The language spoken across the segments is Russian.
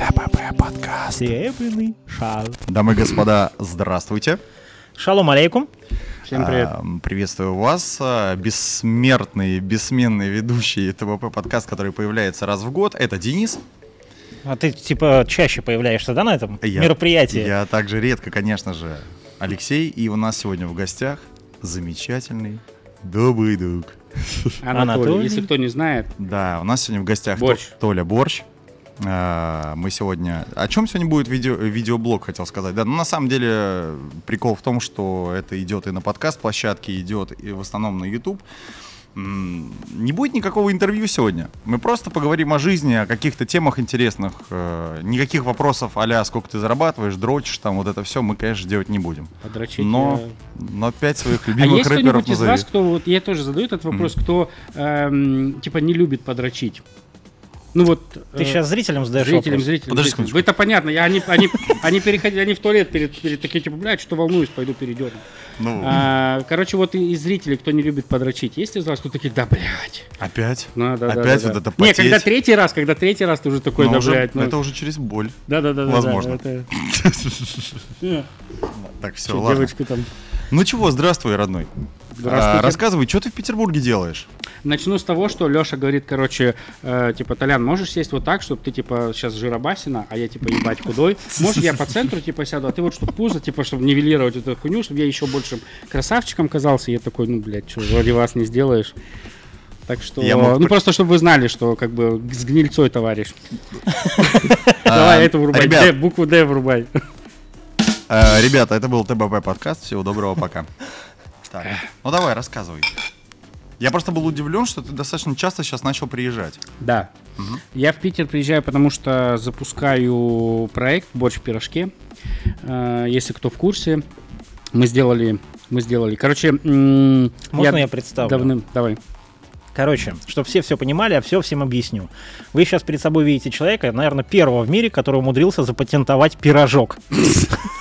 ТПП подкаст. Серебряный шар. Дамы и господа, здравствуйте. Шалом алейкум. Всем привет. А, Приветствую вас. А, Бессмертный, бессменный ведущий ТВП подкаст, который появляется раз в год. Это Денис. А ты типа чаще появляешься, да, на этом Я- мероприятии? Я также редко, конечно же, Алексей. И у нас сегодня в гостях замечательный добрый друг. Анатолий, Анатолий. если кто не знает, Да, у нас сегодня в гостях Борщ. То- Толя Борщ. А, Мы сегодня... О чем сегодня будет видео, видеоблог, хотел сказать. Да, ну, на самом деле, прикол в том, что это идет и на подкаст-площадке, идет и в основном на YouTube. Не будет никакого интервью сегодня. Мы просто поговорим о жизни, о каких-то темах интересных. Э, Никаких вопросов а сколько ты зарабатываешь, дрочишь, там вот это все мы, конечно, делать не будем. подрочить. Но, я- но пять своих А любимых есть рэперов кто-нибудь из назови. вас, кто вот я тоже задаю этот вопрос, кто эм, типа не любит подрочить? Ну вот. Ты э, сейчас зрителям задаешь Зрителям, вопрос? зрителям. Подожди зрителям. Это понятно. Я, они, они, они переходили, они в туалет перед, перед такие, типа, блядь, что волнуюсь, пойду перейдем. Ну, А, короче, вот и- из зрителей, кто не любит подрочить, есть из вас, кто такие, да, блядь. опять? Ну, да, да, Опять да, вот да. это Не, потеть. когда третий раз, когда третий раз ты уже такой, Но да, уже- блядь. ну, Это уже через боль. Да, да, да, да. возможно. Да, это- Так, все, Что, ладно. девочки там. Ну чего, здравствуй, родной. А, рассказывай, что ты в Петербурге делаешь? Начну с того, что Леша говорит, короче, э, типа, Толян, можешь сесть вот так, чтобы ты, типа, сейчас жиробасина, а я, типа, ебать худой. Может, я по центру, типа, сяду, а ты вот, чтобы пузо, типа, чтобы нивелировать эту хуйню, чтобы я еще большим красавчиком казался. Я такой, ну, блядь, что, вроде вас не сделаешь. Так что, Я мог ну, пр- просто, чтобы вы знали, что, как бы, с гнильцой, товарищ. А, Давай это врубай, букву Д врубай. А, ребята, это был ТБП подкаст. Всего доброго, пока. Так, ну давай, рассказывай. Я просто был удивлен, что ты достаточно часто сейчас начал приезжать. Да. Я в Питер приезжаю, потому что запускаю проект «Борщ в пирожке». Э, Если кто в курсе, мы сделали... Мы сделали... Короче, Можно я представлю? Давным... Давай. Короче, чтобы все все понимали, а все всем объясню. Вы сейчас перед собой видите человека, наверное, первого в мире, который умудрился запатентовать пирожок.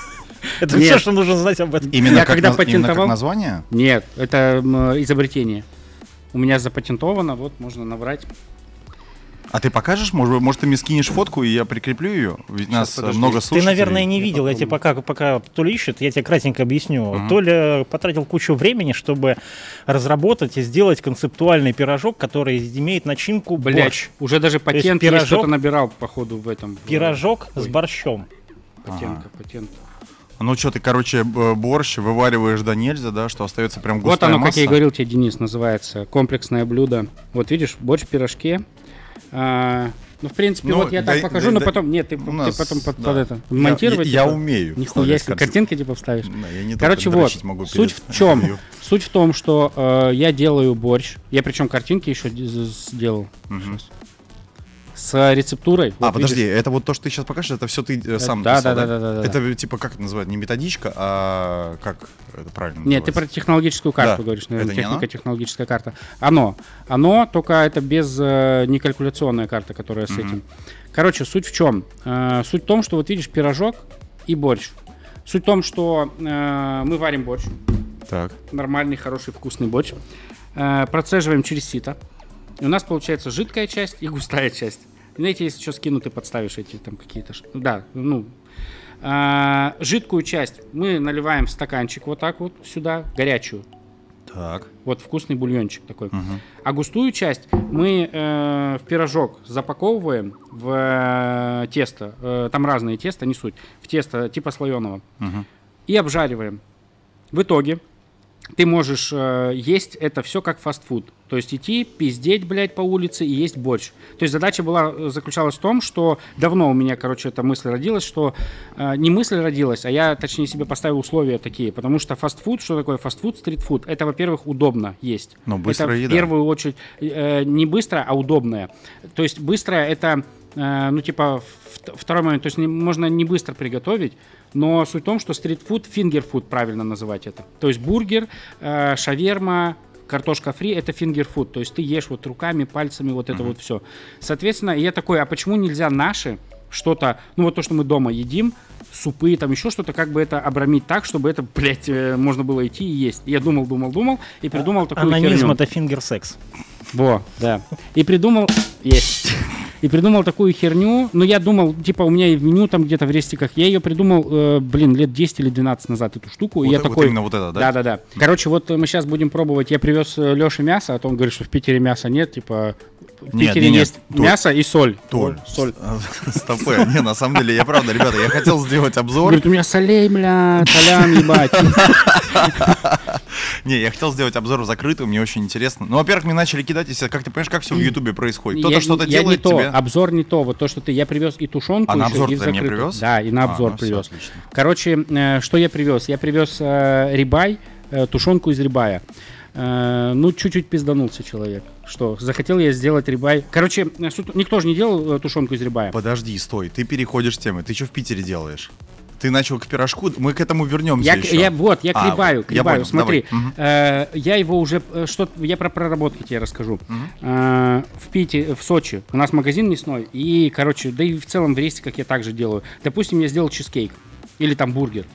Это Нет. все, что нужно знать об этом. Именно, Я как, когда наз- именно как патентовал- название? Нет, это изобретение. У меня запатентовано, вот можно набрать. А ты покажешь? Может, может, ты мне скинешь фотку, и я прикреплю ее? Ведь нас э, подожди. много слушателей. Ты, наверное, не Я видел. Я тебе попробую. пока, пока Толя ищет, я тебе кратенько объясню. Мгм. Толя потратил кучу времени, чтобы разработать и сделать концептуальный пирожок, который имеет начинку Блять, борщ. уже даже патент есть, пирожок- кто-то набирал, походу, в этом. Пирожок с Ой. борщом. Патент, Ага. патент. Ну что, ты, короче, борщ вывариваешь до нельзя, да, что остается прям Вот густая оно, как я и масса? говорил тебе, Денис, называется комплексное блюдо. Вот видишь, борщ в пирожке. А, ну, в принципе, Ну, вот я дай- так покажу, дай- но дай- потом... Нет, ты, ты нас, потом под, да. под это... Я- Монтировать. Я, я типа? умею. Нихуя скажи. картинки типа вставишь. Да, я не Короче, вот, могу суть в чем? Суть в том, что э, я делаю борщ. Я причем картинки еще сделал. С рецептурой. А, Вот подожди, видишь? это вот то, что ты сейчас покажешь, это все ты э, сам да, написал, да, да, да, да, да. Это типа как это называют? Не методичка, а как это правильно Нет, ты про называется? технологическую карту Да. говоришь, наверное, Это техника, технологическая карта. Оно. Оно, только это без э, не калькуляционная карта, которая с Мгм. этим. Короче, суть в чем? Э, суть в том, что вот видишь пирожок и борщ. Суть в том, что э, мы варим борщ, Так. нормальный, хороший, вкусный борщ, э, процеживаем через сито. И у нас получается жидкая часть и густая часть. Знаете, если что скину, ты подставишь эти там какие-то... Да, ну... А, жидкую часть мы наливаем в стаканчик вот так вот сюда, горячую. Так. Вот вкусный бульончик такой. Мгм. А густую часть мы э, в пирожок запаковываем в э, тесто. Э, там разные теста, не суть. В тесто типа слоеного. Мгм. И обжариваем. В итоге ты можешь э, есть это все как фастфуд. То есть идти, пиздеть, блядь, по улице и есть борщ. То есть задача была, э, заключалась в том, что давно у меня, короче, эта мысль родилась, что э, не мысль родилась, а я, точнее, себе поставил условия такие. Потому что фастфуд, что такое фастфуд, стритфуд? Это, во-первых, удобно есть. Ну, быстрая это еда. в первую очередь э, не быстро, а удобное. То есть быстрое это, ну, типа, второй момент, то есть можно не быстро приготовить, но суть в том, что стритфуд, фингерфуд правильно называть это. То есть бургер, э, шаверма, картошка фри это фингерфуд, то есть ты ешь вот руками, пальцами, вот это вот все. Соответственно, я такой, а почему нельзя наши что-то, ну вот то, что мы дома едим, супы, там еще что-то, как бы это обрамить так, чтобы это, блядь, э, можно было идти и есть. Я думал, думал, думал, и придумал такую Анонизм херню. это фингер-секс. Во, да. И придумал... Есть. И придумал такую херню. Но я думал, типа, у меня и в меню там где-то в рестиках. Я ее придумал, э, блин, лет 10 или 12 назад, эту штуку. и Вот, я вот такой... именно вот это, да? Да-да-да. Короче, вот мы сейчас будем пробовать. Я привез Леше мясо, а то он говорит, что в Питере мяса нет. Типа, в Нет, Питере не, нет, есть Толь. мясо и соль. Толь, Соль. Стопэ. Не, на самом деле, я правда, ребята, я хотел сделать обзор. Говорит, у меня солей, бля, толян, ебать. Не, я хотел сделать обзор в закрытую, мне очень интересно. Ну, во-первых, мне начали кидать, если как ты понимаешь, как все в Ютубе происходит. Кто-то что-то я делает не то, тебе. обзор не то. Вот то, что ты, я привез и тушенку А на обзор и ты мне привез? Да, и на А, обзор ну всё, привез. отлично. Короче, э, что я привез? Я привез э, рибай, э, тушенку из рибая. Э, ну, чуть-чуть пизданулся человек. Что, захотел я сделать рибай. Короче, э, никто же не делал э, тушенку из рибая. Подожди, стой, ты переходишь темы. Ты что в Питере делаешь? Ты начал к пирожку, мы к этому вернемся Я, еще. я вот, я к А, рибаю, к я понял, Смотри, давай. Э, я его уже, э, что, я про проработки тебе расскажу. Э, в Пите, в Сочи у нас магазин мясной, и, короче, да и в целом в Ресте, как я также делаю. Допустим, я сделал чизкейк или там бургер.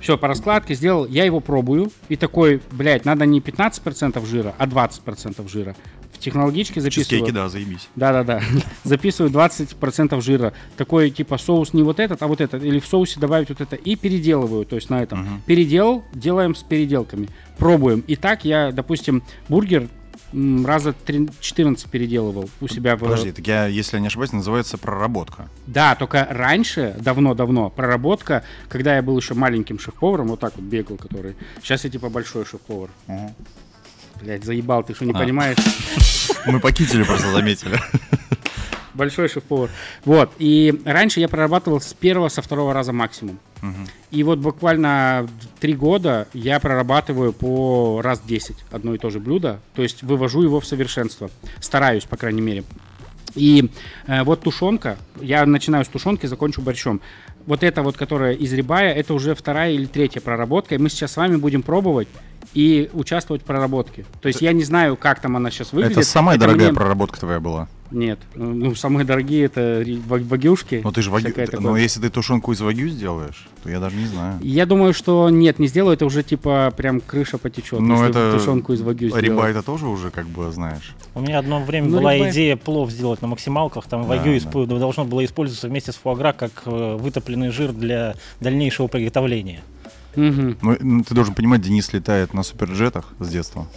Все, по раскладке сделал, я его пробую, и такой, блядь, надо не 15% жира, а 20% жира. В технологичке записываю. Чизкейки, да, заебись. Да-да-да. Записываю 20% жира. Такой типа соус не вот этот, а вот этот. Или в соусе добавить вот это. И переделываю. То есть на этом. Переделал, делаем с переделками. Пробуем. И так я, допустим, бургер раза три- 14 переделывал у себя в... Подожди, так я, если я не ошибаюсь, называется проработка. Да, только раньше, давно-давно, проработка, когда я был еще маленьким шеф-поваром, вот так вот бегал, который. Сейчас я типа большой шеф-повар. Блять, заебал, ты что, не А. понимаешь? Мы по кителю просто заметили. Большой шеф-повар. Вот. И раньше я прорабатывал с первого, со второго раза максимум. И вот буквально три года я прорабатываю по раз 10 одно и то же блюдо. То есть вывожу его в совершенство. Стараюсь, по крайней мере. И э, вот тушенка, я начинаю с тушенки, закончу борщом. Вот это вот, которая из рибая, это уже вторая или третья проработка. И мы сейчас с вами будем пробовать и участвовать в проработке. То есть я не знаю, как там она сейчас выглядит. Это самая дорогая мне- проработка твоя была. Нет, ну самые дорогие это вагюшки. Ну ты же вагю... Но если ты тушенку из вагю сделаешь, то я даже не знаю. Я думаю, что нет, не сделаю, это уже типа прям крыша потечет. Ну если это... тушенку из вагю Риба сделать. это тоже уже как бы знаешь. У меня одно время Ну, была либо- идея плов сделать на максималках. Там Да, вагю да. испо- должно было использоваться вместе с фуагра как э, вытопленный жир для дальнейшего приготовления. Ну, ну, ты должен понимать, Денис летает на суперджетах с детства.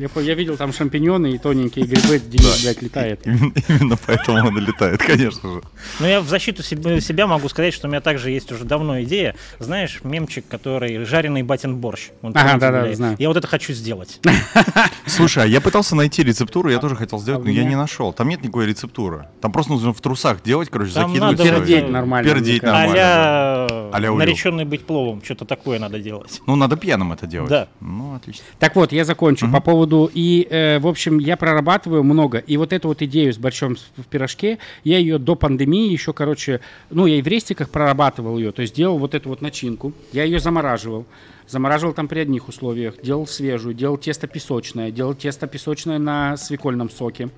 Я, я видел там шампиньоны и тоненькие грибы, Денис, блядь, летает. Именно, именно поэтому он и летает, конечно же. Но я в защиту себе- себя могу сказать, что у меня также есть уже давно идея. Знаешь, мемчик, который жареный батин борщ. Он Ага, да-да, удивляет. знаю. Я вот это хочу сделать. Слушай, а я пытался найти рецептуру, я тоже хотел сделать, а но я не нашел. Там нет никакой рецептуры. Там просто нужно в трусах делать, короче, Там закидывать надо. Пердеть нормально. Пердеть нормально. да. А-ля А-ля Улю. нареченный быть пловом. Что-то такое надо делать. Ну, надо пьяным это делать. Да. Ну, отлично. Так вот, я закончу по поводу и, э, в общем, я прорабатываю много. И вот эту вот идею с борщом в пирожке, я ее до пандемии еще, короче, ну, я и в рестиках прорабатывал ее, то есть делал вот эту вот начинку, я ее замораживал. Замораживал там при одних условиях, делал свежую, делал тесто песочное, делал тесто песочное на свекольном соке.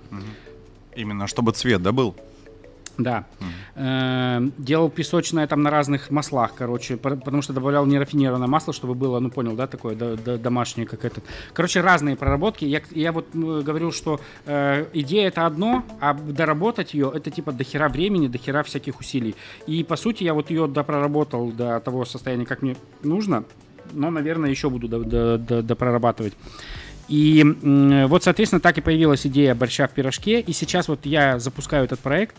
Именно, чтобы цвет, да, был? Да. Э, Делал песочное там на разных маслах, короче, потому что добавлял нерафинированное масло, чтобы было, ну понял, да, такое до- до- домашнее, как этот. Короче, разные проработки. Я, я вот говорю, что э, идея это одно, а доработать ее это типа до хера времени, до хера всяких усилий. И по сути я вот ее допроработал до того состояния, как мне нужно, но, наверное, еще буду до- до- до- допрорабатывать. И вот, соответственно, так и появилась идея борща в пирожке. И сейчас вот я запускаю этот проект.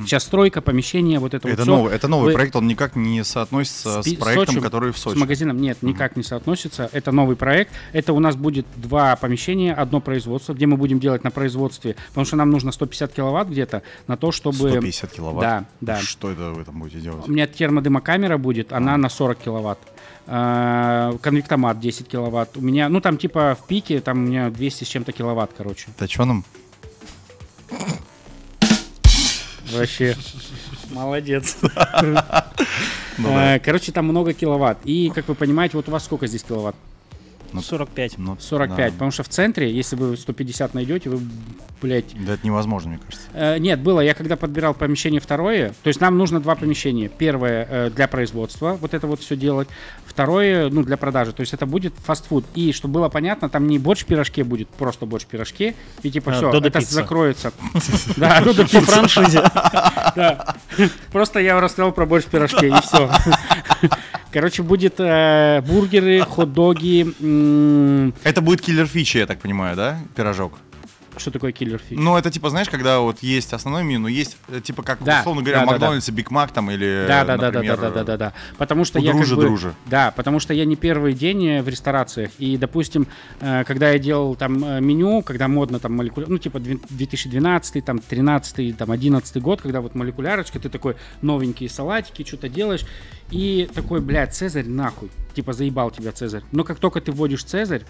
Сейчас стройка, помещение, вот это, Это, вот всё. новый, это новый Вы- проект, он никак не соотносится С с проектом, Сочи, который в Сочи. С магазином нет, никак не соотносится. Это новый проект. Это у нас будет два помещения, одно производство, где мы будем делать на производстве, потому что нам нужно 150 киловатт где-то на то, чтобы... 150 киловатт. Да, да. Что это вы там будете делать? У меня термодымокамера будет, она на 40 киловатт. А, Конвектомат 10 киловатт. У меня, ну там типа в пике, там у меня 200 с чем-то киловатт, короче. Точеным? Вообще. Молодец. Ну. Э, Короче, там много киловатт. И, как вы понимаете, вот у вас сколько здесь киловатт? Ну, 45. Ну, 45. да. Потому что в центре, если вы 150 найдете, вы, блядь, Да это невозможно, мне кажется. Э, Нет, было. Я когда подбирал помещение второе, то есть нам нужно два помещения. Первое э, для производства, вот это вот все делать. Второе, ну, для продажи. То есть это будет фастфуд. И чтобы было понятно, там не борщ в пирожке будет, просто борщ в пирожке. И типа А, все, Додо это пицца. закроется. Да, Додо По пицца. франшизе. Да. Просто я рассказал про борщ в пирожке, и все. Короче, будет э, бургеры, хот-доги. Это будет killer feature, я так понимаю, да? Пирожок. Что такое killer feature? Ну, это типа, знаешь, когда вот есть основное меню, есть, э, типа, как, Да, условно говоря, да, в да, да. Биг Мак там или, Да, да, да, да, например, да, да, да, да, да. Потому что я как дружи бы- дружи. Да, потому что я не первый день э, в ресторациях. И, допустим, э, когда я делал там э, меню, когда модно там молекуляр, ну, типа две- 2012, там, 13, там, 11 год, когда вот молекулярочка, ты такой новенькие салатики, что-то делаешь, и такой, блядь, Цезарь нахуй. Типа заебал тебя Цезарь. Но как только ты вводишь Цезарь,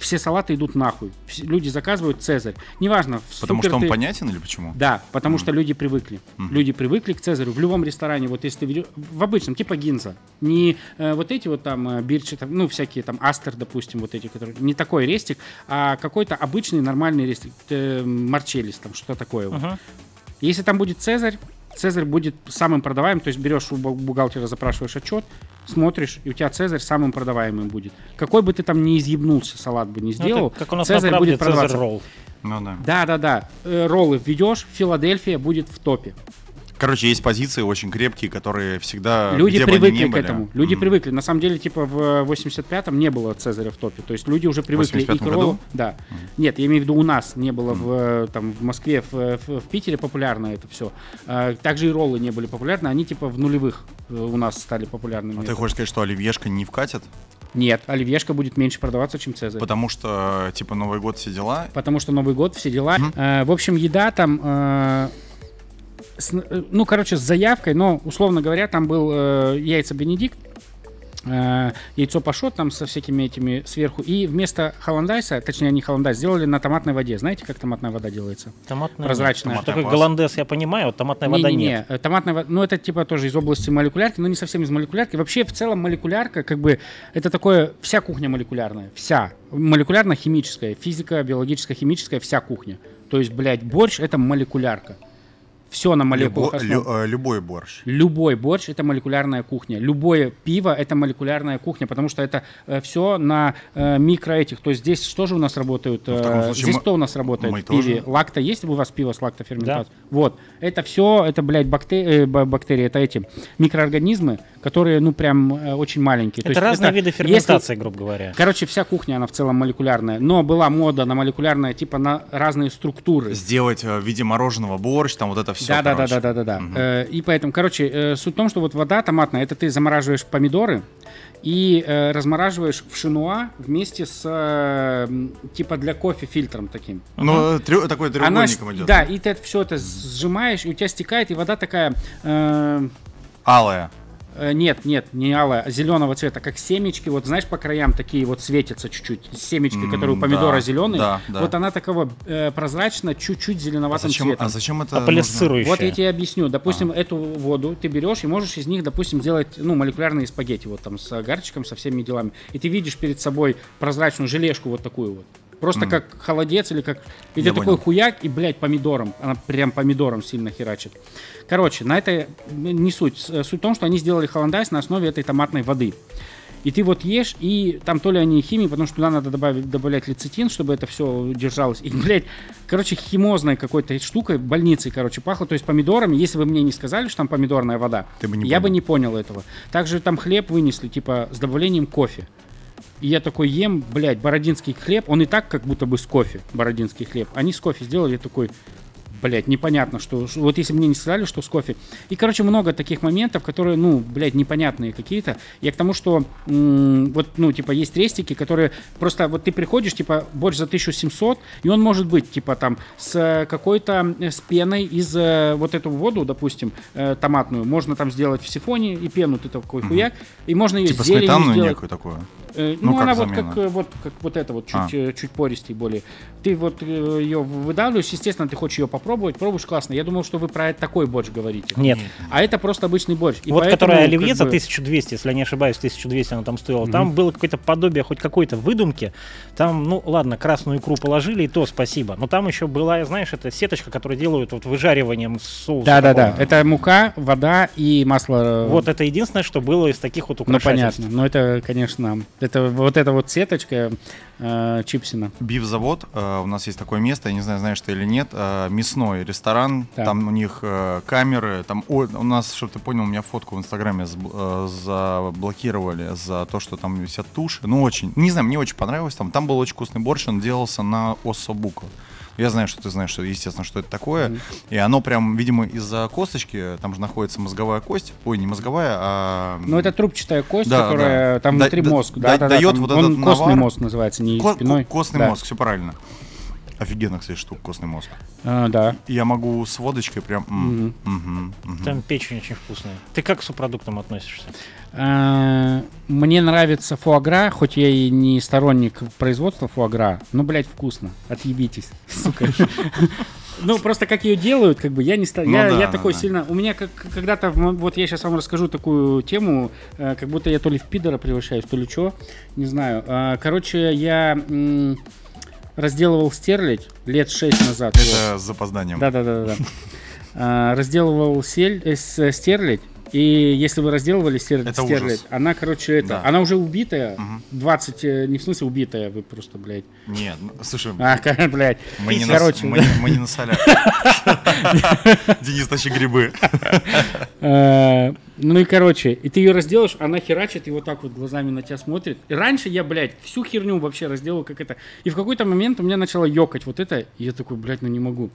все салаты идут нахуй. Все- люди заказывают Цезарь. Неважно, Потому что он ты- понятен или почему? да, потому что люди привыкли. Мгм. Люди привыкли к Цезарю. В любом ресторане, вот если ты ведешь, в обычном, типа Гинза, не э, вот эти вот там э, бирчи, там, ну, всякие там Астер, допустим, вот эти, которые, не такой рестик, а какой-то обычный нормальный рестик, э, Марчеллис, там, что такое. вот. Ага. Если там будет Цезарь, Цезарь будет самым продаваемым, то есть берешь у бу- бухгалтера, запрашиваешь отчет, смотришь, и у тебя Цезарь самым продаваемым будет. Какой бы ты там ни изъебнулся, салат бы не Ну, сделал, это как у нас Цезарь на правде будет продаваться. Цезарь ролл. Ну да. Да, да, да. Э, Роллы введешь, Филадельфия будет в топе. Короче, есть позиции очень крепкие, которые всегда Люди где бы они привыкли ни к были. этому. Люди Мгм. привыкли. На самом деле, типа в 85-м не было Цезаря в топе. То есть люди уже привыкли к 85-м роллу. году? Да. Нет, я имею в виду у нас не было в, э, там, в Москве, в, в- в Питере популярно это все. Также и роллы не были популярны. Они типа в нулевых э, у нас стали популярными. А ты хочешь сказать, что оливьешка не вкатит? Нет, оливьешка будет меньше продаваться, чем Цезарь. Потому что, типа, Новый год все дела. потому что Новый год, все дела. Э, в общем, еда там, э, с- э, ну, короче, с заявкой, но, условно говоря, там был э, яйца Бенедикт, э, яйцо пашот там со всякими этими сверху, и вместо холландайса, точнее, не холландайс, сделали на томатной воде. Знаете, как томатная вода делается? Томатная. Прозрачная. Томатная голландес, я понимаю, вот томатная вода Не-не-не, нет. э, Томатная вода, ну это типа тоже из области молекулярки, но не совсем из молекулярки. Вообще в целом молекулярка, как бы, это такое, вся кухня молекулярная, вся. Молекулярно-химическая, физика, биологическая, химическая, вся кухня. То есть, блядь, борщ это молекулярка. Все на молекулах Любо- основано. лю- э, любой борщ. Любой борщ это молекулярная кухня. Любое пиво это молекулярная кухня, потому что это все на э, микро этих. То есть здесь что же у нас работают? Ну, э, случае здесь мы- кто у нас работает мы в пиве? тоже. Лакта есть у вас пиво с лактоферментацией? Вот. Это все, это, блядь, бакте- э, б- бактерии, это эти микроорганизмы, которые, ну, прям э, очень маленькие. То Это есть разные виды если- ферментации, грубо говоря. Короче, вся кухня, она в целом молекулярная. Но была мода на молекулярное, типа на разные структуры. Сделать э, в виде мороженого борщ, там вот это все. Да, да, да, да, да, да, да. Э, И поэтому, короче, э, суть в том, что вот вода томатная, это ты замораживаешь помидоры и э, размораживаешь в шинуа вместе с э, типа для кофе фильтром таким. Ну, трё- такой Она треугольником идет. да, и ты все это сжимаешь, и у тебя стекает, и вода такая. э, Алая. Э, нет, нет, не алая, а зеленого цвета, как семечки, вот знаешь, по краям такие вот светятся чуть-чуть, семечки, М, которые у помидора да, зеленые, да, да. вот она такого э, прозрачно, чуть-чуть А зеленоватым зачем, цветом. а зачем это нужно? Аполисцирующая. Вот я тебе объясню. Допустим, эту воду ты берешь и можешь из них, допустим, делать ну, молекулярные спагетти, вот там с агарчиком, со всеми делами. И ты видишь перед собой прозрачную желешку вот такую вот. Просто как холодец или как... И Я ты такой понял. хуяк, и, блядь, помидором. Она прям помидором сильно херачит. Короче, на это не суть. С- Суть в том, что они сделали холодайс на основе этой томатной воды. И ты вот ешь, и там то ли они химии, потому что туда надо добавить, добавлять лецитин, чтобы это все держалось. И, блядь, короче, химозной какой-то штукой, больницей, короче, пахло. То есть помидорами, если бы мне не сказали, что там помидорная вода, бы я понял. бы не понял этого. Также там хлеб вынесли, типа, с добавлением кофе. И я такой ем, блядь, бородинский хлеб. Он и так как будто бы с кофе, бородинский хлеб. Они с кофе сделали, такой, блядь, непонятно, что... Вот если мне не сказали, что с кофе. И, короче, много таких моментов, которые, ну, блядь, непонятные какие-то. Я к тому, что м, вот, ну, типа, есть рестики, которые просто... Вот ты приходишь, типа, борщ за 1700, и он может быть, типа, там, с э, какой-то... э, с пеной из э, вот эту воду, допустим, э, томатную, можно там сделать в сифоне и пену, ты такой хуяк, и можно ее Типа зеленью сметанную сделать. некую такую. Э, Ну, Ну, как она вот замена? как, э, вот как вот это вот чуть, А. э, чуть пористей более. Ты вот ее выдавливаешь, естественно, ты хочешь ее попробовать, пробуешь классно. Я думал, что вы про такой борщ говорите. Нет. А это просто обычный борщ. И вот поэтому, которая как оливье за бы, 1200, если я не ошибаюсь, 1200 она там стоила. Там было какое-то подобие хоть какой-то выдумки. Там, ну ладно, красную икру положили, и то спасибо. Но там еще была, знаешь, эта сеточка, которую делают вот выжариванием соуса. Да-да-да, это мука, вода и масло. э, Вот это единственное, что было из таких вот Ну, украшательств. понятно. Но это, конечно, это вот эта вот сеточка э, Чипсина. Бифзавод, э, у нас есть такое место, я не знаю, знаешь ты или нет, э, мясной ресторан, Так. там у них э, камеры, там о- у нас, чтобы ты понял, у меня фотку в Инстаграме сб- э, заблокировали за то, что там висят туши, ну очень, не знаю, мне очень понравилось, там, там был очень вкусный борщ, он делался на особуко. Я знаю, что ты знаешь, что, естественно, что это такое. И оно прям, видимо, из-за косточки, там же находится мозговая кость. Ой, не мозговая, а... Ну, это трубчатая кость, Да, которая да. там Да- внутри да- мозг. да- Да, да, да, дает там вот этот костный навар. мозг называется, не ко- спиной. ко- костный Да. мозг, все правильно. Офигенно, кстати, штука, костный мозг. А, да. Я могу с водочкой прям... м, мгм, мгм. Там печень очень вкусная. Ты как к субпродуктам относишься? А, Мне нравится фуагра, хоть я и не сторонник производства фуагра, но, блядь, вкусно. Отъебитесь, сука. Ну, просто как ее делают, как бы я не ста- Ну я, да, я да, такой да. сильно. У меня как когда-то, в мо- вот я сейчас вам расскажу такую тему, э, как будто я то ли в пидора превращаюсь, то ли что, не знаю. А, Короче, я м, разделывал стерлядь лет 6 назад. вот. Это с запозданием. Да, да, да, да. да. А, Разделывал сель, э, э, стерлядь. И если вы разделывали стер- Это стерлядь, ужас. она, короче, это, Да. она уже убитая, Мгм. 20, э, не в смысле убитая, вы просто, блядь. Нет, ну, слушай, А, блядь. мы, не короче, на, мы, мы не на солях. Денис, тащи грибы. Ну и короче, и ты ее разделаешь, она херачит и вот так вот глазами на тебя смотрит. И раньше я, блядь, всю херню вообще разделал, как это. И в какой-то момент у меня начало ёкать вот это, и я такой, блядь, ну не могу.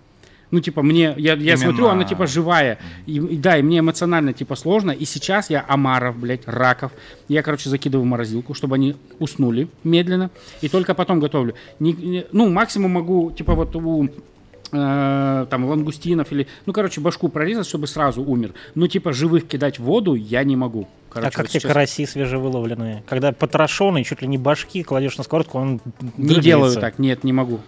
Ну, типа, мне, я, я Именно- смотрю, она, типа, живая. И, и да, и мне эмоционально, типа, сложно. И сейчас я омаров, блядь, раков. Я, короче, закидываю в морозилку, чтобы они уснули медленно. И только потом готовлю. Не- не- ну, максимум могу, типа, вот у э, там лангустинов или, ну, короче, башку прорезать, чтобы сразу умер. Ну, типа, живых кидать в воду я не могу. Короче, а как вот те сейчас караси свежевыловленные? Когда потрошенные, чуть ли не башки, кладешь на сковородку, он Не делаю так, нет, не могу.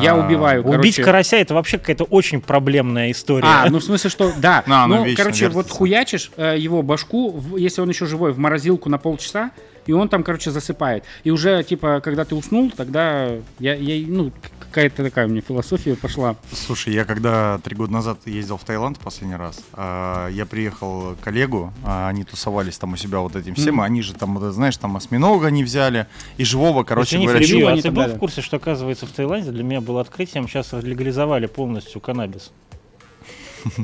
Я А, убиваю, Убить короче. карася это вообще какая-то очень проблемная история. А, ну в смысле, что да. Ну, вечно короче, вот хуячишь э, его башку, в- если он еще живой, в морозилку на полчаса, и он там, короче, засыпает. И уже, типа, когда ты уснул, тогда я, я ну, какая-то такая у меня философия пошла. Слушай, я когда три года назад ездил в Таиланд последний раз, а, я приехал к коллегу, а, они тусовались там у себя вот этим всем, Мгм. они же там, вот, знаешь, там осьминога они взяли, и живого, короче Извини, говоря, чего а они ты был дали? в курсе, что, оказывается, в Таиланде для меня было открытием, сейчас легализовали полностью каннабис?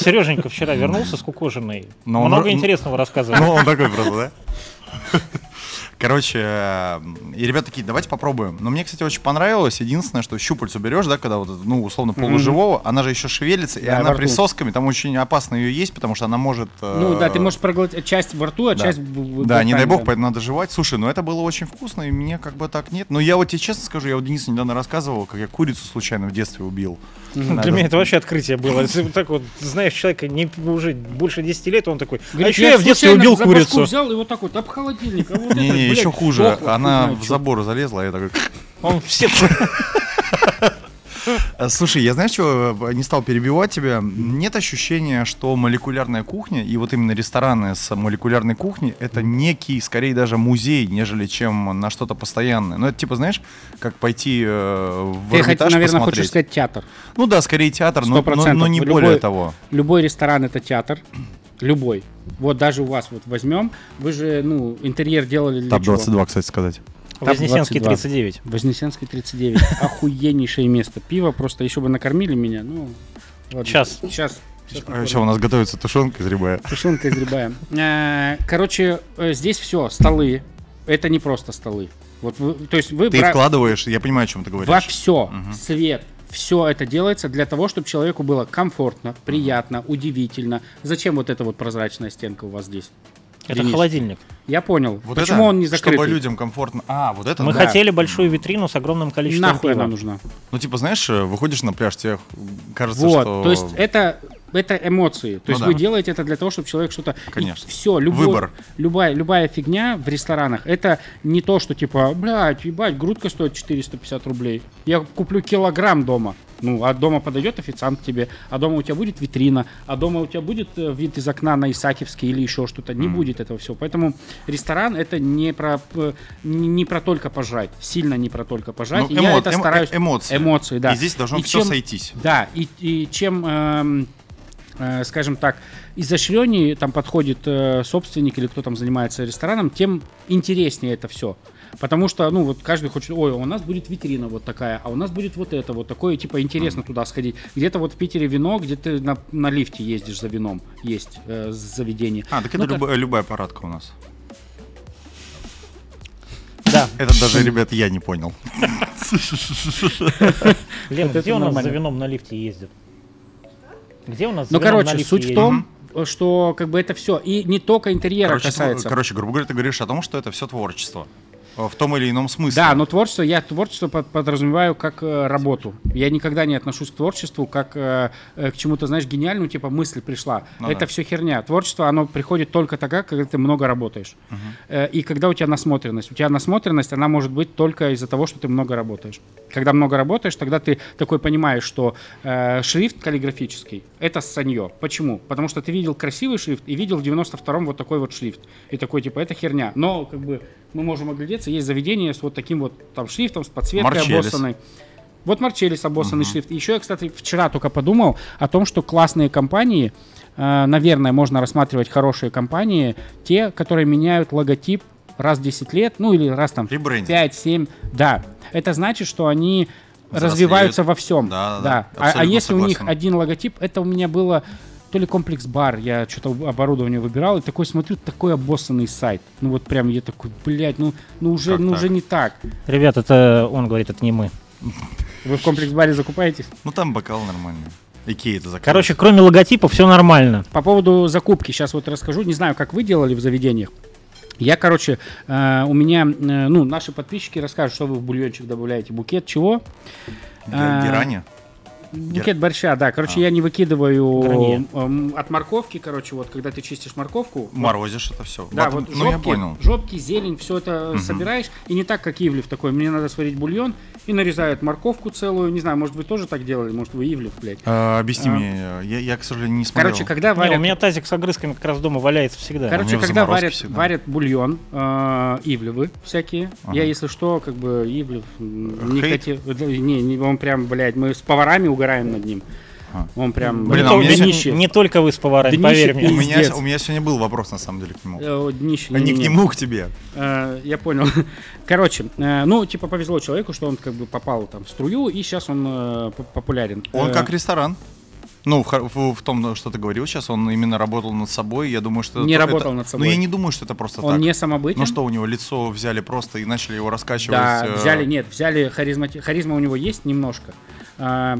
Сереженька вчера вернулся скукоженный. Но он Много р- интересного рассказывал. Ну, он такой просто, да? Короче, э, и ребята такие, давайте попробуем. Но мне, кстати, очень понравилось. Единственное, что щупальцу берешь, да, когда вот, ну, условно, полуживого, она же еще шевелится, и Да, она присосками, там очень опасно ее есть, потому что она может... э, Ну да, ты можешь проглотить часть во рту, а Да. часть... Да, не дай бог, поэтому надо жевать. Слушай, ну это было очень вкусно, и мне как бы так нет. Но я вот тебе честно скажу, я вот Денису недавно рассказывал, как я курицу случайно в детстве убил. Для меня это вообще открытие было. Так вот знаешь человека не, уже больше 10 лет, он такой, а еще я в детстве убил курицу. взял и вот так вот об холодильник. а вот это, Не-не, блядь, еще хуже. Она в забор залезла, а я такой... Он все... А, Слушай, я знаешь, что не стал перебивать тебя. Нет ощущения, что молекулярная кухня и вот именно рестораны с молекулярной кухней это некий, скорее даже музей, нежели чем на что-то постоянное. Ну это типа, знаешь, как пойти э, в Ты, хоть, наверное, посмотреть. хочешь сказать театр. Ну да, скорее театр, но, но- но не Любой- более того. Любой ресторан это театр. Любой. Вот даже у вас вот возьмем. Вы же, ну, интерьер делали для чего? кстати сказать. Вознесенский 22. 39. Вознесенский 39. Охуеннейшее место. Пиво просто, еще бы накормили меня. Ну, ладно. Сейчас. Сейчас А еще у нас готовится тушенка из рябая. Тушенка из рябая. Э, Короче, э, здесь все, столы. Это не просто столы. Вот вы, то есть вы Ты бра- вкладываешь, я понимаю, о чем ты во говоришь. все, Мгм. свет, все это делается для того, чтобы человеку было комфортно, приятно, удивительно. Зачем вот эта вот прозрачная стенка у вас здесь? Это Денис? холодильник. Я понял. Вот Почему это, он не закрытый? Чтобы людям комфортно. А, вот это Мы да. хотели большую витрину с огромным количеством Нахуй пива. она нужна? Ну, типа, знаешь, э, выходишь на пляж, тебе кажется, Вот, что... то есть это это эмоции. То Ну есть да. вы делаете это для того, чтобы человек что-то... Конечно. Все, любой, Выбор. Любая, любая фигня в ресторанах, это не то, что типа, блядь, ебать, грудка стоит 450 рублей. Я куплю килограмм дома. Ну, а дома подойдет официант к тебе, а дома у тебя будет витрина, а дома у тебя будет э, вид из окна на Исаакиевский или еще что-то. Не будет этого всего. Поэтому ресторан это не про, э, не про только пожрать. Сильно не про только пожрать. Ну, И я эмо- это эмо- стараюсь... э- эмоции. Эмоции, да. И здесь должно И все чем- сойтись. да, и, и чем, эм, скажем так, изощреннее там подходит э, собственник или кто там занимается рестораном, тем интереснее это все. Потому что, ну, вот каждый хочет, ой, у нас будет витрина вот такая, а у нас будет вот это, вот такое, типа, интересно туда сходить. Где-то вот в Питере вино, где ты на, на лифте ездишь за вином, есть э, заведение. А, так это Ну, как- любая, любая парадка у нас. Да. Это даже, ребят, я не понял. Лен, это где у нас за вином на лифте ездят? Где у нас Ну, короче, суть в ездят? том, что как бы это все. И не только интерьера Короче, касается. короче, грубо говоря, ты говоришь о том, что это все творчество. Э, В том или ином смысле. Да, но творчество, я творчество под- подразумеваю как э, работу. Я никогда не отношусь к творчеству как э, к чему-то, знаешь, гениальному, типа мысль пришла. Ну Это да. все херня. Творчество, оно приходит только тогда, когда ты много работаешь. Э, и когда у тебя насмотренность. У тебя насмотренность, она может быть только из-за того, что ты много работаешь. Когда много работаешь, тогда ты такой понимаешь, что э, шрифт каллиграфический — это санье. Почему? Потому что ты видел красивый шрифт и видел в 92-м вот такой вот шрифт. И такой, типа, это херня. Но, как бы, мы можем оглядеться, есть заведение с вот таким вот там шрифтом, с подсветкой Марчеллис. обоссанной. Вот Марчеллис обоссанный шрифт. Еще я, кстати, вчера только подумал о том, что классные компании, э, наверное, можно рассматривать хорошие компании, те, которые меняют логотип раз в 10 лет, ну или раз там Ребрендинг. 5-7. Да, это значит, что они развиваются во всем. Да, да, да. А- А, если у них согласен. один логотип, это у меня было то ли комплекс бар, я что-то оборудование выбирал, и такой смотрю, такой обоссанный сайт. Ну вот прям я такой, блядь, ну, ну уже, Как ну так? уже не так. Ребят, это он говорит, это не мы. Вы в комплекс баре закупаетесь? Ну там бокал нормальный. Икея это закрылась. Короче, кроме логотипа, все нормально. По поводу закупки, сейчас вот расскажу. Не знаю, как вы делали в заведениях. Я, короче, э, у меня, э, ну, наши подписчики расскажут, что вы в бульончик добавляете. Букет чего? А, Герани? Букет борща, да. Короче, А. я не выкидываю Гранье. эм, от морковки, короче, вот когда ты чистишь морковку. Морозишь это все. Да, вот ну я жопки, понял. жопки, зелень, все это собираешь. И не так, как Ивлев такой. Мне надо сварить бульон и нарезают морковку целую. Не знаю, может, вы тоже так делали? Может, вы Ивлев, блядь. А, объясни А. мне, я, я, к сожалению, не смотрел. Короче, когда Не, варят... у меня тазик с огрызками как раз дома валяется всегда. Кор- Короче, когда варят, всегда. варят бульон, э, ивлевы всякие, Ага. я, если что, как бы ивлев не хотел... Не, не, он прям, блядь, мы с поварами угораем над ним. Он прям... Блин, не, а у меня не- днище. не только вы с поварами, Днище поверь у мне. пиздец. меня, у меня сегодня был вопрос, на самом деле, к нему. Э, днище, А не к не-не-не. нему, к тебе. Э, я понял. Короче, э, ну, типа, повезло человеку, что он как бы попал там в струю, и сейчас он э, популярен. Он Э, как ресторан. Ну, в, в- в том, что ты говорил сейчас, он именно работал над собой. Я думаю, что... Не это- работал это- над собой. Ну, я не думаю, что это просто Он так. не самобытен. Ну что, у него лицо взяли просто и начали его раскачивать. Да, взяли, нет, взяли харизмати... харизма у него есть немножко. А,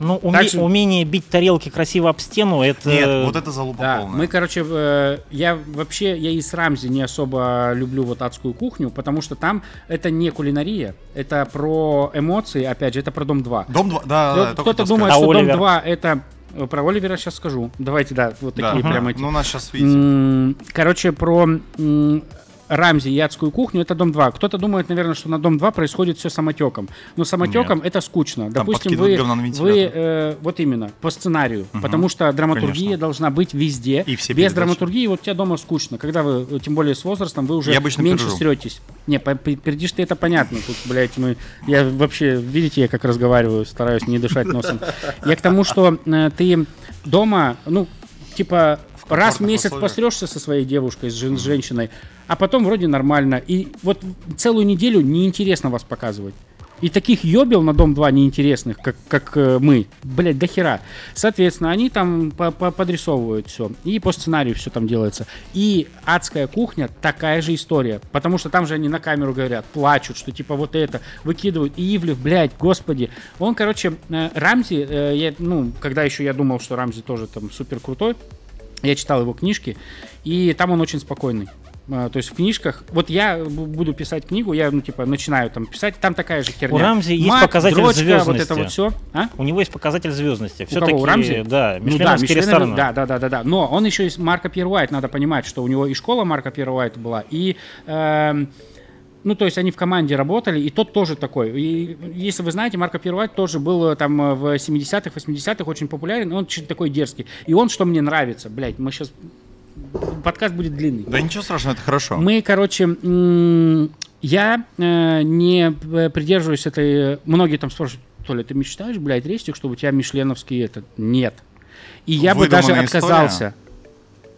Ну, уме- Также- умение бить тарелки красиво об стену, это... Нет, вот это залупа Да, полная. мы, короче, э, я вообще, я и с Рамзи не особо люблю вот адскую кухню, потому что там это не кулинария, это про эмоции, опять же, это про Дом 2. Дом 2, да, Кто-то думает, А что Дом Оливер? 2 это... э, Про Оливера сейчас скажу. Давайте, да, вот такие Да, прям эти. Ну, нас сейчас, видите, Короче, про Рамзи и адскую кухню это дом 2. Кто-то думает, наверное, что на дом 2 происходит все самотеком. Но самотеком это скучно. Допустим, вы, вы э, вот именно по сценарию, потому что драматургия Конечно. должна быть везде. И все Без передачи. драматургии вот тебе дома скучно. Когда вы, э, тем более с возрастом, вы уже меньше сретесь. Не, пердишь ты это понятно. Тут, блядь, мы... Я вообще, видите, я как разговариваю, стараюсь не дышать носом. Я к тому, что э, ты дома, ну, типа, раз в месяц условиях. посрешься со своей девушкой, с, жен- женщиной, а потом вроде нормально. И вот целую неделю неинтересно вас показывать. И таких ёбел на Дом 2 неинтересных, как, как э, мы, блядь, до хера. Соответственно, они там по- по- подрисовывают все. И по сценарию все там делается. И адская кухня такая же история. Потому что там же они на камеру говорят, плачут, что типа вот это, выкидывают. И Ивлев, блядь, господи. Он, короче, э, Рамзи, э, я, ну, когда еще я думал, что Рамзи тоже там супер крутой, я читал его книжки, и там он очень спокойный. А, То есть в книжках, вот я бу- буду писать книгу, я, ну, типа, начинаю там писать, там такая же херня. У Рамзи есть показатель дрочка, вот звездности. это вот все. А? У него есть показатель звездности. У Все-таки, кого, у Рамзи? да, Ну да, мишленовский. Да, да, да, да, да. Но он еще из Марка Первайт, надо понимать, что у него и школа Марка Первайт была, и эм, ну, то есть они в команде работали, и тот тоже такой. И если вы знаете, Марко Первайт тоже был э, там э, в 70-х, 80-х очень популярен, он такой дерзкий. И он, что мне нравится, блядь, мы сейчас... Подкаст будет длинный. Да ничего страшного, это хорошо. Мы, короче, я э, не придерживаюсь этой... Многие там спрашивают, Толя, ты мечтаешь, блядь, рестик, чтобы у тебя мишленовский этот? Нет. И я бы даже Выдуманная отказался.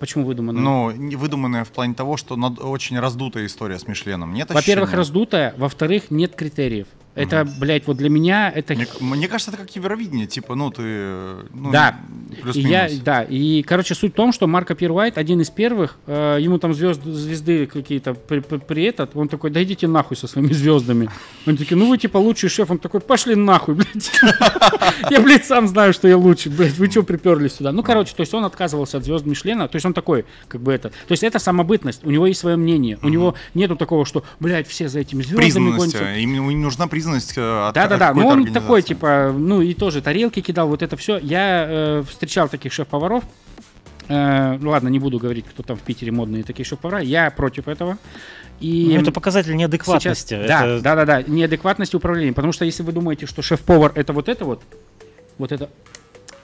Почему выдуманно? Ну, не выдуманная в плане того, что над- очень раздутая история с Мишленом. Нет Во-первых, раздутая, во-вторых, нет критериев. Это, блядь, вот для меня это... Мне, мне кажется, это как Евровидение, типа, ну, ты... ну, Да. И я, да, и, короче, суть в том, что Марко Первайт один из первых, э, ему там звезд, звезды какие-то при, при- при этот, он такой, да идите нахуй со своими звездами. Он такой, ну вы типа лучший шеф, он такой, пошли нахуй, блядь. Я, блядь, сам знаю, что я лучший, блядь, вы что приперлись сюда? Ну, короче, то есть он отказывался от звезд Мишлена, то есть он такой, как бы это, то есть это самобытность, у него есть свое мнение, у него нету такого, что, блядь, все за этими звездами гонятся. э, Им, им нужна признанность э, от Да, да, от да. Ну какой-то он такой, типа, ну и тоже тарелки кидал, вот это все. Я э, встречал таких шеф-поваров. Э, ну ладно, не буду говорить, кто там в Питере модные такие шеф-повара. Я против этого. И Ну, это показатель неадекватности. сейчас- да, Это- да, да, да, неадекватности управления. Потому что если вы думаете, что шеф-повар это вот это вот, вот это.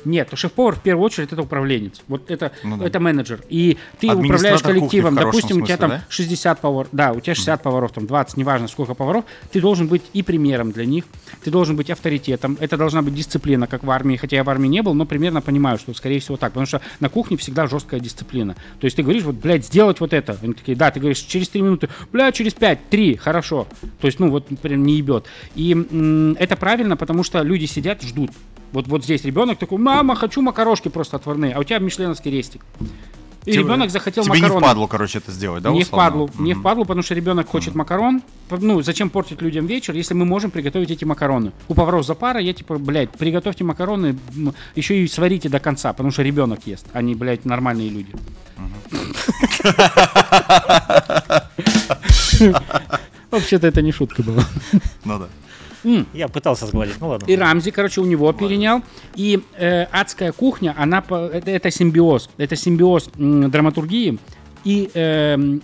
Нет, шеф-повар в первую очередь это управленец. Вот это, Ну да. это менеджер. И ты управляешь коллективом. Допустим, у тебя смысле, там да? 60 поваров, да, у тебя 60 поваров, там 20, неважно сколько поваров, ты должен быть и примером для них, ты должен быть авторитетом, это должна быть дисциплина, как в армии, хотя я в армии не был, но примерно понимаю, что скорее всего так, потому что на кухне всегда жесткая дисциплина. То есть ты говоришь, вот, блядь, сделать вот это. Они такие, да, ты говоришь, через 3 минуты, блядь, через 5, 3, хорошо. То есть, ну, вот прям не ебет. И м, это правильно, потому что люди сидят, ждут. Вот, вот здесь ребенок такой, мама, хочу макарошки просто отварные, а у тебя мишленовский рестик. И Тебе- ребенок захотел Тебе макароны. не впадло, короче, это сделать, да, не условно? впадлу, не Мгм. впадлу, потому что ребенок хочет макарон. П- Ну, зачем портить людям вечер, если мы можем приготовить эти макароны? У поваров запара, я типа, блядь, приготовьте макароны, еще и сварите до конца, потому что ребенок ест, а не, блядь, нормальные люди. Вообще-то это не шутка была. Ну да. Я пытался сгладить, ну ладно. И Рамзи, короче, у него перенял. И э, адская кухня, она это, это симбиоз. Это симбиоз м, драматургии и эм,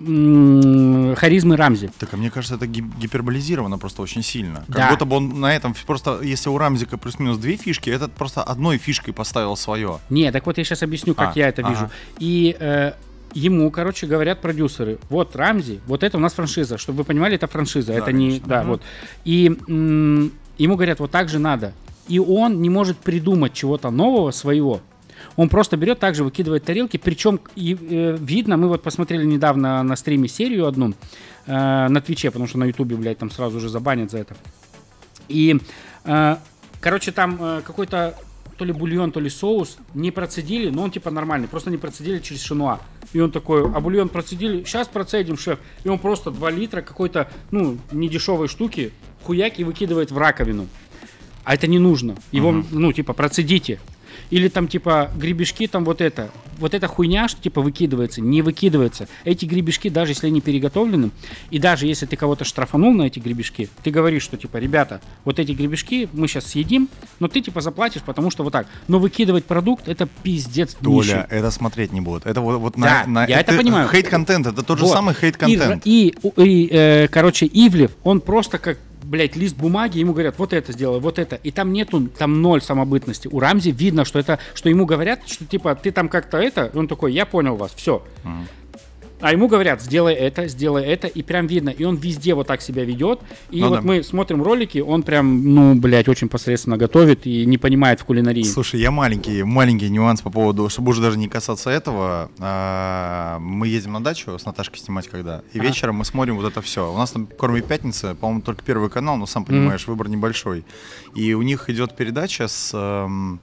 м, харизмы Рамзи. Так, а мне кажется, это ги- гиперболизировано просто очень сильно. Как Да. будто бы он на этом, просто, если у Рамзика плюс-минус две фишки, этот просто одной фишкой поставил свое. Не, так вот я сейчас объясню, как А, я это ага. вижу. И э, ему, короче, говорят продюсеры, вот Рамзи, вот это у нас франшиза, чтобы вы понимали, это франшиза, Да, это не, конечно. да, Мгм. вот. И м, ему говорят, вот так же надо. И он не может придумать чего-то нового своего. Он просто берет, также выкидывает тарелки, причем и, э, видно, мы вот посмотрели недавно на стриме серию одну э, на Твиче, потому что на Ютубе, блядь, там сразу же забанят за это. И, э, короче, там э, какой-то то ли бульон, то ли соус не процедили, но он типа нормальный, просто не процедили через шинуа. И он такой, а бульон процедили, сейчас процедим, шеф. И он просто 2 литра какой-то, ну, недешевой штуки хуяк и выкидывает в раковину. А это не нужно. Его, ну, типа, процедите. Или там, типа, гребешки, там вот это. Вот эта хуйня, что, типа, выкидывается, не выкидывается. Эти гребешки, даже если они переготовлены, и даже если ты кого-то штрафанул на эти гребешки, ты говоришь, что, типа, ребята, вот эти гребешки мы сейчас съедим, но ты, типа, заплатишь, потому что вот так. Но выкидывать продукт, это пиздец нищий. Толя, это смотреть не будут. Это вот, вот Да, на, на- я это понимаю. Хейт-контент, это тот же Вот. самый хейт-контент. И, и, и, э, короче, Ивлев, он просто как, блядь, лист бумаги, ему говорят, вот это сделай, вот это. И там нету, там ноль самобытности. У Рамзи видно, что это, что ему говорят, что типа, ты там как-то это, он такой, я понял вас, все. А ему говорят, сделай это, сделай это, и прям видно. И он везде вот так себя ведет. И Ну вот да. мы смотрим ролики, он прям, ну, блядь, очень посредственно готовит и не понимает в кулинарии. Слушай, я маленький, маленький нюанс по поводу, чтобы уже даже не касаться этого. А, Мы едем на дачу с Наташкой снимать когда, и Ага. вечером мы смотрим вот это все. У нас там кроме пятницы, по-моему, только первый канал, но сам понимаешь, выбор небольшой. И у них идет передача с эм,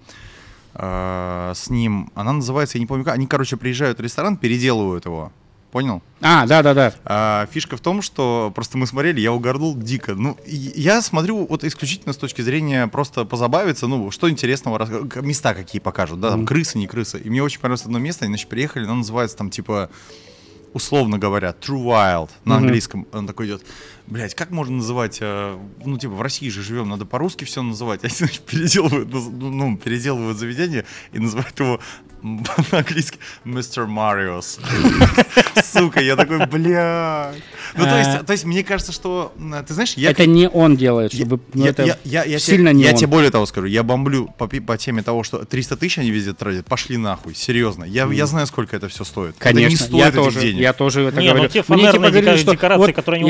э, с ним, она называется, я не помню как, они, короче, приезжают в ресторан, переделывают его. Понял? А, да-да-да. А, фишка в том, что просто мы смотрели, я угорнул дико. Ну, я смотрю вот исключительно с точки зрения просто позабавиться, ну, что интересного, места какие покажут, да, там Мгм. крысы, не крысы. И мне очень понравилось одно место, они, значит, приехали, оно называется там типа условно говоря, True Wild на Мгм. английском, он такой идет, блядь, как можно называть, э, ну, типа, в России же живем, надо по-русски все называть, они, значит, переделывают, ну, ну, переделывают заведение и называют его м, на-английски Mr. Marios. Сука, я такой, блядь. Ну, то А. есть, то есть, мне кажется, что, ты знаешь, я... это не он делает, Я, чтобы... ну, я- это я- я- я сильно не я он. тебе более того скажу, я бомблю по, теме того, что 300 тысяч они везде тратят, пошли нахуй, серьезно. Я, я знаю, сколько это все стоит. это не Конечно, стоит я этих тоже, денег. я тоже это Не, ну говорю. те Мне типа говорили, что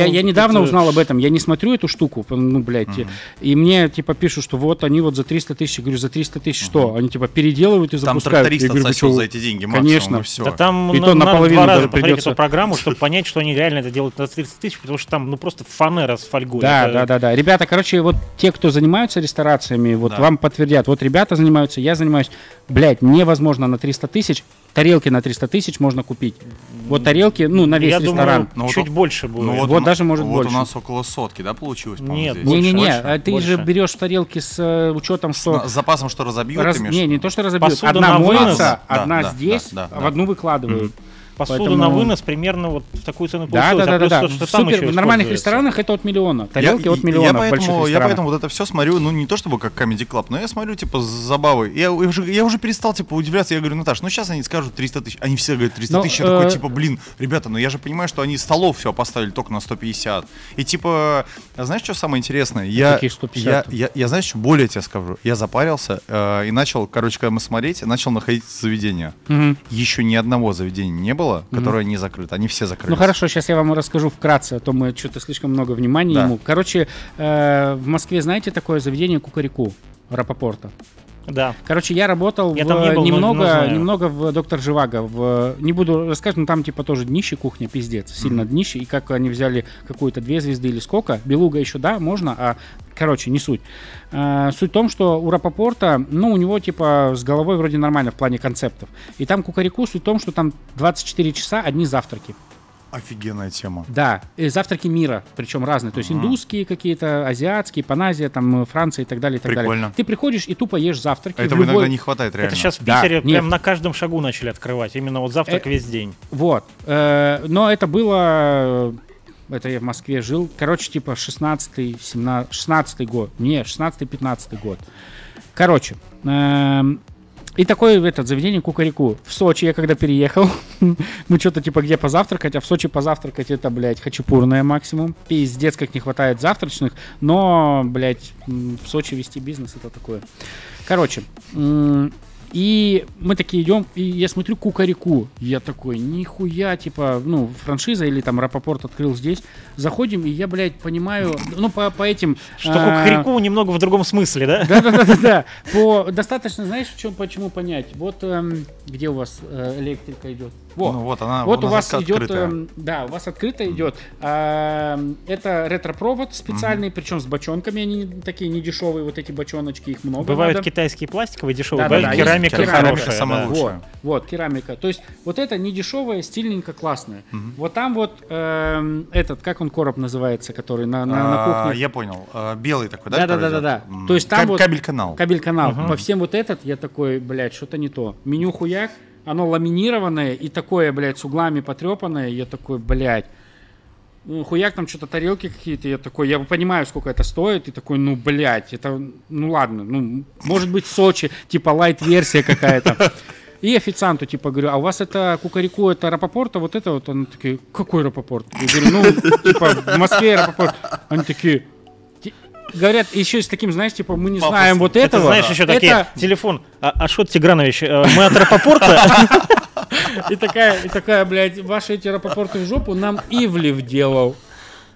я, недавно узнал об этом, я не смотрю эту штуку, ну, блядь, и мне типа пишут, что вот они вот за 300 тысяч, я говорю, за 300 тысяч что? Они типа переделывают и Там запускают. тракторист говорю, вы отсосет за эти деньги максимум, Конечно. и все. Да там И на- то наполовину два раза даже повторить придется. эту программу, чтобы понять, что они реально это делают на 30 тысяч, потому что там ну просто фанера с фольгой. Да, Это- да, да, да. Ребята, короче, вот те, кто занимаются ресторациями, вот Да. вам подтвердят. Вот ребята занимаются, я занимаюсь. Блядь, невозможно на 300 тысяч. Тарелки на 300 тысяч можно купить. Вот тарелки, ну, на весь Я ресторан. думаю, Ну, вот чуть он- больше будет. Ну, Вот у на- даже может вот больше. у нас около сотки, да, получилось, по-моему, Нет, здесь? больше. Не-не-не, Больше? а ты Больше. же берешь тарелки с э, учетом, что... с запасом, что разобьют, раз- ты имеешь Не, виду? не то, что разобьют. Посуда Одна на вынос. моется, Да, одна да, здесь, да, да, а в да. одну выкладывают. Посуда Поэтому- на вынос примерно вот в такую цену Да, получилась. да, а да, плюс да, то, да. что супер, еще в нормальных ресторанах это от миллиона. Тарелки я, от миллиона я поэтому, я поэтому вот это все смотрю, ну не то чтобы как Comedy Club, но я смотрю типа с забавой. Я, уже, я уже перестал типа удивляться. Я говорю, Наташ, ну сейчас они скажут 300 тысяч. Они все говорят 300 Ну, тысяч. Я такой э, типа, блин, ребята, ну я же понимаю, что они столов все поставили только на 150. И типа, а знаешь, что самое интересное? Я, Каких 150? я, я, я, знаешь, что более тебе скажу. Я запарился э, и начал, короче, когда мы смотреть, начал находить заведения. Мгм. Еще ни одного заведения не было, которое не закрыто. Они все закрыты. Ну хорошо, сейчас я вам расскажу вкратце, а то мы что-то слишком много внимания Да. ему. Короче, э, в Москве знаете такое заведение Кукареку Рапопорта? Да. Короче, я работал Я в- там не был, но- немного, но знаю. немного в Доктор Живаго. В, не буду рассказывать, но там типа тоже днище кухня, пиздец, сильно днище. И как они взяли какую-то две звезды или сколько, Белуга еще, да, можно, а короче, не суть. Э, суть в том, что у Рапопорта, ну, у него типа с головой вроде нормально в плане концептов. И там Кукареку, суть в том, что там 24 часа одни завтраки. Офигенная тема. Да, и завтраки мира, причем разные. То есть Ага. индусские какие-то, азиатские, Паназия, там, э, Франция и так далее, и так Прикольно. далее. Ты приходишь и тупо ешь завтраки. Этого любой- иногда не хватает реально. Это сейчас в Да, Питере нет. прям на каждом шагу начали открывать. Именно вот завтрак Э, весь день. Вот. Э, но это было... э, Это я в Москве жил. Короче, типа 16 17 16 год. Не, 16-15 год. Короче. эм, и такое этот заведение Кукареку. В Сочи я когда переехал, мы что-то типа где позавтракать, а в Сочи позавтракать это, блядь, хачапурное максимум. Пиздец, как не хватает завтрачных, но, блядь, в Сочи вести бизнес это такое. Короче, и мы такие идем, и я смотрю Кукареку. Я такой, нихуя, типа, ну, франшиза или там Рапопорт открыл здесь. Заходим, и я, блядь, понимаю, ну, по, по этим... Что а, кукареку немного в другом смысле, да? да, да, да, да, да. По достаточно, знаешь, в чем, почему понять? Вот эм, где у вас э, электрика идет? Во. Ну вот она вот у нас вас идет, эм, да, у вас открыто идет. эм, это ретропровод специальный, причем с бочонками, они такие недешевые, вот эти бочоночки, их много. Бывают надо. китайские пластиковые дешевые, Да-да-да, бывает есть керамика керамика, хорошая. самая да. лучшая. Вот, вот, керамика. То есть вот это не дешевое, стильненько, классное. Вот там вот эм, этот, как он короб называется, который на, на, на А, кухне. Я понял. А, Белый такой, да? Да, да, да, да, То есть там каб- вот- Кабель-канал. Кабель-канал. Мгм. По всем вот этот, я такой, блядь, что-то не то. Меню хуяк, оно ламинированное и такое, блядь, с углами потрепанное. Я такой, блядь. Хуяк там что-то тарелки какие-то, я такой, я понимаю, сколько это стоит, и такой, ну, блядь, это, ну, ладно, ну, может быть, Сочи, типа, лайт-версия какая-то. И официанту, типа, говорю, а у вас это кукареку, это Рапопорта, вот это вот? Они такие, какой Рапопорт? Я говорю, ну, типа, в Москве Рапопорт. Они такие, «Ти- говорят, еще с таким, знаешь, типа, мы не Пафосно. знаем вот Это этого. знаешь еще Это- такие, телефон, а, Ашот Тигранович, э, мы от Рапопорта, И такая, и такая, блядь, ваши эти Рапопорты в жопу нам Ивлев делал.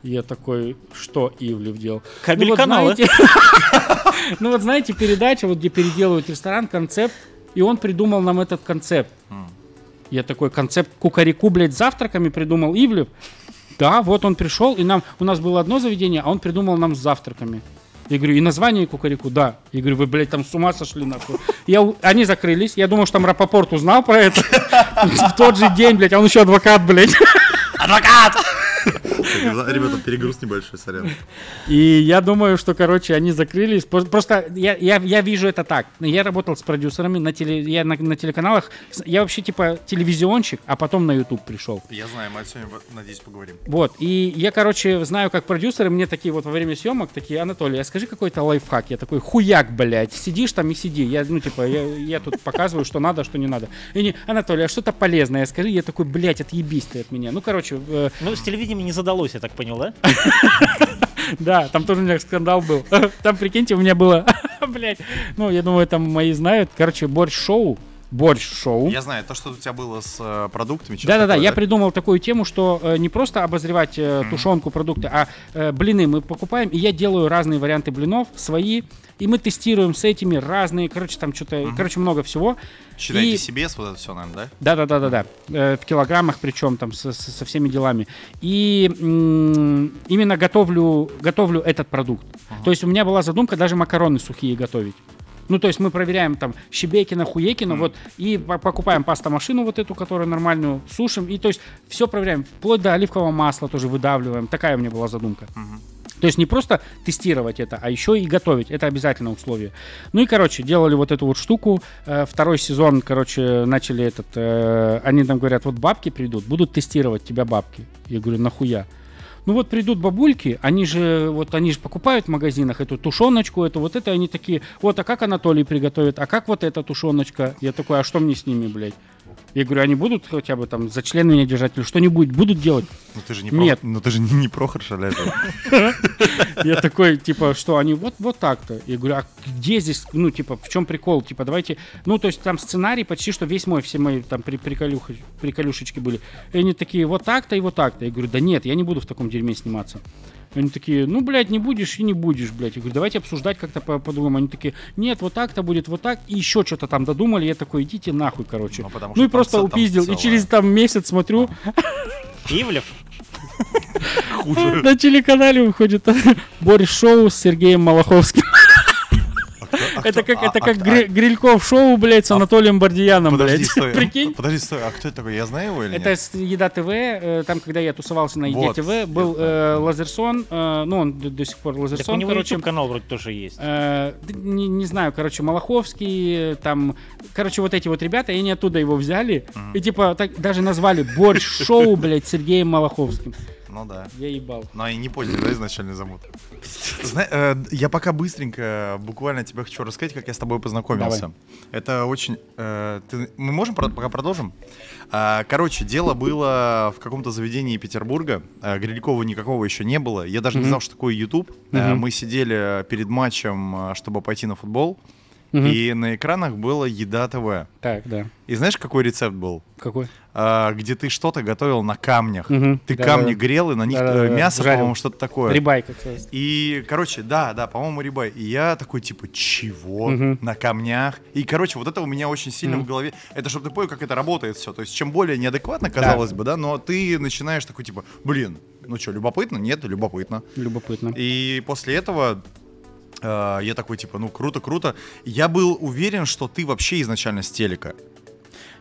Я такой, что Ивлев делал? Ну вот, знаете, ну вот знаете, передача, вот где переделывают ресторан, концепт, и он придумал нам этот концепт. Я такой, концепт кукареку, блядь, завтраками придумал Ивлев. Да, вот он пришел, и нам, у нас было одно заведение, а он придумал нам с завтраками. Я говорю, и название кукареку, да. Я говорю, вы, блядь, там с ума сошли, нахуй. Я, они закрылись, я думал, что там Рапопорт узнал про это. В тот же день, блядь, а он еще адвокат, блядь. Ребята, перегруз небольшой, сорян. И я думаю, что, короче, они закрылись. Про- Просто я, я, я вижу это так. Я работал с продюсерами на, теле, я на, на телеканалах. Я вообще типа телевизионщик, а потом на YouTube пришел. Я знаю, мы сегодня, надеюсь, поговорим. Вот, и я, короче, знаю, как продюсеры мне такие вот во время съемок, такие, Анатолий, а скажи какой-то лайфхак. Я такой, хуяк, блядь, сидишь там и сиди. Я, ну, типа, я, я тут показываю, что надо, что не надо. И не, Анатолий, а что-то полезное скажи. Я такой, блядь, отъебись ты от меня. Ну, короче, э, Ну, с телевидением не задалось, я так понял, да? да, там тоже у меня скандал был. Там, прикиньте, у меня было, блядь, ну, я думаю, там мои знают. Короче, борщ-шоу, борщ-шоу. Я знаю, то, что у тебя было с э, продуктами. Да-да-да, я придумал такую тему, что э, не просто обозревать э, тушенку, продукты, а э, блины мы покупаем, и я делаю разные варианты блинов, свои, и мы тестируем с этими разные, короче, там что-то, короче, много всего. Считайте И- себе вот это все, наверное, да? Да-да-да-да-да, э, в килограммах причем, там, со, со- всеми делами. И м, именно готовлю, готовлю этот продукт. То есть у меня была задумка даже макароны сухие готовить. Ну, то есть мы проверяем там Щебекина, Хуекина, вот, и по- покупаем пастомашину вот эту, которую нормальную, сушим, и то есть все проверяем, вплоть до оливкового масла тоже выдавливаем. Такая у меня была задумка. То есть не просто тестировать это, а еще и готовить. Это обязательное условие. Ну и, короче, делали вот эту вот штуку. Э, Второй сезон, короче, начали этот... э, Они там говорят, вот бабки придут, будут тестировать тебя бабки. Я говорю, нахуя? Ну вот придут бабульки, они же вот они же покупают в магазинах эту тушеночку, это вот это, они такие, вот, а как Анатолий приготовит, а как вот эта тушеночка? Я такой, а что мне с ними, блядь? Я говорю, они будут хотя бы там за член меня держать или что-нибудь будут делать? Ну ты же не Нет. Про... Ну ты же не, не Прохор Шаляпин. Я такой, типа, что они вот, вот так-то. Я говорю, а где здесь, ну, типа, в чем прикол? Типа, давайте, ну, то есть там сценарий почти что весь мой, все мои там при, приколюха- приколюшечки были. И они такие, вот так-то и вот так-то. Я говорю, да нет, я не буду в таком дерьме сниматься. Они такие, ну, блядь, не будешь и не будешь, блядь. Я говорю, давайте обсуждать как-то по- по-другому. Они такие, нет, вот так-то будет, вот так. И еще что-то там додумали. Я такой, идите нахуй, короче. Ну, Ну, и просто ц- упиздил. И через там месяц смотрю, Ивлев? на телеканале выходит Борис Шоу с Сергеем Малаховским. А Это кто- как, а- это а- как а- Гри- Грильков шоу, блядь, с Анатолием Бардияном, Подожди, блядь. стой. Прикинь? Подожди, стой. А кто это такой? Я знаю его или Это нет? с Еда ТВ, э, там, когда я тусовался на Еде Вот, ТВ, был э, Лазерсон, э, ну, он до, до сих пор Так у Лазерсон, него короче. YouTube-канал вроде тоже есть. Не, не знаю, короче, Малаховский, там, короче, вот эти вот ребята, и они оттуда его взяли, и типа так даже назвали борщ шоу, блядь, Сергеем Малаховским. Ну да. Я ебал. Но они не поняли, да, изначально замут. Зна- э, я пока быстренько, буквально тебе хочу рассказать, как я с тобой познакомился. Давай. Это очень... э, ты- мы можем про- пока продолжим? А, короче, дело было в каком-то заведении Петербурга. А, Грилькова никакого еще не было. Я даже не Мгм. знал, что такое YouTube. Мгм. мы сидели перед матчем, а, чтобы пойти на футбол. Мгм. И на экранах было Еда ТВ. Так, да. И знаешь, какой рецепт был? Какой? А, где ты что-то готовил на камнях. Мгм. Ты Да, камни да, грел, и на них э, Да-да-да, мясо, жарил. по-моему, что-то такое. Рибай, как сказать. И, короче, да, да, по-моему, рибай. И я такой, типа, чего? Мгм. На камнях? И, короче, вот это у меня очень сильно Мгм. в голове. Это чтобы ты понял, как это работает все. То есть, чем более неадекватно, казалось бы, да, но ты начинаешь такой, типа, блин, ну что, любопытно? Нет, любопытно. Любопытно. И после этого я такой, типа, ну, круто, круто. Я был уверен, что ты вообще изначально с телека.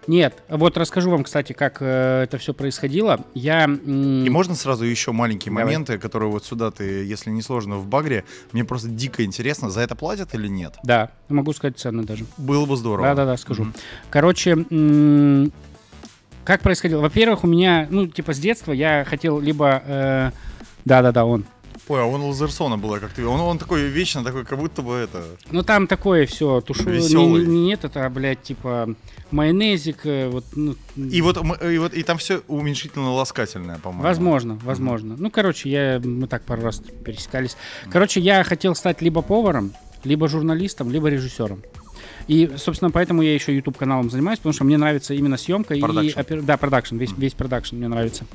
Нет, вот расскажу вам, кстати, как э, это все происходило. Я... м, И можно сразу еще маленькие Давай. моменты, которые вот сюда ты, если не сложно, в багре. Мне просто дико интересно, за это платят или нет? Да, могу сказать цены даже. Было бы здорово. Да-да-да, скажу. Мгм. Короче, м, как происходило? Во-первых, у меня, ну, типа, с детства я хотел либо... э, Да-да-да, он. Ой, а он Лазерсона было, как ты. Он, он такой вечно такой, как будто бы это. Ну, там такое все, тушу... не- Весёлый. не- Нет, это, блядь, типа, майонезик, э, вот, ну, И вот, и вот и там все уменьшительно-ласкательное, по-моему. Возможно, возможно. Ну, короче, я, мы так пару раз пересекались. Короче, я хотел стать либо поваром, либо журналистом, либо режиссером. И, собственно, поэтому я еще YouTube каналом занимаюсь, потому что мне нравится именно съемка и Продакшн. опер- да, продакшн, весь, весь продакшн мне нравится.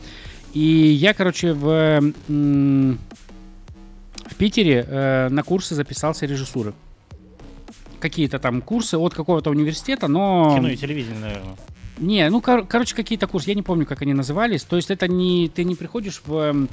И я, короче, в, м, в Питере э, на курсы записался режиссуры. Какие-то там курсы от какого-то университета, но... Кино и телевидение, наверное. Не, ну, кор- короче, какие-то курсы, я не помню, как они назывались. То есть это не, ты не приходишь в,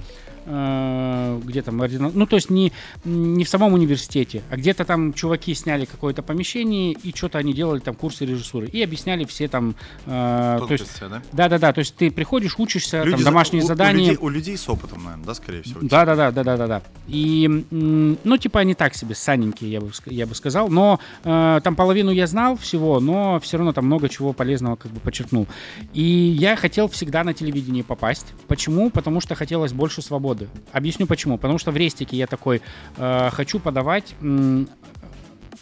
где там, ордина- ну, то есть не, не в самом университете, а где-то там чуваки сняли какое-то помещение, и что-то они делали там курсы режиссуры, и объясняли все там, э, то есть, Тонкости, да? да-да-да, то есть ты приходишь, учишься, там за- домашние у- задания. У людей, у людей с опытом, наверное, да, скорее всего. Да, да, да, да, да, да, да. И, ну, типа, они так себе, саненькие, я бы, я бы сказал. Но э, там половину я знал всего, но все равно там много чего полезного как бы подчеркнул. И я хотел всегда на телевидение попасть. Почему? Потому что хотелось больше свободы. Объясню почему. Потому что в рестике я такой, э, хочу подавать м,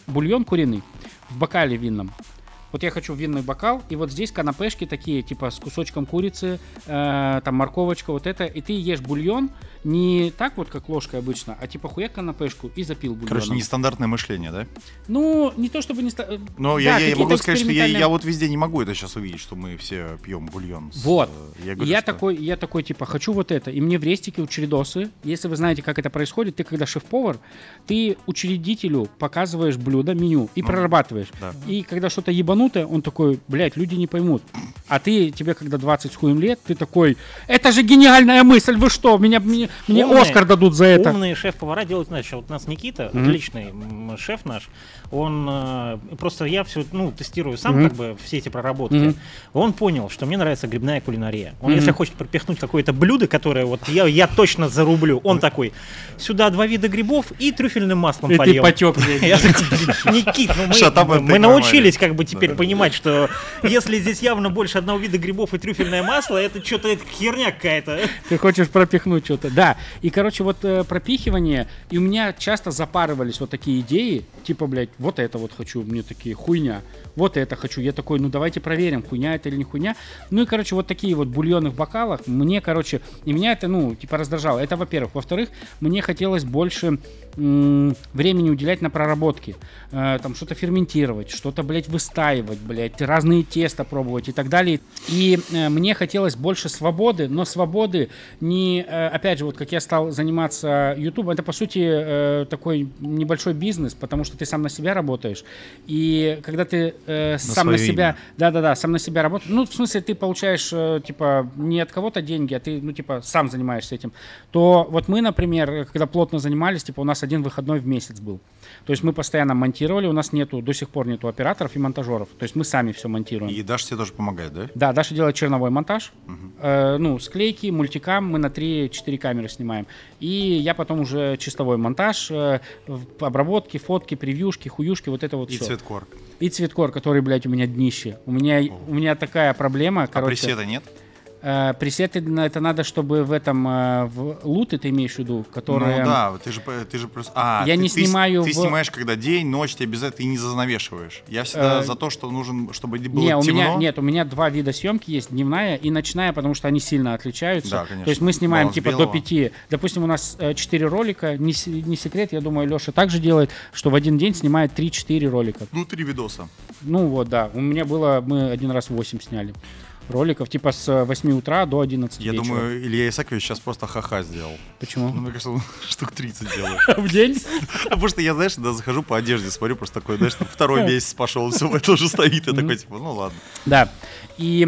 бульон куриный в бокале винном. Вот я хочу винный бокал, и вот здесь канапешки такие, типа с кусочком курицы, э, там морковочка, вот это, и ты ешь бульон не так вот, как ложкой обычно, а типа хуяк канапешку и запил бульоном. Короче, нестандартное мышление, да? Ну, не то чтобы не... Но да, я, я могу сказать, что я, я вот везде не могу это сейчас увидеть, что мы все пьем бульон. с, Вот. э, Я, говорю, я что- такой, я такой, типа, хочу вот это. И мне в рестике учредосы. Если вы знаете, как это происходит, ты когда шеф-повар, ты учредителю показываешь блюдо, меню и Ну, прорабатываешь. да. И когда что-то ебанутое, он такой, блядь, люди не поймут. А ты, тебе когда 20 с хуем лет, ты такой, это же гениальная мысль, вы что, меня, мне, мне Умные- Оскар дадут за это. Умные шеф-повара делают иначе. Вот у нас Никита, Мгм. отличный шеф наш, он э, просто я все ну тестирую сам Мгм. как бы все эти проработки. Мгм. Он понял, что мне нравится грибная кулинария. Он Мгм. если хочет пропихнуть какое-то блюдо, которое вот я я точно зарублю, он такой: сюда два вида грибов и трюфельным маслом И польем. потек, блядь. Я такой, блин, Никит, ну мы, научились как бы теперь понимать, что если здесь явно больше одного вида грибов и трюфельное масло, это что-то это херня какая-то. Ты хочешь пропихнуть что-то. Да. И, короче, вот э, пропихивание, и у меня часто запарывались вот такие идеи, типа, блядь, вот это вот хочу, мне такие, хуйня, вот это хочу. Я такой, ну давайте проверим, хуйня это или не хуйня. Ну и, короче, вот такие вот бульоны в бокалах, мне, короче, и меня это, ну, типа, раздражало. Это, во-первых. Во-вторых, мне хотелось больше времени уделять на проработки. Э, там что-то ферментировать, что-то, блядь, выстаивать, блядь, разные теста пробовать и так далее. И э, мне хотелось больше свободы, но свободы не, э, опять же, вот как я стал заниматься YouTube, это, по сути, э, такой небольшой бизнес, потому что ты сам на себя работаешь. И когда ты э, сам на себя, да-да-да, сам на себя работаешь, ну, в смысле, ты получаешь, э, типа, не от кого-то деньги, а ты, ну, типа, сам занимаешься этим, то вот мы, например, когда плотно занимались, типа, у нас один выходной в месяц был. То есть мы постоянно монтировали, у нас нету, до сих пор нету операторов и монтажеров. То есть мы сами все монтируем. И Даша тебе тоже помогает, да? Да, Даша делает черновой монтаж, э, ну, склейки, мультикам, мы на 3-4 камеры снимаем. И я потом уже чистовой монтаж, э, обработки, фотки, превьюшки, хуюшки, вот это вот И все. цветкор. И цветкор, который, блядь, у меня днище. У меня, у меня такая проблема, А короче. пресета нет? Э, пресеты, на это надо, чтобы в этом, э, в луты ты имеешь в виду, которые... Ну да, ты же, ты же просто... А, Я ты, не ты снимаю Ты, в- снимаешь, когда день, ночь, тебе без этого и не занавешиваешь. Я всегда Э, за то, что нужен, чтобы было Не, у темно. меня нет, у меня два вида съемки есть, дневная и ночная, потому что они сильно отличаются. Да, конечно. То есть мы снимаем Баланс типа до белого. пяти. Допустим, у нас э, четыре ролика, не, не секрет, я думаю, Леша также делает, что в один день снимает 3-4 ролика. Ну, три видоса. Ну вот, да. У меня было, мы один раз 8 сняли роликов, типа с 8 утра до 11 Я вечера. думаю, Илья Исакович сейчас просто ха-ха сделал. Почему? Ну, мне кажется, он штук 30 делает. В день? Потому что я, знаешь, когда захожу по одежде, смотрю, просто такой, знаешь, второй месяц пошел, все, это уже стоит. Я такой, типа, ну ладно. Да. И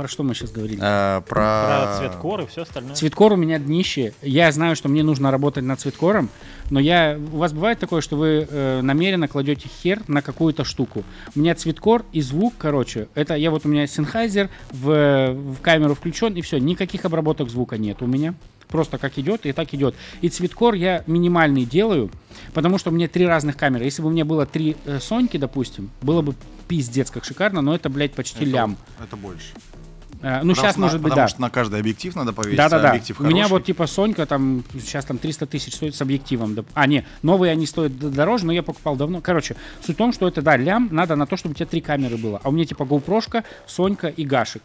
про что мы сейчас говорили? Э, Про Про цветкор и все остальное. Цветкор у меня днище. Я знаю, что мне нужно работать над цветкором, но я... У вас бывает такое, что вы э, намеренно кладете хер на какую-то штуку. У меня цветкор и звук, короче, это я вот у меня синхайзер в, в камеру включен, и все, никаких обработок звука нет у меня. Просто как идет, и так идет. И цветкор я минимальный делаю, потому что у меня три разных камеры. Если бы у меня было три э, Соньки, допустим, было бы пиздец как шикарно, но это, блядь, почти Это- лям. Это больше. Э, ну, сейчас, на- может быть, Потому да. что на каждый объектив надо повесить, Да, да, да. объектив У меня хороший. вот типа Сонька там сейчас там 300 тысяч стоит с объективом. А, не, новые они стоят дороже, но я покупал давно. Короче, суть в том, что это, да, лям надо на то, чтобы у тебя три камеры было. А у меня типа GoPro, Сонька и Гашек.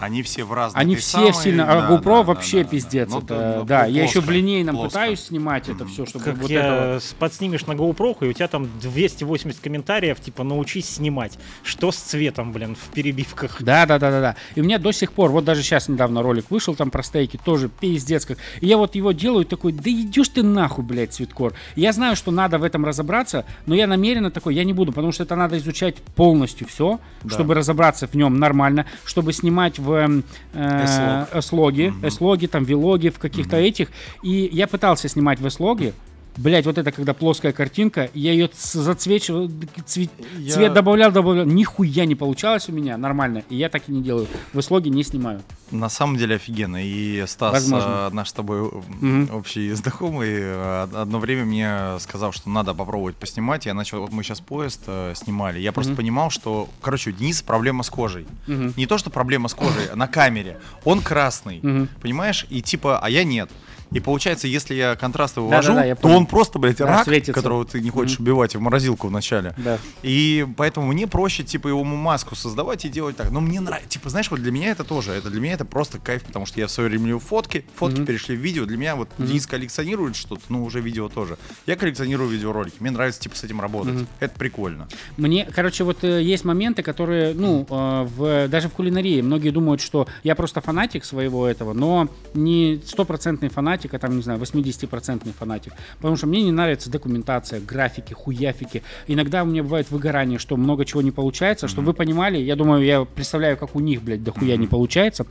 Они все в разных Они все самые, сильно... да, А GoPro да, вообще да, да, пиздец. Ну, это, да, ну, да, я еще в плоско, линейном плоско. пытаюсь снимать это все, чтобы Как вот я это... с- подснимешь на GoPro, и у тебя там 280 комментариев, типа, научись снимать. Что с цветом, блин, в перебивках? Да, да, да, да, да. И у меня до сих пор, вот даже сейчас недавно ролик вышел там про стейки, тоже пиздец как. И я вот его делаю такой, да идешь ты нахуй, блядь, Цветкор. Я знаю, что надо в этом разобраться, но я намеренно такой, я не буду, потому что это надо изучать полностью все, Да. чтобы разобраться в нем нормально, чтобы снимать в в э. S-логи. S-логи, там, вилоги, в каких-то этих. И я пытался снимать в S-логе. Блять, вот это когда плоская картинка, я ее зацвечивал, цве- Я- цвет добавлял, добавлял, нихуя не получалось у меня нормально, и я так и не делаю. В S-логе не снимаю. На самом деле офигенно. И Стас, Возможно. э, наш с тобой Мгм. общий знакомый, э, одно время мне сказал, что надо попробовать поснимать. Я начал, вот мы сейчас поезд э, снимали. Я просто Мгм. понимал, что, короче, у Дениса проблема с кожей. Мгм. Не то, что проблема с кожей, а на камере. Он красный, Мгм. понимаешь? И типа, а я нет. И получается, если я контрасты вывожу, Да-да-да, я то понял. он просто, блядь, Да, рак, светится. которого ты не хочешь Мгм. убивать в морозилку вначале. Да. И поэтому мне проще, типа, его маску создавать и делать так. Но мне нравится, типа, знаешь, вот для меня это тоже, это для меня это просто кайф, потому что я в свое время фотки, фотки Мгм. перешли в видео. Для меня вот Мгм. Денис коллекционирует что-то, ну, уже видео тоже. Я коллекционирую видеоролики, мне нравится, типа, с этим работать. Мгм. Это прикольно. Мне, короче, вот э, есть моменты, которые, ну, э, в, даже в кулинарии многие думают, что я просто фанатик своего этого, но не стопроцентный фанатик, а там, не знаю, 80-процентный фанатик. Потому что мне не нравится документация, графики, хуяфики. Иногда у меня бывает выгорание, что много чего не получается. Чтобы вы понимали, я думаю, я представляю, как у них, блядь, дохуя не получается.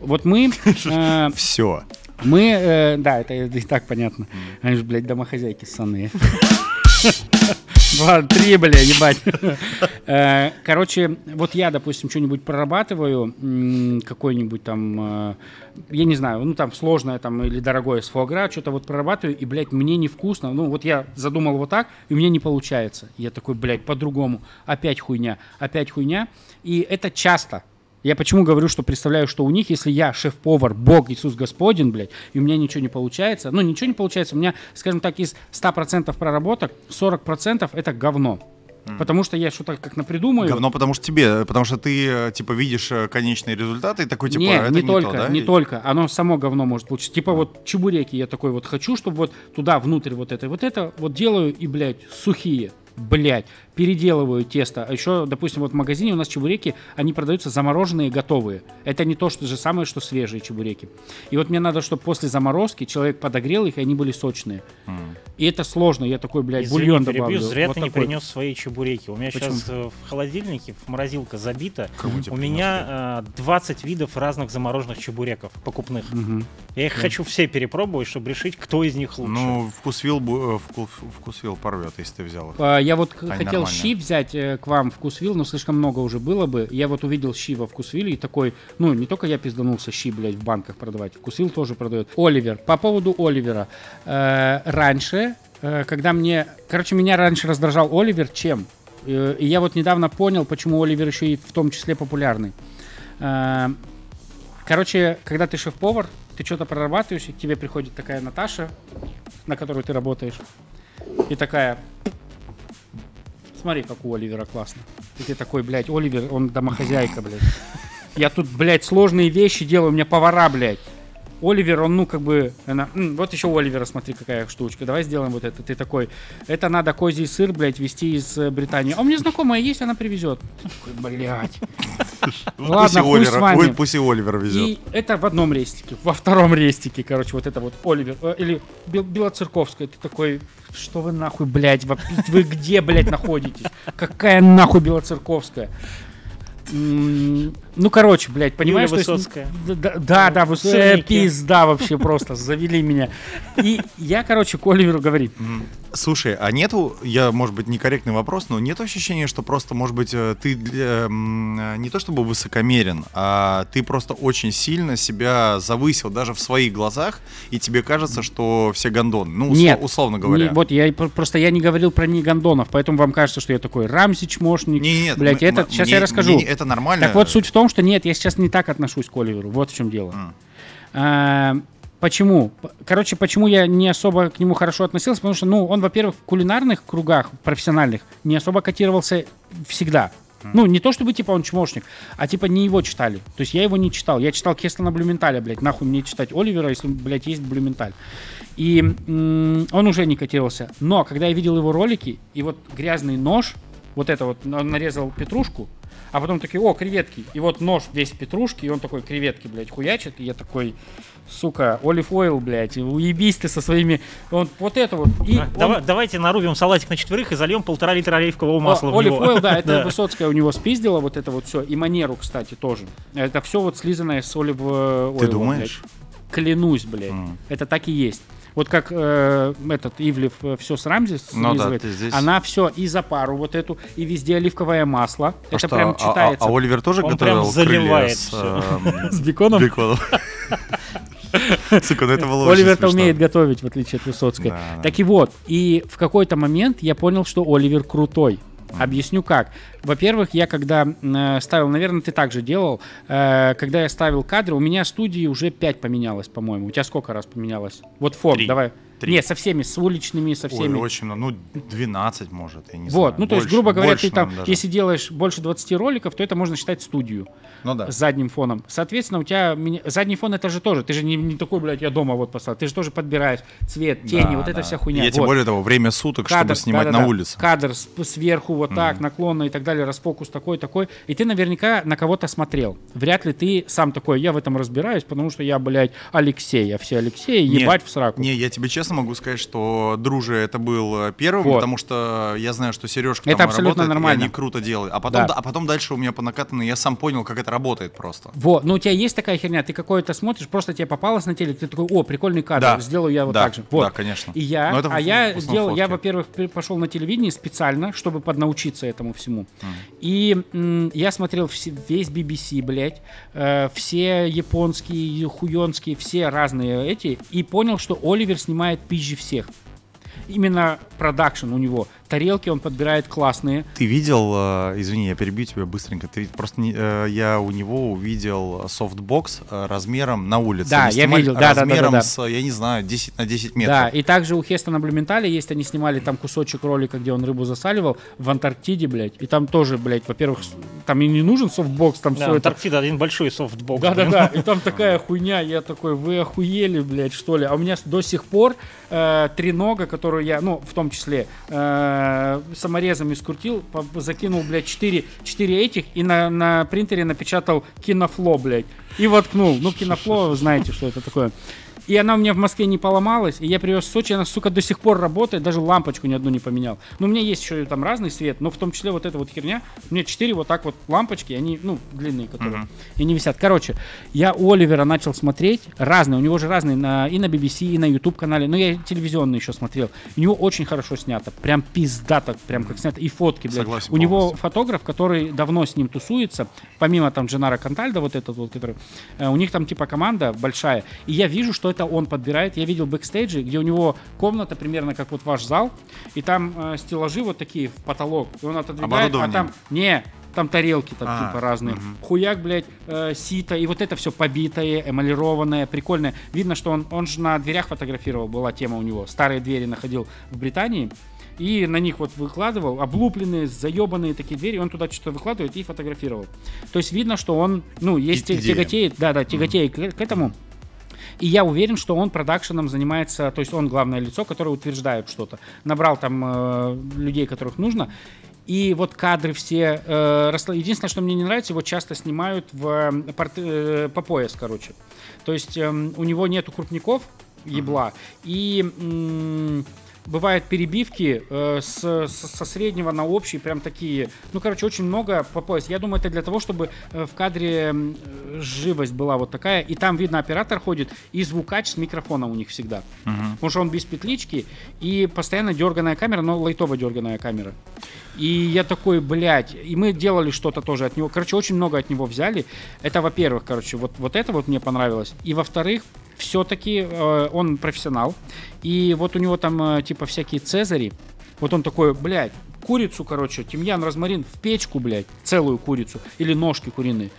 Вот мы... э, Все. мы, э, да, это и так понятно. Они же, блядь, домохозяйки ссаные. Два, три, бля, ебать. Э, Короче, вот я, допустим, что-нибудь прорабатываю, какой-нибудь там, э, я не знаю, ну там сложное там или дорогое с фуагра, что-то вот прорабатываю, и, блядь, мне невкусно. Ну вот я задумал вот так, и меня не получается. Я такой, блядь, по-другому. Опять хуйня, опять хуйня. И это часто. Я почему говорю, что представляю, что у них, если я шеф-повар, Бог, Иисус Господин, блядь, и у меня ничего не получается, ну, ничего не получается, у меня, скажем так, из 100% проработок 40% это говно. Потому что я что-то как напридумаю. Говно, потому что тебе, потому что ты, э, типа, видишь э, конечные результаты и такой, типа, не, это не, не, только, то, да? не И- только. Оно само говно может получиться. Типа вот чебуреки я такой вот хочу, чтобы вот туда внутрь вот это, вот это вот делаю и, блядь, сухие. Блядь, переделываю тесто. А еще, допустим, вот в магазине у нас чебуреки, они продаются замороженные, готовые. Это не то что же самое, что свежие чебуреки. И вот мне надо, чтобы после заморозки человек подогрел их, и они были сочные. М. И это сложно. Я такой, блядь, Извини, бульон перебью, добавлю. зря Вот ты не такой. принес свои чебуреки. У меня Почему? сейчас в холодильнике в морозилка забита. Кому тебе У меня э, 20 видов разных замороженных чебуреков покупных. Мгм. Я их хочу все перепробовать, чтобы решить, кто из них лучше. Ну, вкусвил, э, вкус, вкусвил порвет, если ты взял их. А, Я вот Они хотел нормальные. щи взять э, к вам в Вкусвилл, но слишком много уже было бы. Я вот увидел щи во Вкусвилле и такой, ну, не только я пизданулся щи, блядь, в банках продавать. Вкусвилл тоже продает. Оливер. По поводу Оливера. Э, раньше, э, когда мне... Короче, меня раньше раздражал Оливер чем? Э, и я вот недавно понял, почему Оливер еще и в том числе популярный. Э, короче, когда ты шеф-повар, ты что-то прорабатываешь, и к тебе приходит такая Наташа, на которую ты работаешь, и такая, Смотри, как у Оливера классно. И ты такой, блядь, Оливер, он домохозяйка, блядь. Я тут, блядь, сложные вещи делаю, у меня повара, блядь. Оливер, он, ну, как бы, она, «М, вот еще у Оливера, смотри, какая штучка, давай сделаем вот это. Ты такой, это надо козий сыр, блядь, везти из э, Британии. А у меня знакомая есть, она привезет. Такой, блядь. Ладно, хуй с Оливер- вами. ой, пусть и Оливер везет. И это в одном рестике. Во втором рестике, короче, вот это вот Оливер. э, Или Бел- Белоцерковская. Ты такой, что вы нахуй, блядь, вы где, блядь, находитесь? Какая нахуй Белоцерковская? Ну, короче, блядь, понимаешь, Юля то есть- Высоцкая. Да, да, да, вот, э, пизда вообще просто, завели меня. И я, короче, к Оливеру говорит. Слушай, а нету, я, может быть, некорректный вопрос, но нет ощущения, что просто, может быть, э, ты э, не то чтобы высокомерен, а ты просто очень сильно себя завысил даже в своих глазах, и тебе кажется, что все гондоны. Ну, Нет, условно говоря. Не, вот я просто я не говорил про не гондонов, поэтому вам кажется, что я такой Рамзи чмошник. Не, нет, блядь, м- это м- сейчас мне- я расскажу. мне это нормально. Так вот, суть в том, что нет, я сейчас не так отношусь к Оливеру. Вот в чем дело. А, почему? Короче, почему я не особо к нему хорошо относился? Потому что, ну, он, во-первых, в кулинарных кругах профессиональных не особо котировался всегда. Ну, не то чтобы, типа, он чмошник, а, типа, не его читали. То есть я его не читал. Я читал Кеслана Блюменталя, блядь. Нахуй мне читать Оливера, если, блядь, есть Блюменталь. И м, он уже не котировался. Но, когда я видел его ролики, и вот грязный нож, Вот это вот, он нарезал петрушку, а потом такие, о, креветки. И вот нож весь в петрушке, и он такой креветки, блядь, хуячит. И я такой, сука, олив ойл, блядь, уебись ты со своими... Он, вот это вот. И А, он- давай- давайте нарубим салатик на четверых и зальем полтора литра оливкового масла в Олив него. ойл, да, это Да. Высоцкая у него спиздила вот это вот все. И манеру, кстати, тоже. Это все вот слизанное с олив ойл. Ты думаешь? Клянусь, блядь. Это так и есть. Вот как э, этот Ивлев все с Рамзи Ну да, здесь- она все и за пару вот эту, и везде оливковое масло. А это что, прям а- а- читается. А, Оливер тоже Он готовил прям заливает крылья с, эм, С беконом? беконом? Сука, ну это было Оливер-то умеет готовить, в отличие от Высоцкой. Да, да. Так и вот, и в какой-то момент я понял, что Оливер крутой. Объясню как. Во-первых, я когда э, ставил, наверное, ты так же делал, э, когда я ставил кадры, у меня студии уже 5 поменялось, по-моему. У тебя сколько раз поменялось? Вот фон, Три. давай. Три. Не, со всеми, с уличными, со Ой, всеми. очень много. Ну, 12, может, я не вот, знаю. ну то есть, Больше, грубо говоря, ты там, даже. если делаешь больше 20 роликов, то это можно считать студию Ну да. с задним фоном. Соответственно, у тебя задний фон это же тоже, ты же не, не такой, блядь, я дома вот поставил, ты же тоже подбираешь цвет, тени, Да, вот эта да. вся хуйня. Я тем Вот. более того, время суток, чтобы снимать на да-да-да. улице. Кадр сверху вот так, наклонно и так далее, расфокус такой, такой. И ты наверняка на кого-то смотрел. Вряд ли ты сам такой, я в этом разбираюсь, потому что я, блядь, Алексей, а все Алексеи, Не, ебать в сраку. Не, я тебе честно могу сказать, что Друже это был э, первым, Вот. потому что я знаю, что Сережка Это там абсолютно работает, нормально. и они круто делают. А потом, Да. а потом дальше у меня по накатанной я сам понял, как это работает просто. Вот, ну у тебя есть такая херня, ты какое-то смотришь, просто тебе попалось на телек, ты такой, о, прикольный кадр, Да. сделаю я вот Да, так же. Вот. да, конечно. И я, а я сделал, я, фотки. во-первых, при- пошел на телевидение специально, чтобы поднаучиться этому всему. И м, я смотрел все- весь BBC, блядь, э, все японские, хуёнские, все разные эти, и понял, что Оливер снимает пизже всех. Именно продакшн у него. Тарелки он подбирает классные. Ты видел, э, извини, я перебью тебя быстренько, ты просто не- э, я у него увидел софтбокс э, размером на улице. Да, Они я видел, да, да, да, размером да, да. с, я не знаю, 10 на 10 метров. Да, и также у Хестона Блюменталя есть, они снимали там кусочек ролика, где он рыбу засаливал в Антарктиде, блядь. И там тоже, блядь, во-первых, там и не нужен софтбокс, там Да, все это. Антарктида один большой софтбокс. Да, да, блин. да. И там такая хуйня, я такой, вы охуели, блядь, что ли? А у меня до сих пор э, тренога, которую я, ну, в том числе, э, саморезами скрутил, закинул, блядь, 4, 4 этих и на, на принтере напечатал Kino Flo, блядь. И воткнул. Ну, Kino Flo, знаете, что это такое. И она у меня в Москве не поломалась, и я привез в Сочи, она, сука, до сих пор работает, даже лампочку ни одну не поменял. Ну, у меня есть еще там разный свет, но в том числе вот эта вот херня, у меня 4 вот так вот лампочки, они, ну, длинные, которые, и не висят. Короче, я у Оливера начал смотреть, разные, у него же разные на, и на BBC, и на YouTube канале, но я телевизионный еще смотрел. У него очень хорошо снято, прям пиздато, прям как снято, и фотки, блядь. Согласен у него полностью. фотограф, который давно с ним тусуется, помимо там Дженнаро Контальдо, вот этот вот, который, э, у них там типа команда большая, и я вижу, что это он подбирает. Я видел бэкстейджи, где у него комната примерно как вот ваш зал, и там э, стеллажи вот такие в потолок, и он отодвигает, а там, не, там тарелки там А, типа разные. мгм. Хуяк, блядь, э, сито, и вот это все побитое, эмалированное, прикольное. Видно, что он, он же на дверях фотографировал, была тема у него. Старые двери находил в Британии. И на них вот выкладывал, облупленные, заебанные такие двери, он туда что-то выкладывает и фотографировал. То есть видно, что он, ну, есть И- тяготеет, да, да, тяготеет к, к этому. И я уверен, что он продакшеном занимается, то есть он главное лицо, которое утверждает что-то. Набрал там э, людей, которых нужно. И вот кадры все... э, Единственное, что мне не нравится, его часто снимают в, э, порт- э, по пояс, короче. То есть эм, у него нету крупников, ебла, и бывают перебивки э, с, с- со среднего на общий, прям такие. Ну, короче, очень много по пояс. Я думаю, это для того, чтобы э, в кадре живость была вот такая. И там видно, оператор ходит, и звукач с микрофона у них всегда. Потому что он без петлички, и постоянно дерганая камера, но лайтово дерганая камера. И я такой, блядь, и мы делали что-то тоже от него. Короче, очень много от него взяли. Это, во-первых, короче, вот, вот это вот мне понравилось. И, во-вторых, все-таки э, он профессионал. И вот у него там, э, типа, всякие цезари. Вот он такой, блядь, курицу, короче, тимьян, розмарин в печку, блядь, целую курицу. Или ножки куриные.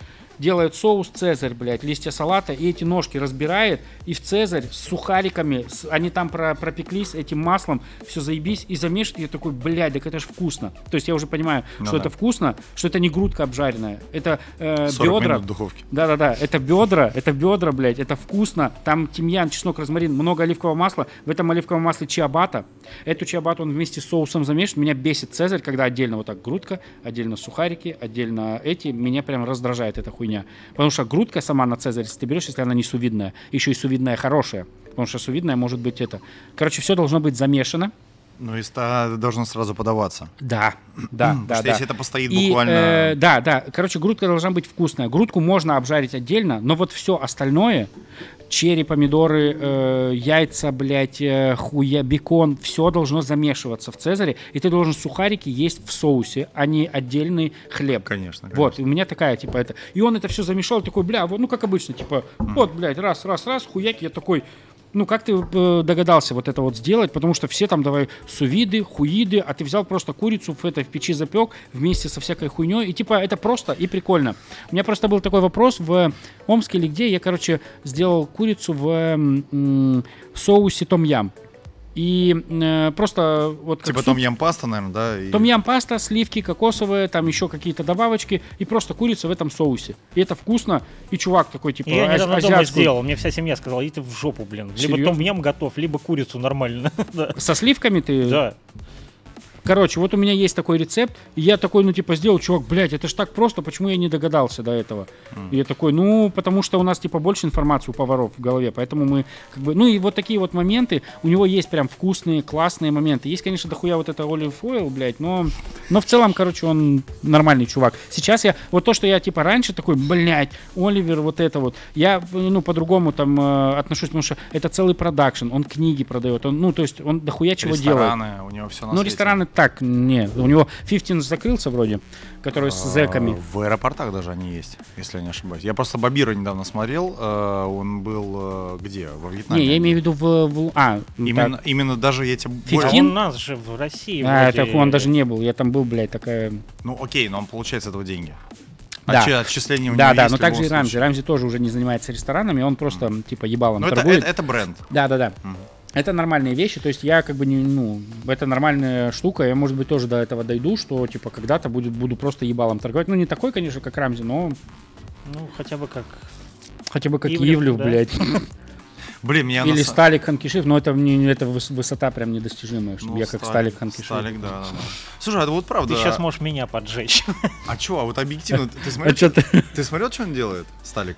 Делает соус Цезарь, блядь, листья салата, и эти ножки разбирает, и в Цезарь с сухариками, с- они там про, пропеклись этим маслом, все заебись, и замешивает, и я такой, блядь, так это ж вкусно. То есть я уже понимаю, Ну что да. это вкусно, что это не грудка обжаренная, это э, 40 бедра. минут в духовке. Да-да-да, это бедра, это бедра, блядь, это вкусно. Там тимьян, чеснок, розмарин, много оливкового масла. В этом оливковом масле чиабата. Эту чиабату он вместе с соусом замешивает. Меня бесит Цезарь, когда отдельно вот так грудка, отдельно сухарики, отдельно эти. Меня прям раздражает эта хуйня. Потому что грудка сама на Цезарь, если ты берешь, если она не сувидная, еще и сувидная хорошая. Потому что сувидная может быть это. Короче, все должно быть замешано. Ну, и ста- должно сразу подаваться. Да, да, Потому да, что да. если это постоит И, буквально... э, да, да. Короче, грудка должна быть вкусная. Грудку можно обжарить отдельно, но вот все остальное, черри, помидоры, э, яйца, блядь, э, хуя, бекон, все должно замешиваться в Цезаре, и ты должен сухарики есть в соусе, а не отдельный хлеб. Конечно, Вот, и у меня такая, типа, это... И он это все замешал, такой, бля, вот, ну, как обычно, типа, вот, блядь, раз, раз, раз, хуяки, я такой... Ну, как ты э, догадался вот это вот сделать? Потому что все там давай сувиды, хуиды, а ты взял просто курицу в это в печи запек вместе со всякой хуйней. И типа это просто и прикольно. У меня просто был такой вопрос в Омске или где. Я, короче, сделал курицу в м, соусе том-ям. И э, просто вот Типа суп- том ям паста, наверное, да? и- том-ям паста, сливки кокосовые, там еще какие-то добавочки и просто курица в этом соусе. И это вкусно. И чувак такой типа Я аз- недавно дома азиатскую- сделал, мне вся семья сказала, иди ты в жопу, блин. Либо Серьезно? том ям готов, либо курицу нормально. Со сливками ты? Да. Короче, вот у меня есть такой рецепт, и я такой, ну, типа, сделал, чувак, блядь, это ж так просто, почему я не догадался до этого? И я такой, ну, потому что у нас, типа, больше информации у поваров в голове, поэтому мы, как бы, ну, и вот такие вот моменты, у него есть прям вкусные, классные моменты. Есть, конечно, дохуя вот это olive oil, блядь, но, но в целом, короче, он нормальный чувак. Сейчас я, вот то, что я, типа, раньше такой, блядь, Оливер, вот это вот, я, ну, по-другому там э, отношусь, потому что это целый продакшн, он книги продает, он, ну, то есть он дохуя чего делает. Рестораны, у него все на Ну, свете. рестораны так, не. У него 15 закрылся вроде, который с А, зэками. В аэропортах даже они есть, если я не ошибаюсь. Я просто Бабира недавно смотрел. э, Он был э, где? Во Вьетнаме. Не, я имею в виду в... в- а, Именно, так. именно даже я тебе... А более- Фифтин? он у нас же в России А, вроде- так он даже не был. Я там был, блядь, такая... Ну окей, но он получает с этого деньги. Да. Отчи- Отчисления у Да, него да, есть но также и Рамзи. Рамзи тоже уже не занимается ресторанами, он просто, типа, ебалом Ну это, торгует. это, это бренд. Да, да, да. Мгм. Это нормальные вещи, то есть я как бы не, ну, это нормальная штука, я, может быть, тоже до этого дойду, что, типа, когда-то будет, буду просто ебалом торговать. Ну, не такой, конечно, как Рамзи, но Ну, хотя бы как... хотя бы как Ивлев, Ивлев, да. блядь. Блин, меня на Или са- Сталик Ханкишев, но это, не, это выс- высота прям недостижимая, чтобы Ну, я как Сталик Ханкишев. Сталик, да, да, да. Слушай, а это вот правда. Ты сейчас можешь меня поджечь. А чё, а вот объективно, ты А смотрел, ты смотрел, что он делает, Сталик?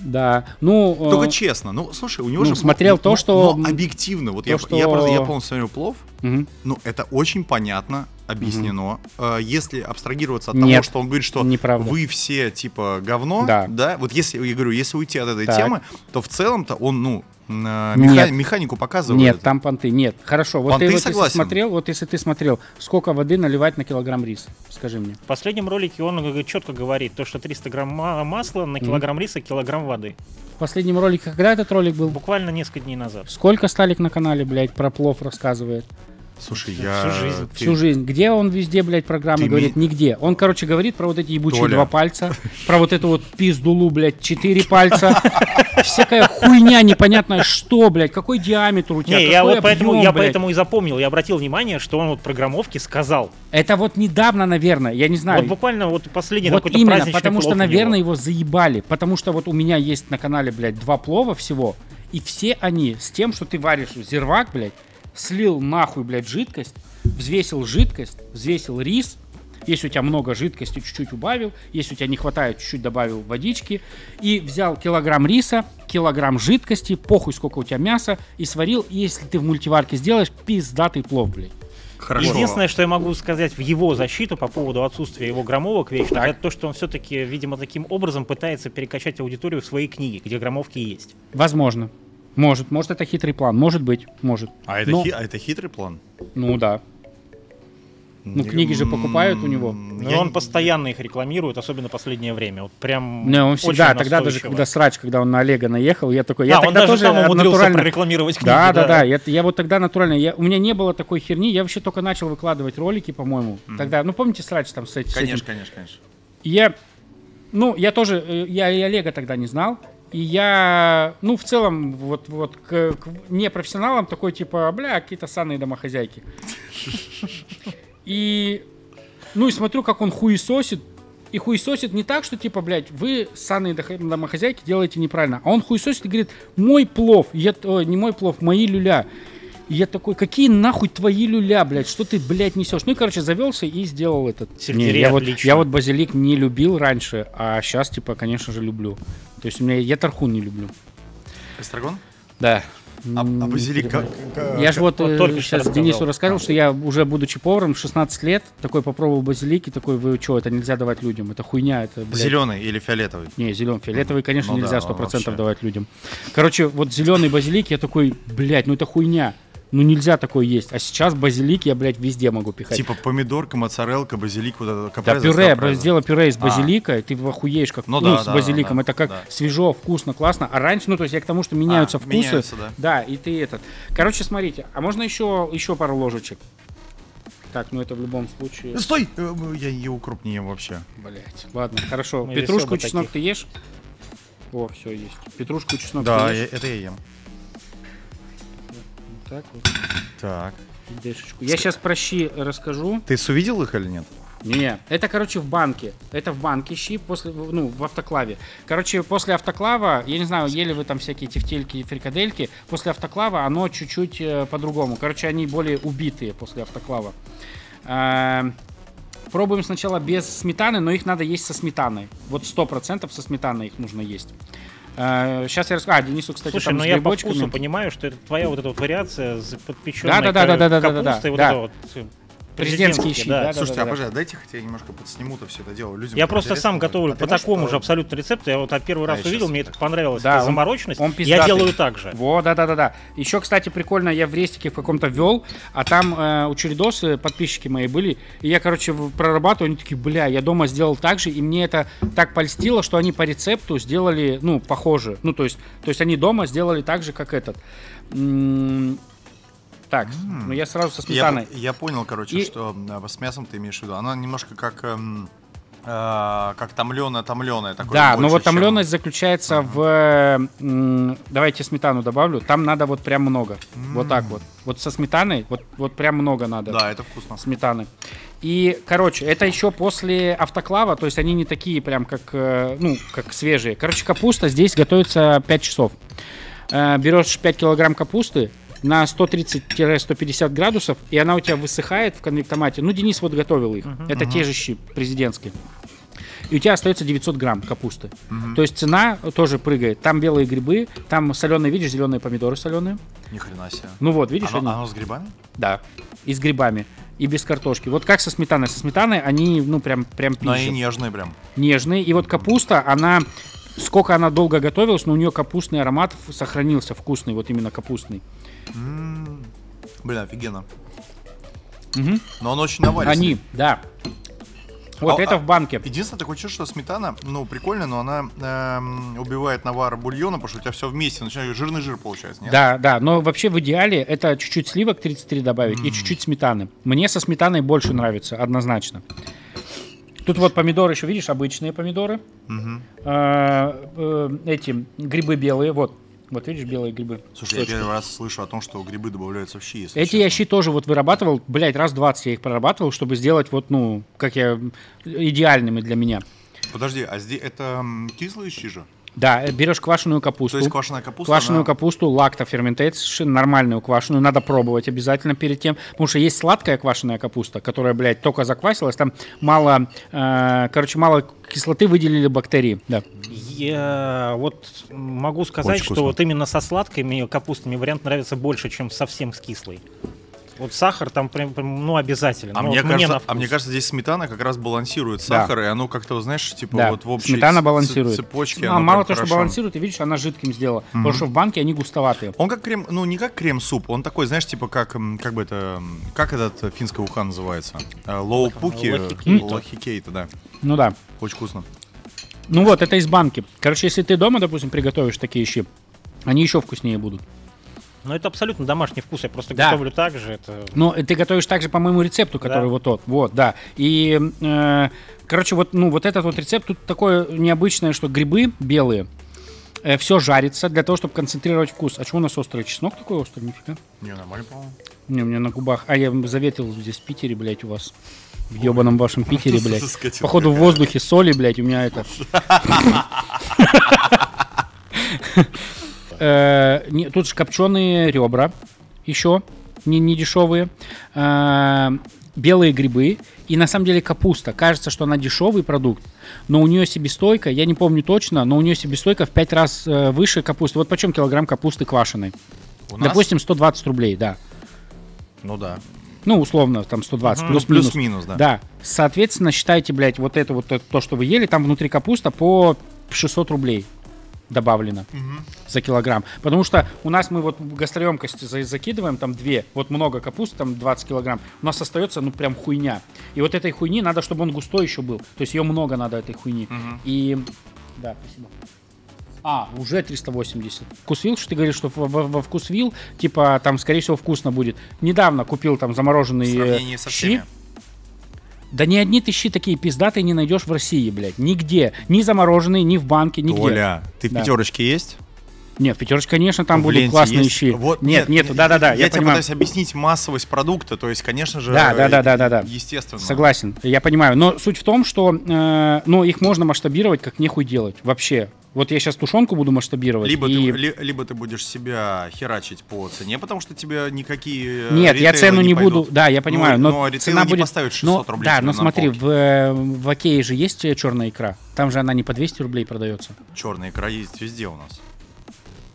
Да, ну... Только э, честно, ну слушай, у него ну, же смотрел ну, то, ну, что- ну, объективно, вот то, я, что- я просто я полностью смотрел плов, мгм. ну это очень понятно объяснено. Э, Если абстрагироваться от того, Нет, что он говорит, что неправда. вы все типа говно, Да. вот если я говорю, если уйти от этой Так. темы, то в целом-то он ну м, э, Нет. меха- механику показывает. Нет, там понты, нет. Хорошо, вот Понты ты вот если согласен. смотрел, вот если ты смотрел, сколько воды наливать на килограмм риса? Скажи мне. В последнем ролике он четко говорит, то, что 300 грамм ма- масла на килограмм риса, килограмм воды. В последнем ролике, когда этот ролик был? Буквально несколько дней назад. Сколько Сталик на канале, блядь, про плов рассказывает? Слушай, Всю я жизнь. ты- Всю жизнь. Где он везде, блядь, программы Ты говорит? ми- Нигде. Он, короче, говорит про вот эти ебучие Толя. два пальца, про вот эту вот пиздулу, блядь, четыре пальца. Всякая хуйня непонятная, что, блядь, какой диаметр у тебя, Не, я вот поэтому, я поэтому и запомнил, я обратил внимание, что он вот программовки сказал. Это вот недавно, наверное, я не знаю. Вот буквально вот последний Вот какой-то именно, потому что, наверное, его заебали. Потому что вот у меня есть на канале, блядь, два плова всего. И все они с тем, что ты варишь зирвак, блядь, слил нахуй, блядь, жидкость, взвесил жидкость, взвесил рис. Если у тебя много жидкости, чуть-чуть убавил. Если у тебя не хватает, чуть-чуть добавил водички. И взял килограмм риса, килограмм жидкости, похуй сколько у тебя мяса, и сварил. И если ты в мультиварке сделаешь, пиздатый плов, блядь. Хорошо. Единственное, что я могу сказать в его защиту по поводу отсутствия его граммовок вечно, Так. это то, что он все-таки, видимо, таким образом пытается перекачать аудиторию в свои книги, где граммовки есть. Возможно. Может, может это хитрый план, может быть, может. А это, Но- хи- а это хитрый план? Ну да. Ну, книги же покупают у него. Но Я он не- постоянно их рекламирует, особенно последнее время. Вот прям Не, он очень всегда, тогда даже когда срач, когда он на Олега наехал, я такой, А, я он тогда даже тоже там умудрился натурально... прорекламировать книги. Да, да, да, я, я вот тогда натурально, я, у меня не было такой херни, я вообще только начал выкладывать ролики, по-моему, тогда, ну помните срач там с, эти- с этим? Конечно, конечно, конечно. Я Ну, я тоже, э, я и Олега тогда не знал. И я, ну, в целом, вот, вот к, к непрофессионалам такой, типа, бля, какие-то санные домохозяйки. И, ну, и смотрю, как он хуесосит. И хуесосит не так, что, типа, блядь, вы санные домохозяйки делаете неправильно. А он хуесосит и говорит, мой плов. Я, ой, не мой плов, мои люля. И я такой, какие нахуй твои люля, блядь, что ты, блядь, несешь? Ну и, короче, завелся и сделал этот. Не, я, вот, я вот базилик не любил раньше, а сейчас, типа, конечно же, люблю. То есть у меня я тархун не люблю. Эстрагон? Да. А, а базилик как? Я же вот, Вот э, только сейчас рассказал. Денису рассказывал, что я уже будучи поваром 16 лет, такой попробовал базилик и такой, вы что, это нельзя давать людям, это хуйня, это, блядь. Зеленый или фиолетовый? Не, зеленый, фиолетовый, конечно, Ну нельзя да, 100% вообще. давать людям. Короче, вот зеленый базилик, я такой, блядь, ну это хуйня. Ну нельзя такое есть. А сейчас базилик я, блядь, везде могу пихать. Типа помидорка, моцарелка, базилик, вот это Да, капреза, пюре, капреза. сделай пюре из А. базилика, и ты охуеешь, как Ну ну, да, с да, базиликом. да, это как да. свежо, вкусно, классно. А раньше, ну, то есть я к тому, что меняются А, вкусы. меняются, да. Да, и ты этот. Короче, смотрите, а можно еще, еще пару ложечек? Так, ну это в любом случае. Э, Стой! Э, Я и укроп не ем вообще. Блять. Ладно, хорошо. Мы Петрушку, весёлые чеснок такие. ты ешь? О, все есть. Петрушку, чеснок Да, ты ешь? это я ем. Так вот, Так. дешечку. Я сейчас про щи расскажу. Ты увидел их или нет? Не, это, короче, в банке. Это в банке щи, после, ну, в автоклаве. Короче, после автоклава, я не знаю, ели вы там всякие тефтельки и фрикадельки, после автоклава оно чуть-чуть э, по-другому. Короче, они более убитые после автоклава. Эм, Пробуем сначала без сметаны, но их надо есть со сметаной. Вот 100% со сметаной их нужно есть. Сейчас я расскажу. А, Денису, кстати, Слушай, там ну я по вкусу понимаю, что это твоя вот эта вот вариация с подпеченной Да-да-да-да-да-да-да-да, капустой, вот да. это вот Президентские щи, да. да, Слушайте, а да. пожалуйста, дайте хотя я немножко подсниму-то все это дело. Людям Я просто сам готовлю А по можешь такому по- же абсолютно рецепту. Я вот от первый А, раз я увидел, мне это это- понравилось. Да, он- замороченность. он я пиздатый. делаю так же. Вот, да, да, да, да. Еще, кстати, прикольно, я в рестике в каком-то вел, а там э, у Чередосы подписчики мои были, и я, короче, прорабатываю, они такие, бля, я дома сделал так же, и мне это так польстило, что они по рецепту сделали, ну, похоже. Ну, то есть, то есть они дома сделали так же, как этот. Так, ну я сразу со Я, сметаной. по- я понял, короче, И- что э, с мясом ты имеешь в виду. Оно немножко как эм, э, как томленое, томленое такое. Да, но больше, вот чем- томленность заключается в... э, м, Давайте сметану добавлю. Там надо вот прям много. Вот так вот. Вот со сметаной, вот, вот прям много надо. Да, это вкусно. сметаны. И, короче, это еще после автоклава, то есть они не такие прям как, э, ну, как свежие. Короче, капуста здесь готовится 5 часов. Э, Берешь 5 килограмм капусты на 130-150 градусов, и она у тебя высыхает в конвектомате. Ну, Денис вот готовил их. Это те же щи президентские. И у тебя остается 900 грамм капусты. То есть цена тоже прыгает. Там белые грибы, там соленые, видишь, зеленые помидоры соленые. Ни хрена себе. Ну вот, видишь, Оно, они? оно с грибами? Да. И с грибами. И без картошки. Вот как со сметаной. Со сметаной они, ну, прям, прям Но они пищат. нежные прям. Нежные. И вот капуста, она... Сколько она долго готовилась, но у нее капустный аромат сохранился, вкусный, вот именно капустный. М, Блин, офигенно. Мгм. Но он очень наваристый. Они, да. Вот А- это а- в банке. Единственное, такое чувство, что сметана, ну, прикольно, но она эм, убивает навар бульона, потому что у тебя все вместе, начинает жирный жир получается, нет? Да, да, но вообще в идеале это чуть-чуть сливок 33 добавить и чуть-чуть сметаны. Мне со сметаной больше нравится, однозначно. Тут вот помидоры еще, видишь, обычные помидоры. Э, э, Эти грибы белые, вот. Вот видишь, белые грибы. Слушай, я Точно. первый раз слышу о том, что грибы добавляются в щи. Эти честно. я щи тоже вот вырабатывал, блядь, раз 20 я их прорабатывал, чтобы сделать вот, ну, как я, идеальными для меня. Подожди, а здесь это кислые щи же? Да, э, берешь квашеную капусту. То есть квашеная капуста? Квашеную она- капусту, lacto fermentation, нормальную квашеную, надо пробовать обязательно перед тем, потому что есть сладкая квашеная капуста, которая, блядь, только заквасилась, там мало, э, короче, мало кислоты выделили бактерии, да. Я вот могу сказать, Очень что вкусно. вот именно со сладкими капустами вариант нравится больше, чем совсем с кислой. Вот сахар там прям, прям, ну, обязательно. А Ну, мне, вот кажется, на а мне кажется, здесь сметана как раз балансирует Да. сахар, и оно как-то, знаешь, типа Да, вот в общей сметана балансирует. цепочке. А мало того, что хорошо. балансирует, ты видишь, она жидким сделала, потому что в банке они густоватые. Он как крем, ну не как крем-суп, он такой, знаешь, типа как, как бы это, как этот финская уха называется? Э, Лоу-пуки, лохикейто, да. Ну да. Очень вкусно. Ну вот, это из банки. Короче, если ты дома, допустим, приготовишь такие щи, они еще вкуснее будут. Но это абсолютно домашний вкус, я просто Да. готовлю так же. Это... Ну, ты готовишь также по моему рецепту, который Да. вот тот. Вот, да. И, э, короче, вот, ну, вот этот вот рецепт, тут такое необычное, что грибы белые, все жарится для того, чтобы концентрировать вкус. А что у нас острый чеснок такой острый? Нифига. Не, нормально, по-моему. Не, у меня на губах. А я заветил здесь в Питере, блядь, у вас. В ебаном вашем Питере, блядь. Походу в воздухе соли, блядь, у меня это. Э, не, Тут же копченые ребра еще, не, не дешевые. Э, Белые грибы. И на самом деле капуста. Кажется, что она дешевый продукт, но у нее себестойка, я не помню точно, но у нее себестойка в 5 раз э, выше капусты. Вот почем килограмм капусты квашеной? У нас? Допустим, 120 рублей, да. Ну да. Ну, условно, там 120, Ну, плюс-минус. плюс-минус, да. Да. Соответственно, считайте, блядь, вот это вот э, то, что вы ели, там внутри капуста по 600 рублей добавлено за килограмм. Потому что у нас мы вот гастроемкости за- закидываем там две, вот много капусты, там 20 килограмм, у нас остается, ну, прям хуйня. И вот этой хуйни надо, чтобы он густой еще был. То есть ее много надо, этой хуйни. И... Да, спасибо. А, уже 380. Вкусвилл, что ты говоришь, что во, во- во вкусвилл, типа, там, скорее всего, вкусно будет. Недавно купил там замороженные щи. всеми. Да ни одни ты щи такие пиздатые не найдешь в России, блядь. Нигде. Ни замороженные, ни в банке, нигде. Толя, ты в Да. пятерочке есть? Нет, в пятерочке, конечно, там В будут классные есть? щи. Вот, нет, нету, да-да-да, Я, я, тебе понимаю. пытаюсь объяснить массовость продукта, то есть, конечно же, Да, да, да, да, да, да. естественно. Согласен, я понимаю. Но суть в том, что э, ну, их можно масштабировать, как нехуй делать. Вообще. Вот я сейчас тушенку буду масштабировать. Либо, и- ты, ли- либо ты будешь себя херачить по цене, потому что тебе никакие э, Нет, я цену не, буду. пойдут. Да, я понимаю, но, но, ритейлы цена не будет. поставят 600 но, рублей Да, но смотри, полке. в, э, в Окее же есть черная икра. Там же она не по 200 рублей продается. Черная икра есть везде у нас.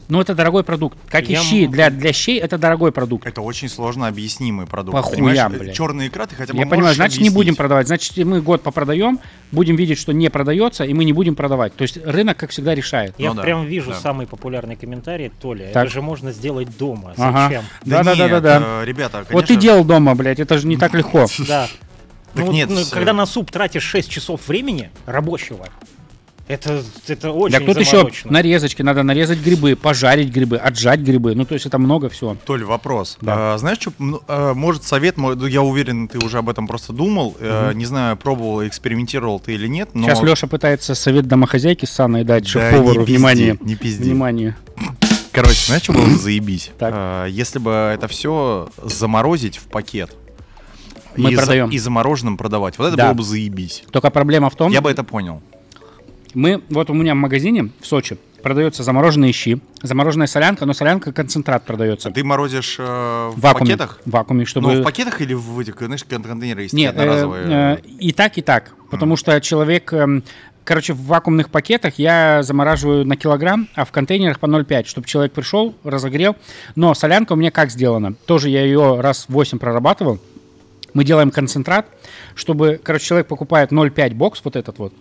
Но это дорогой продукт. Как и Я щи. м- Для, для щей это дорогой продукт. Это очень сложно объяснимый продукт. По хуям, блядь. Черная икра ты хотя бы Я понимаю, значит, не объяснить. будем продавать. Значит, мы год попродаем, будем видеть, что не продается, и мы не будем продавать. То есть рынок, как всегда, решает. Я Ну да, прям вижу да. самый популярный комментарий, Толя, Так. это же можно сделать дома. Ага. Зачем? Да, Да, да, да, да, да. э, ребята, конечно... Вот ты делал дома, блядь, это же не так легко. Да. Так Ну, нет, ну, с- когда на суп тратишь 6 часов времени рабочего, это, это очень Да тут еще нарезочки, надо нарезать грибы, пожарить грибы, отжать грибы. Ну, то есть это много всего. Толь, вопрос. Да. А, знаешь, что, ну, а, может, совет, ну, я уверен, ты уже об этом просто думал. Э, Не знаю, пробовал, экспериментировал ты или нет, но... Сейчас Леша пытается совет домохозяйки с Саной дать Да шеф-повару. не пизди, Внимание. не пизди. Внимание. Короче, знаешь, что было бы заебись? Так. А, Если бы это все заморозить в пакет. Мы и за- продаем. и замороженным продавать. Вот это Да. было бы заебись. Только проблема в том, Я бы это понял. Мы, вот у меня в магазине в Сочи продается замороженные щи, замороженная солянка, но солянка концентрат продается. Ты морозишь э, в вакууме. пакетах? В вакууме, чтобы... Ну, в пакетах или в этих, знаешь, кон- контейнеры есть Нет, э, одноразовые? э, и так, и так. Потому что человек... эм, Короче, в вакуумных пакетах я замораживаю на килограмм, а в контейнерах по 0,5, чтобы человек пришел, разогрел. Но солянка у меня как сделана? Тоже я ее раз в 8 прорабатывал. Мы делаем концентрат, чтобы, короче, человек покупает 0,5 бокс, вот этот вот,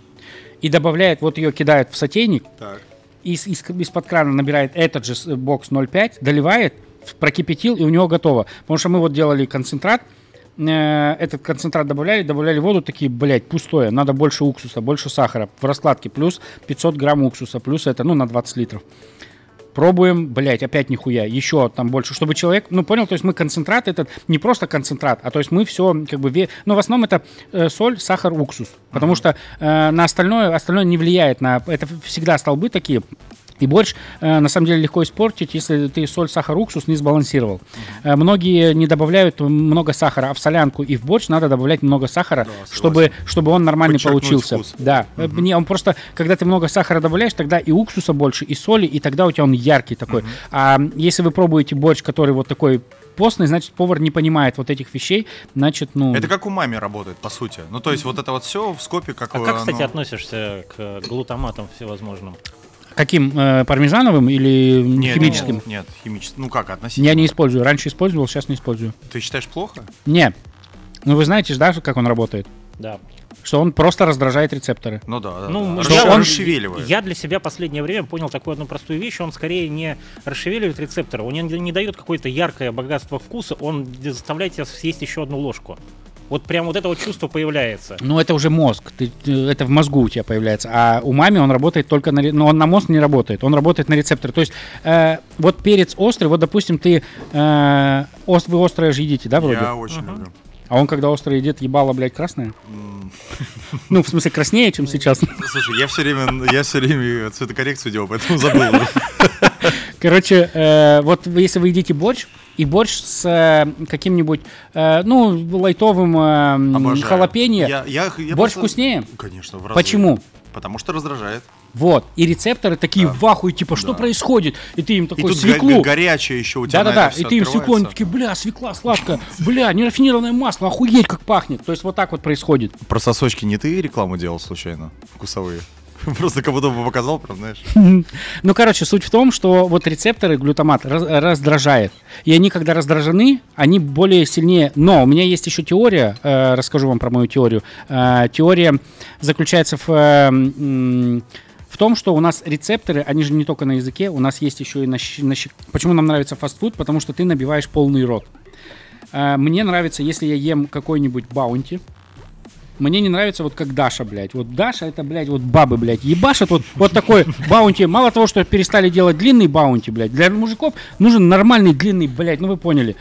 и добавляет, вот ее кидает в сотейник, Так. из, из, из-под крана набирает этот же бокс 0,5, доливает, прокипятил, и у него готово. Потому что мы вот делали концентрат, э, этот концентрат добавляли, добавляли воду, такие, блядь, пустое, надо больше уксуса, больше сахара в раскладке, плюс 500 грамм уксуса, плюс это, ну, на 20 литров. Пробуем, блядь, опять нихуя, еще там больше, чтобы человек, ну, понял, то есть мы концентрат этот, не просто концентрат, а то есть мы все, как бы, ве- ну, в основном это э, соль, сахар, уксус, потому что э, на остальное, остальное не влияет на, это всегда столбы такие, и борщ, э, на самом деле, легко испортить, если ты соль, сахар, уксус не сбалансировал. Э, многие не добавляют много сахара, а в солянку и в борщ надо добавлять много сахара, согласен. чтобы, чтобы он нормально Подчеркнуть получился. вкус. Да. Э, Не, он просто, когда ты много сахара добавляешь, тогда и уксуса больше, и соли, и тогда у тебя он яркий такой. А если вы пробуете борщ, который вот такой постный, значит, повар не понимает вот этих вещей, значит, ну... Это как у маме работает, по сути. Ну, то есть вот это вот все в скопе, как... А как, кстати, ну, относишься к глутаматам всевозможным? Каким? э, пармезановым или нет, химическим? Нет, нет, химическим. Ну как, относительно? Я не использую. Раньше использовал, сейчас не использую. Ты считаешь плохо? Не. Ну, вы знаете же, да, как он работает? Да. Что он просто раздражает рецепторы. Ну да, да. Ну, да. что он- расшевеливает. Я для себя последнее время понял такую одну простую вещь. Он скорее не расшевеливает рецепторы, он не, не дает какое-то яркое богатство вкуса, он заставляет тебя съесть еще одну ложку. Вот прям вот это вот чувство появляется. Ну, это уже мозг. Ты- это в мозгу у тебя появляется. А у маме он работает только на... ре- Ну, он на мозг не работает. Он работает на рецепторы. То есть, э, вот перец острый, вот, допустим, ты... э, ост- вы острое же едите, да, вроде? Я очень люблю. А он, когда острый едет, ебало, блядь, красное? Ну, в смысле, краснее, чем сейчас. Слушай, я все время, я все время цветокоррекцию делал, поэтому забыл. Короче, э, вот если вы едите борщ, и борщ с э, каким-нибудь, э, ну, лайтовым э, м, Обожаю. халапеньо, Я- я- я борщ просто- вкуснее? Конечно, в разы. Почему? Потому что раздражает. Вот. И рецепторы такие в ахуе, типа, что Да. происходит? И ты им И такой тут свеклу. го- горячее еще у тебя Да-да-да, и ты им свеклу, они такие, бля, свекла сладкая, бля, нерафинированное масло, охуеть как пахнет. То есть вот так вот происходит. Про сосочки не ты рекламу делал случайно? Вкусовые? Просто как будто бы показал, прям, знаешь. Ну, короче, суть в том, что вот рецепторы глютамат раз- раздражает. И они, когда раздражены, они более сильнее. Но у меня есть еще теория, э, расскажу вам про мою теорию. Э, теория заключается в, э, м, в том, что у нас рецепторы, они же не только на языке, у нас есть еще и на, на Почему нам нравится фастфуд? Потому что ты набиваешь полный рот. Э, мне нравится, если я ем какой-нибудь Bounty, мне не нравится вот как Даша, блядь. Вот Даша это, блядь, вот бабы, блядь, ебашат вот, вот такой Bounty. Мало того, что перестали делать длинный Bounty, блядь, для мужиков нужен нормальный длинный, блядь, ну вы поняли.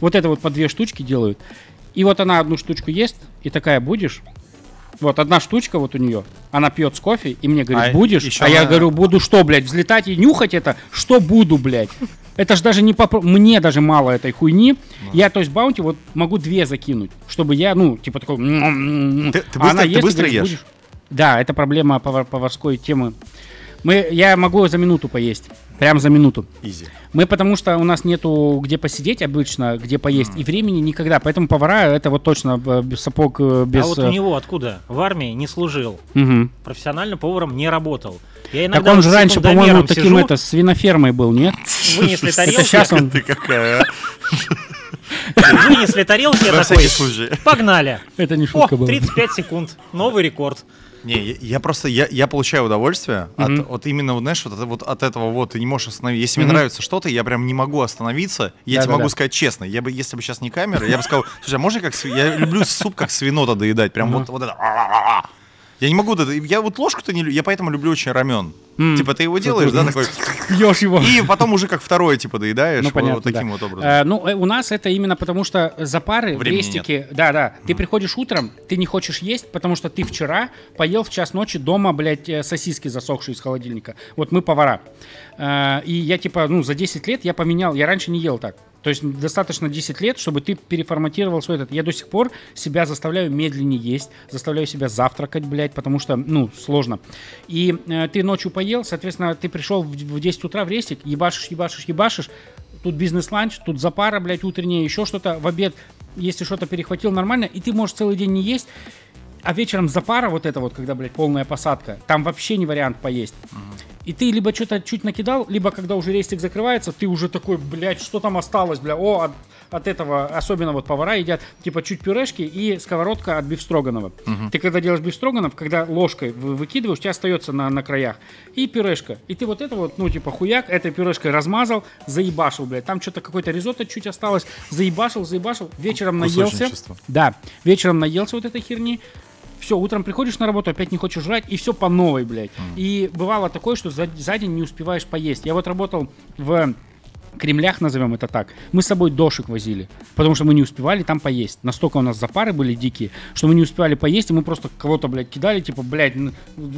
Вот это вот по две штучки делают. И вот она одну штучку ест, и такая будешь. Вот одна штучка вот у нее. Она пьет с кофе, и мне говорит, А будешь? А я она- говорю, буду что, блядь, взлетать и нюхать это? Что буду, блядь? Это ж даже не попро... Мне даже мало этой хуйни. Ну. Я, то есть, баунти вот могу две закинуть, чтобы я, ну, типа такой... Ты- ты А быстро- ты ест быстро говорит, ешь? «Будешь?» Да, это проблема повар- поварской темы. Мы, я могу за минуту поесть. Прям за минуту. Изи. Мы потому что у нас нету где посидеть обычно, где поесть, и времени никогда. Поэтому повара это вот точно э, без сапог э, без. А вот э, у него откуда? В армии не служил. мгм. Профессионально поваром не работал. Я Так иногда он вот же раньше, по-моему, таким сижу, это свинофермой был, нет? вынесли Это тарелки, сейчас он. Ты какая? вынесли тарелки, я такой, погнали. Это не О, шутка была. 35 секунд, новый рекорд. Не, я, я просто, я, я получаю удовольствие Мгм. от, от именно, знаешь, вот, вот от этого вот, ты не можешь остановиться. Если Мгм. мне нравится что-то, я прям не могу остановиться. Я тебе Да-да-да. могу сказать честно, я бы, если бы сейчас не камера, я бы сказал, слушай, а можно как, я люблю суп как свинота доедать, прям вот, вот это. Я не могу, я вот ложку-то не люблю, я поэтому люблю очень рамен. М. Типа ты его делаешь, да, такой, Пьешь его. и потом уже как второе, типа, доедаешь, Ну, понятно, вот таким да. вот образом. Э, ну, э, у нас это именно потому, что запары, Времени рестики, да, да. Ты приходишь утром, ты не хочешь есть, потому что ты вчера поел в час ночи дома, блядь, э, сосиски засохшие из холодильника. Вот мы повара. Э, и я типа, ну, за 10 лет я поменял, я раньше не ел так. То есть достаточно 10 лет, чтобы ты переформатировал свой этот. Я до сих пор себя заставляю медленнее есть, заставляю себя завтракать, блядь, потому что, ну, сложно. И э, ты ночью поел, соответственно, ты пришел в, в 10 утра в рестик, ебашишь, ебашишь, ебашишь, тут бизнес-ланч, тут запара, блядь, утренняя, еще что-то, в обед, если что-то перехватил нормально, и ты можешь целый день не есть, а вечером запара вот это вот, когда, блядь, полная посадка, там вообще не вариант поесть. И ты либо что-то чуть накидал, либо когда уже рестик закрывается, ты уже такой, блядь, что там осталось, бля, о, от, от этого, особенно вот повара едят, типа чуть пюрешки и сковородка от бифстроганова. Ты когда делаешь бифстроганов, когда ложкой вы- выкидываешь, у тебя остается на, на краях, и пюрешка. И ты вот это вот, ну, типа хуяк, этой пюрешкой размазал, заебашил, блядь. Там что-то какой-то ризотто чуть осталось, заебашил, заебашил, вечером наелся. Да, вечером наелся вот этой херни, все, утром приходишь на работу, опять не хочешь жрать, и все по новой, блядь. И бывало такое, что за, за день не успеваешь поесть. Я вот работал в Кремлях, назовем это так, мы с собой дошик возили, потому что мы не успевали там поесть. Настолько у нас запары были дикие, что мы не успевали поесть, и мы просто кого-то, блядь, кидали, типа, блядь,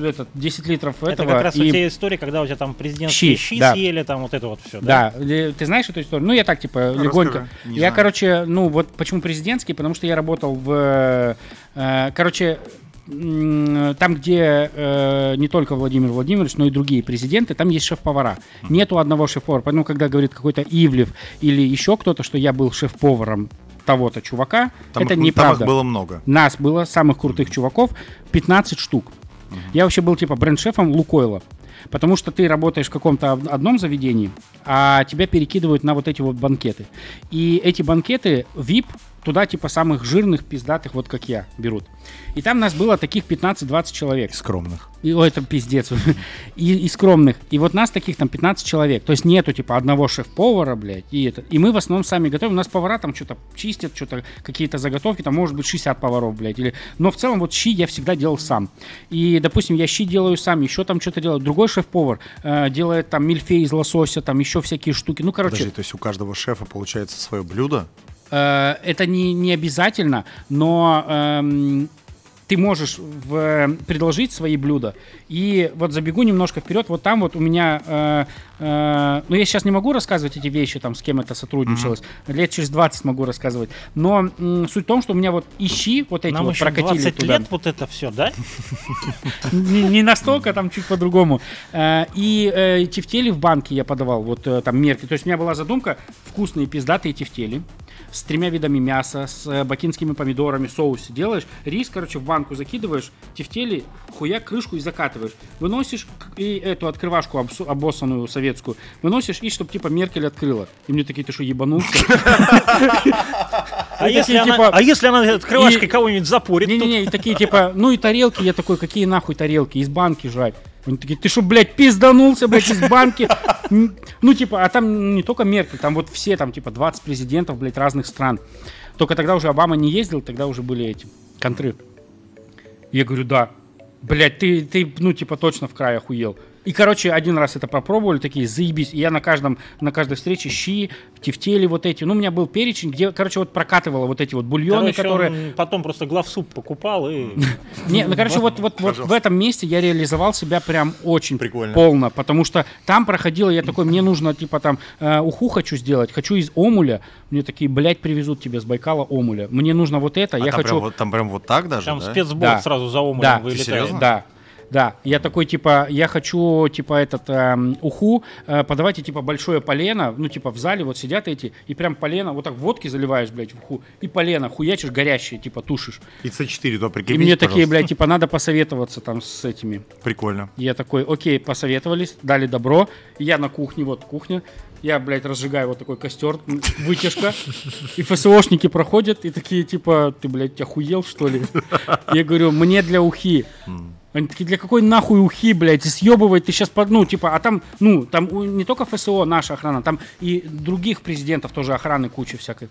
этот, 10 литров Это этого. как раз и- у тебя история, когда у тебя там президентские Щи, щи, да. съели, там вот это вот все. Да. Да, э, ты знаешь эту историю? Ну, я так, типа, Ну, легонько. расскажи. Не Я, знаю. короче, ну, вот почему президентский, потому что я работал в, э, короче, м, там, где э, не только Владимир Владимирович, но и другие президенты, там есть шеф-повара. Нету одного шеф-повара. Поэтому, когда говорит какой-то Ивлев или еще кто-то, что я был шеф-поваром того-то чувака, Там, это их, там неправда. их было много. Нас было, самых крутых чуваков, 15 штук. Я вообще был типа бренд-шефом Лукойла. Потому что ты работаешь в каком-то од- одном заведении, а тебя перекидывают на вот эти вот банкеты. И эти банкеты VIP, туда типа самых жирных, пиздатых, вот как я, берут. И там нас было таких 15-20 человек. Скромных. И, о, это пиздец. и, и скромных. И вот нас таких там 15 человек. То есть нету типа одного шеф-повара, блядь. И, это. и мы в основном сами готовим. У нас повара там что-то чистят, что-то какие-то заготовки. Там может быть 60 поваров, блядь. Или... Но в целом вот щи я всегда делал сам. И, допустим, я щи делаю сам, еще там что-то делаю. Другой шеф-повар э, делает там мильфей из лосося, там еще всякие штуки. Ну, короче... Подожди, то есть у каждого шефа получается свое блюдо? Э, это не, не обязательно, но эм, ты можешь в, предложить свои блюда. И вот забегу немножко вперед. Вот там вот у меня... Э, э, ну, я сейчас не могу рассказывать эти вещи, там, с кем это сотрудничалось. Mm-hmm. Лет через 20 могу рассказывать. Но м, суть в том, что у меня вот ищи вот эти Нам вот еще прокатили 20 туда. лет вот это все, да? Не, настолько, там чуть по-другому. Э, И э, тефтели в банке я подавал, вот там мерки. То есть у меня была задумка вкусные пиздатые тефтели с тремя видами мяса, с э, бакинскими помидорами, соус делаешь, рис, короче, в банку закидываешь, тефтели, хуя крышку и закатываешь. Выносишь и эту открывашку обсу- обоссанную советскую, выносишь и чтобы типа Меркель открыла. И мне такие, ты что, ебанулся? А И если такие, она- типа, а если она открывашкой и- кого-нибудь запорит? Не-не-не, такие типа, ну и тарелки, я такой, какие нахуй тарелки, из банки жрать. Они такие, ты что, блядь, пизданулся, блядь, из банки? Ну, типа, а там не только Меркель, там вот все, там, типа, 20 президентов, блядь, разных стран. Только тогда уже Обама не ездил, тогда уже были эти, контры. Я говорю, да. Блядь, ты, ты, ну, типа, точно в край охуел. И, короче, один раз это попробовали, такие, заебись. И я на каждом, на каждой встрече щи, тефтели вот эти. Ну, у меня был перечень, где, короче, вот прокатывало вот эти вот бульоны, Короче, которые... он потом просто главсуп покупал и... Не, ну короче, вот, вот, вот в этом месте я реализовал себя прям очень полно, потому что там проходило, я такой, мне нужно, типа, там, э, уху хочу сделать, хочу из омуля, мне такие, блядь, привезут тебе с Байкала омуля, мне нужно вот это, А я хочу... там прям вот так даже, Там спецбот сразу за омулем вылетает. Да. Да, я такой, типа, я хочу, типа, этот, эм, уху, э, подавайте, типа, большое полено, ну, типа, в зале вот сидят эти, и прям полено, вот так водки заливаешь, блядь, в уху, и полено хуячишь горящее, типа, тушишь. И С4 туда И прикрепить, мне такие, пожалуйста. блядь, типа, надо посоветоваться там с этими, Прикольно. Я такой, окей, посоветовались, дали добро. Я на кухне, вот кухня. Я, блядь, разжигаю вот такой костер, вытяжка. И ФСОшники проходят и такие, типа, ты, блядь, охуел, что ли? Я говорю, мне для ухи. Они такие, для какой нахуй ухи, блядь, съебывай, ты сейчас, ну, типа, а там, ну, там не только ФСО наша охрана, там и других президентов тоже охраны куча всякой.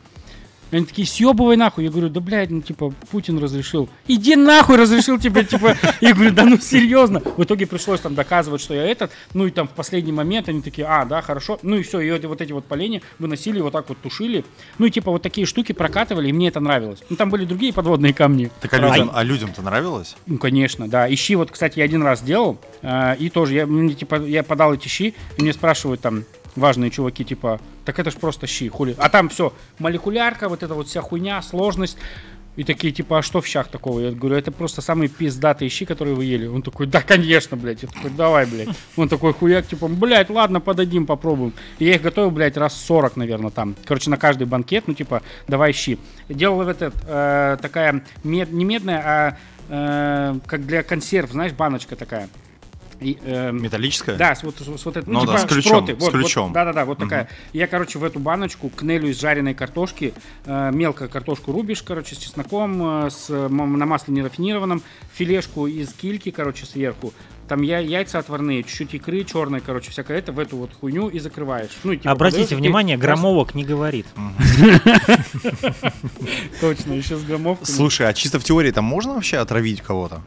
Они такие, съебывай нахуй. Я говорю, да, блядь, ну, типа, Путин разрешил. Иди нахуй, разрешил тебе, типа. Я говорю, да ну, серьезно. В итоге пришлось там доказывать, что я этот. Ну, и там в последний момент они такие, а, да, хорошо. Ну, и все, и вот, эти вот поленья выносили, вот так вот тушили. Ну, и типа вот такие штуки прокатывали, и мне это нравилось. Ну, там были другие подводные камни. Так а людям, а людям-то нравилось? Ну, конечно, да. Ищи, вот, кстати, я один раз делал, э, и тоже, я, мне, типа, я подал эти щи, и мне спрашивают там важные чуваки, типа, так это ж просто щи, хули. А там все, молекулярка, вот эта вот вся хуйня, сложность. И такие, типа, а что в щах такого? Я говорю, это просто самые пиздатые щи, которые вы ели. Он такой, да, конечно, блядь. Я такой, давай, блядь. Он такой хуяк, типа, блядь, ладно, подадим, попробуем. И я их готовил, блядь, раз 40, наверное, там. Короче, на каждый банкет, ну, типа, давай щи. Делал этот, э, такая, мед, не медная, а э, как для консерв, знаешь, баночка такая. И, эм, Металлическое? да, с вот, с вот это, Ну типа да, с ключом, шпроты. с Вот, вот, ключом. да-да-да, вот такая. Я, короче, в эту баночку кнелю из жареной картошки, э, мелко картошку рубишь, короче, с чесноком, э, с, на масле нерафинированном, филешку из кильки, короче, сверху. Там я, яйца отварные, чуть-чуть икры черной, короче, всякое это в эту вот хуйню и закрываешь. Ну, и, типа, Обратите и внимание, раз- громовок не говорит. Точно, еще с громовками. Слушай, а чисто в теории там можно вообще отравить кого-то?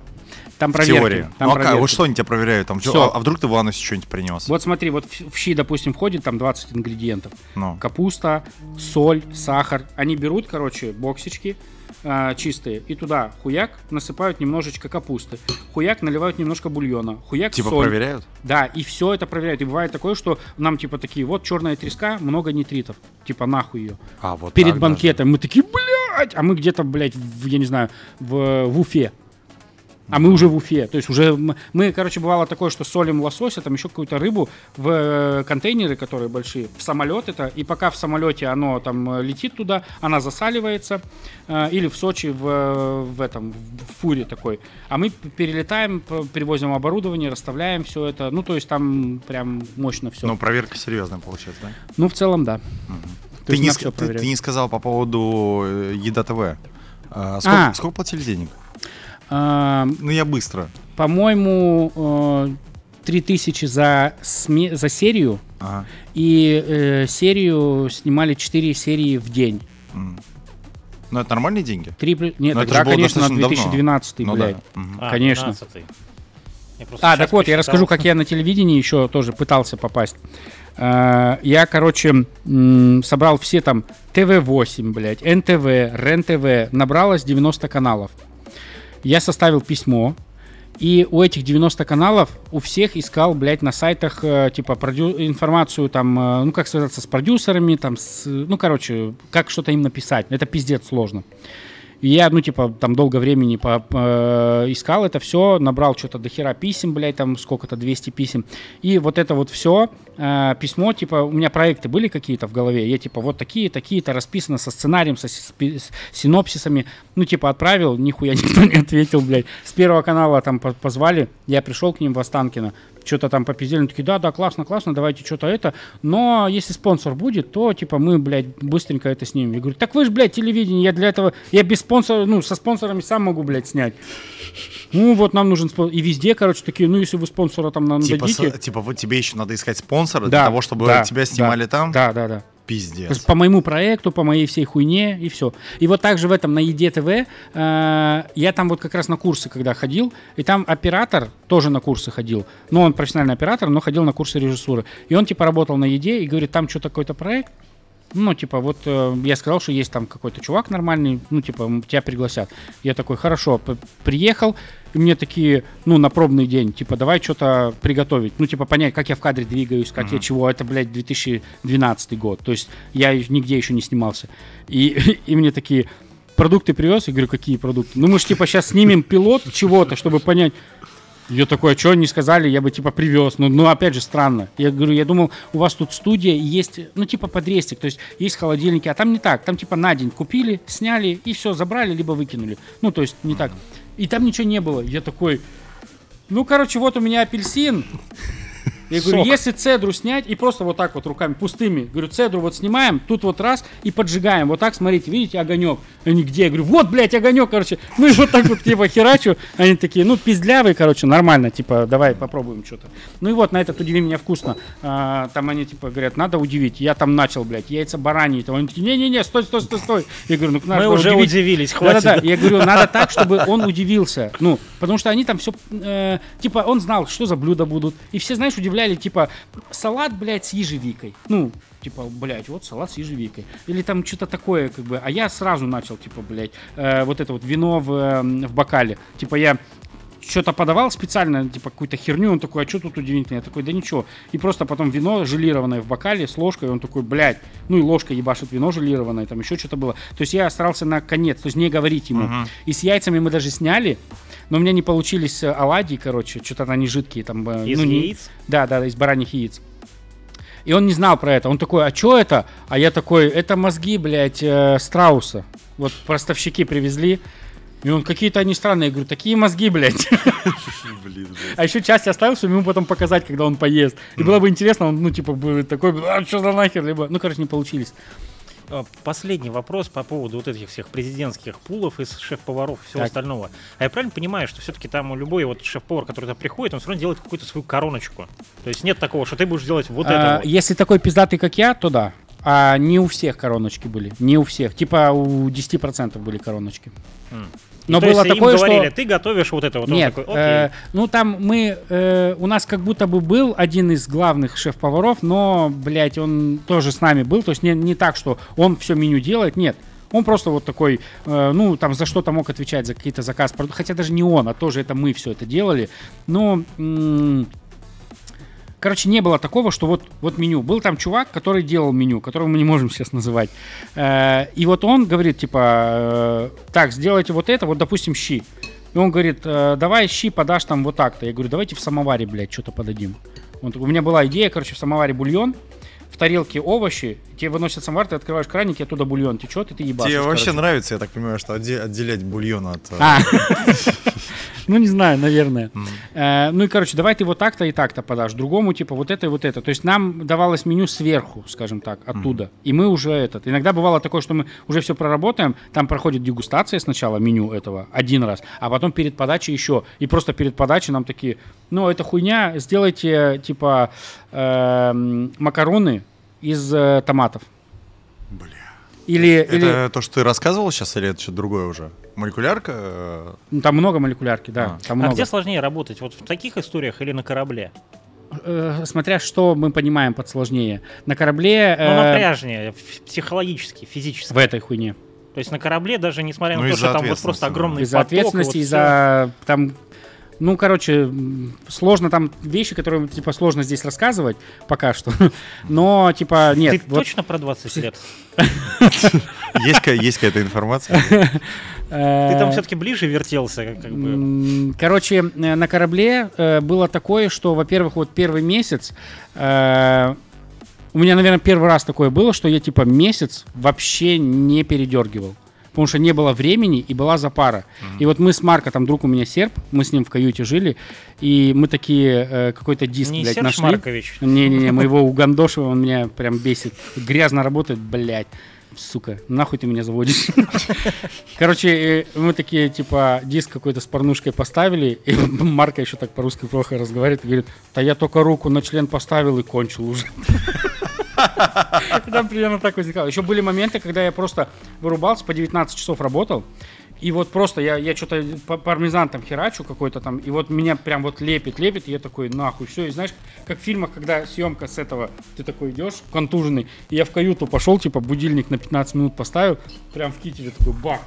Там проверки. теории. Там ну, а проверки. вот что они тебя проверяют? Там, Всё. а, а вдруг ты в анусе что-нибудь принес? Вот смотри, вот в щи, допустим, входит там 20 ингредиентов. Ну. Капуста, соль, сахар. Они берут, короче, боксички а, чистые и туда хуяк насыпают немножечко капусты. Хуяк наливают немножко бульона. Хуяк Типа соль. проверяют? Да, и все это проверяют. И бывает такое, что нам типа такие, вот черная треска, много нитритов. Типа нахуй ее. А, вот Перед банкетом мы такие, блядь, а мы где-то, блядь, в, я не знаю, в, в Уфе. А мы уже в Уфе. То есть уже м- мы, короче, бывало такое, что солим лосося, там еще какую-то рыбу в э, контейнеры, которые большие, в самолет это. И пока в самолете оно там э, летит туда, она засаливается. э, или в Сочи в, в этом, в фуре такой. А мы перелетаем, п- перевозим оборудование, расставляем все это. Ну, то есть там прям мощно все. Ну, проверка серьезная получается, да? Ну, в целом, да. То Ты не, ты- ты не сказал по поводу Еда ТВ. А, сколько, А. сколько платили денег? А, Ну, я быстро. По-моему, э, 3000 за, сме- за серию, Ага. и э, серию снимали 4 серии в день. Ну, это нормальные деньги? Три, нет, Но это тогда, конечно, на достаточно давно. 2012 Ну блядь. да. Мгм. А, Конечно. 12-й. Я просто А, сейчас так вот, я расскажу, как я на телевидении еще тоже пытался попасть. Э, Я, короче, собрал все там ТВ-8, блядь, НТВ, РЕН-ТВ, набралось 90 каналов. Я составил письмо, и у этих 90 каналов у всех искал, блядь, на сайтах, э, типа, продю- информацию там, э, ну, как связаться с продюсерами, там, с, ну, короче, как что-то им написать. Это пиздец сложно. Я, ну, типа, там долго времени по, э, искал это все, набрал что-то до хера писем, блядь, там сколько-то, 200 писем. И вот это вот все, письмо, типа, у меня проекты были какие-то в голове, я, типа, вот такие, такие-то, расписано со сценарием, со с синопсисами, ну, типа, отправил, нихуя никто не ответил, блядь. С первого канала там по- позвали, я пришел к ним в Останкино, что-то там попиздели, они такие, да, да, классно, классно, давайте что-то это, но если спонсор будет, то, типа, мы, блядь, быстренько это снимем. Я говорю, так вы же, блядь, телевидение, я для этого, я без спонсора, ну, со спонсорами сам могу, блядь, снять. Ну, вот нам нужен спонсор. И везде, короче, такие, ну, если вы спонсора там нам Типа, дадите. с- типа, вот тебе еще надо искать спонсора Да, для того, чтобы да, тебя снимали да, там? Да, да, да. Пиздец. по моему проекту, по моей всей хуйне и все. И вот также в этом на Еде ТВ э, я там вот как раз на курсы когда ходил, и там оператор тоже на курсы ходил. Ну, он профессиональный оператор, но ходил на курсы режиссуры. И он типа работал на Еде и говорит, там что-то какой-то проект. Ну, типа, вот э, я сказал, что есть там какой-то чувак нормальный, ну, типа, тебя пригласят. Я такой, хорошо, приехал, и мне такие, ну, на пробный день, типа, давай что-то приготовить. Ну, типа, понять, как я в кадре двигаюсь, как я чего. Это, блядь, 2012 год. То есть я нигде еще не снимался. И, и мне такие, продукты привез? Я говорю, какие продукты? Ну, мы же, типа, сейчас снимем пилот чего-то, чтобы понять. Я такой, а что не сказали, я бы типа привез. Ну, ну, опять же, странно. Я говорю, я думал, у вас тут студия есть, ну, типа подрестик, то есть есть холодильники, а там не так. Там типа на день купили, сняли и все, забрали, либо выкинули. Ну, то есть не так. И там ничего не было. Я такой, ну, короче, вот у меня апельсин. Я говорю, Сок. если цедру снять и просто вот так вот руками пустыми, говорю, цедру вот снимаем, тут вот раз и поджигаем. Вот так, смотрите, видите, огонек. Они где? Я говорю, вот, блядь, огонек, короче. Ну и вот так вот типа херачу. Они такие, ну, пиздлявые, короче, нормально, типа, давай попробуем что-то. Ну и вот на этот удиви меня вкусно. А, там они типа говорят, надо удивить. Я там начал, блядь, яйца бараньи. Там они такие, не-не-не, стой, стой, стой, стой. Я говорю, ну надо Мы уже удивить. удивились, хватит. Да-да-да. Я говорю, надо так, чтобы он удивился. Ну, потому что они там все, типа, он знал, что за блюда будут. И все, знаешь, удивляли, типа, салат, блядь, с ежевикой. Ну, типа, блядь, вот салат с ежевикой. Или там что-то такое, как бы. А я сразу начал, типа, блядь, э, вот это вот вино в, э, в бокале. Типа, я что-то подавал специально, типа какую-то херню, он такой, а что тут удивительно? Я такой, да ничего. И просто потом вино желированное в бокале с ложкой, он такой, блядь, ну и ложка ебашит вино желированное, там еще что-то было. То есть я старался на конец, то есть не говорить ему. И с яйцами мы даже сняли, но у меня не получились э, оладьи, короче, что-то они жидкие там. э, Из ну, не- яиц? Да, да, из бараньих яиц. И он не знал про это. Он такой, а что это? А я такой, это мозги, блядь, э, страуса. Вот поставщики привезли. И он, какие-то они странные. Я говорю, такие мозги, блядь. Блин, А еще часть оставил, чтобы ему потом показать, когда он поест. И было бы интересно, он, ну, типа, будет такой, а, что за нахер, либо, ну, короче, не получились. А, Последний вопрос по поводу вот этих всех президентских пулов из шеф-поваров и всего Так. остального. А я правильно понимаю, что все-таки там у любой вот шеф-повар, который туда приходит, он все равно делает какую-то свою короночку. То есть нет такого, что ты будешь делать вот А, это вот. Если такой пиздатый, как я, то да. А не у всех короночки были. Не у всех. Типа у 10% были короночки. М. Но То было есть им такое, говорили, что... ты готовишь вот это вот. Нет, такой, окей. э, ну там мы, э, у нас как будто бы был один из главных шеф-поваров, но, блядь, он тоже с нами был, то есть не, не так, что он все меню делает, нет. Он просто вот такой, э, ну, там за что-то мог отвечать, за какие-то заказ, хотя даже не он, а тоже это мы все это делали. Но, м, короче, не было такого, что вот, вот меню. Был там чувак, который делал меню, которого мы не можем сейчас называть. Э, и вот он говорит, типа, э, так, сделайте вот это, вот, допустим, щи. И он говорит, «Э, давай щи подашь там вот так-то. Я говорю, давайте в самоваре, блядь, что-то подадим. Он у меня была идея, короче, в самоваре бульон, в тарелке овощи, тебе выносят самовар, ты открываешь краник, и оттуда бульон течет, и ты ебашишь. Тебе вообще короче. нравится, я так понимаю, что отде- отделять бульон от... А. Ну, не знаю, наверное. Э, Ну и, короче, давай ты вот так-то и так-то подашь. Другому, типа, вот это и вот это. То есть нам давалось меню сверху, скажем так, оттуда. И мы уже этот. Иногда бывало такое, что мы уже все проработаем, там проходит дегустация сначала меню этого один раз, а потом перед подачей еще. И просто перед подачей нам такие, ну, это хуйня, сделайте, типа, эм, макароны из э, томатов. Или, Это или то, что ты рассказывал сейчас, или это что-то другое уже? Молекулярка? э, ну, там много молекулярки, да. А. Там А много. где сложнее работать? Вот в таких историях или на корабле? Э, смотря что мы понимаем под сложнее. На корабле Ну, э, напряжнее, ф- психологически, физически. в этой хуйне. То есть на корабле, даже несмотря Ну, на то, из-за что там вот просто огромный Из-за поток, и вот ответственности, всё. из-за там, ну, короче, сложно там вещи, которые, типа, сложно здесь рассказывать пока что. Но, типа, нет. Ты вот, точно про 20 лет? Есть, ка- есть какая-то информация? э, Ты там все-таки ближе вертелся, как бы. Короче, э, на корабле э, было такое, что, во-первых, вот первый месяц у меня, наверное, первый раз такое было, что я типа месяц вообще не передергивал. Потому что не было времени и была запара. И вот мы с Марко, там друг у меня серб, мы с ним в каюте жили, и мы такие э, какой-то диск, Не блядь, Серж нашли. Маркович. Не-не-не, мы его угандошиваем, он меня прям бесит. Грязно работает, блядь. Сука, нахуй ты меня заводишь. Короче, э, мы такие, типа, диск какой-то с порнушкой поставили, и Марка еще так по-русски плохо разговаривает и говорит, да я только руку на член поставил и кончил уже. Там примерно так возникало. Еще были моменты, когда я просто вырубался, по 19 часов работал, и вот просто я, я что-то пармезан там херачу какой-то там, и вот меня прям вот лепит, лепит, и я такой, нахуй, все. И знаешь, как в фильмах, когда съемка с этого, ты такой идешь, контуженный, и я в каюту пошел, типа, будильник на 15 минут поставил, прям в кителе такой, бах,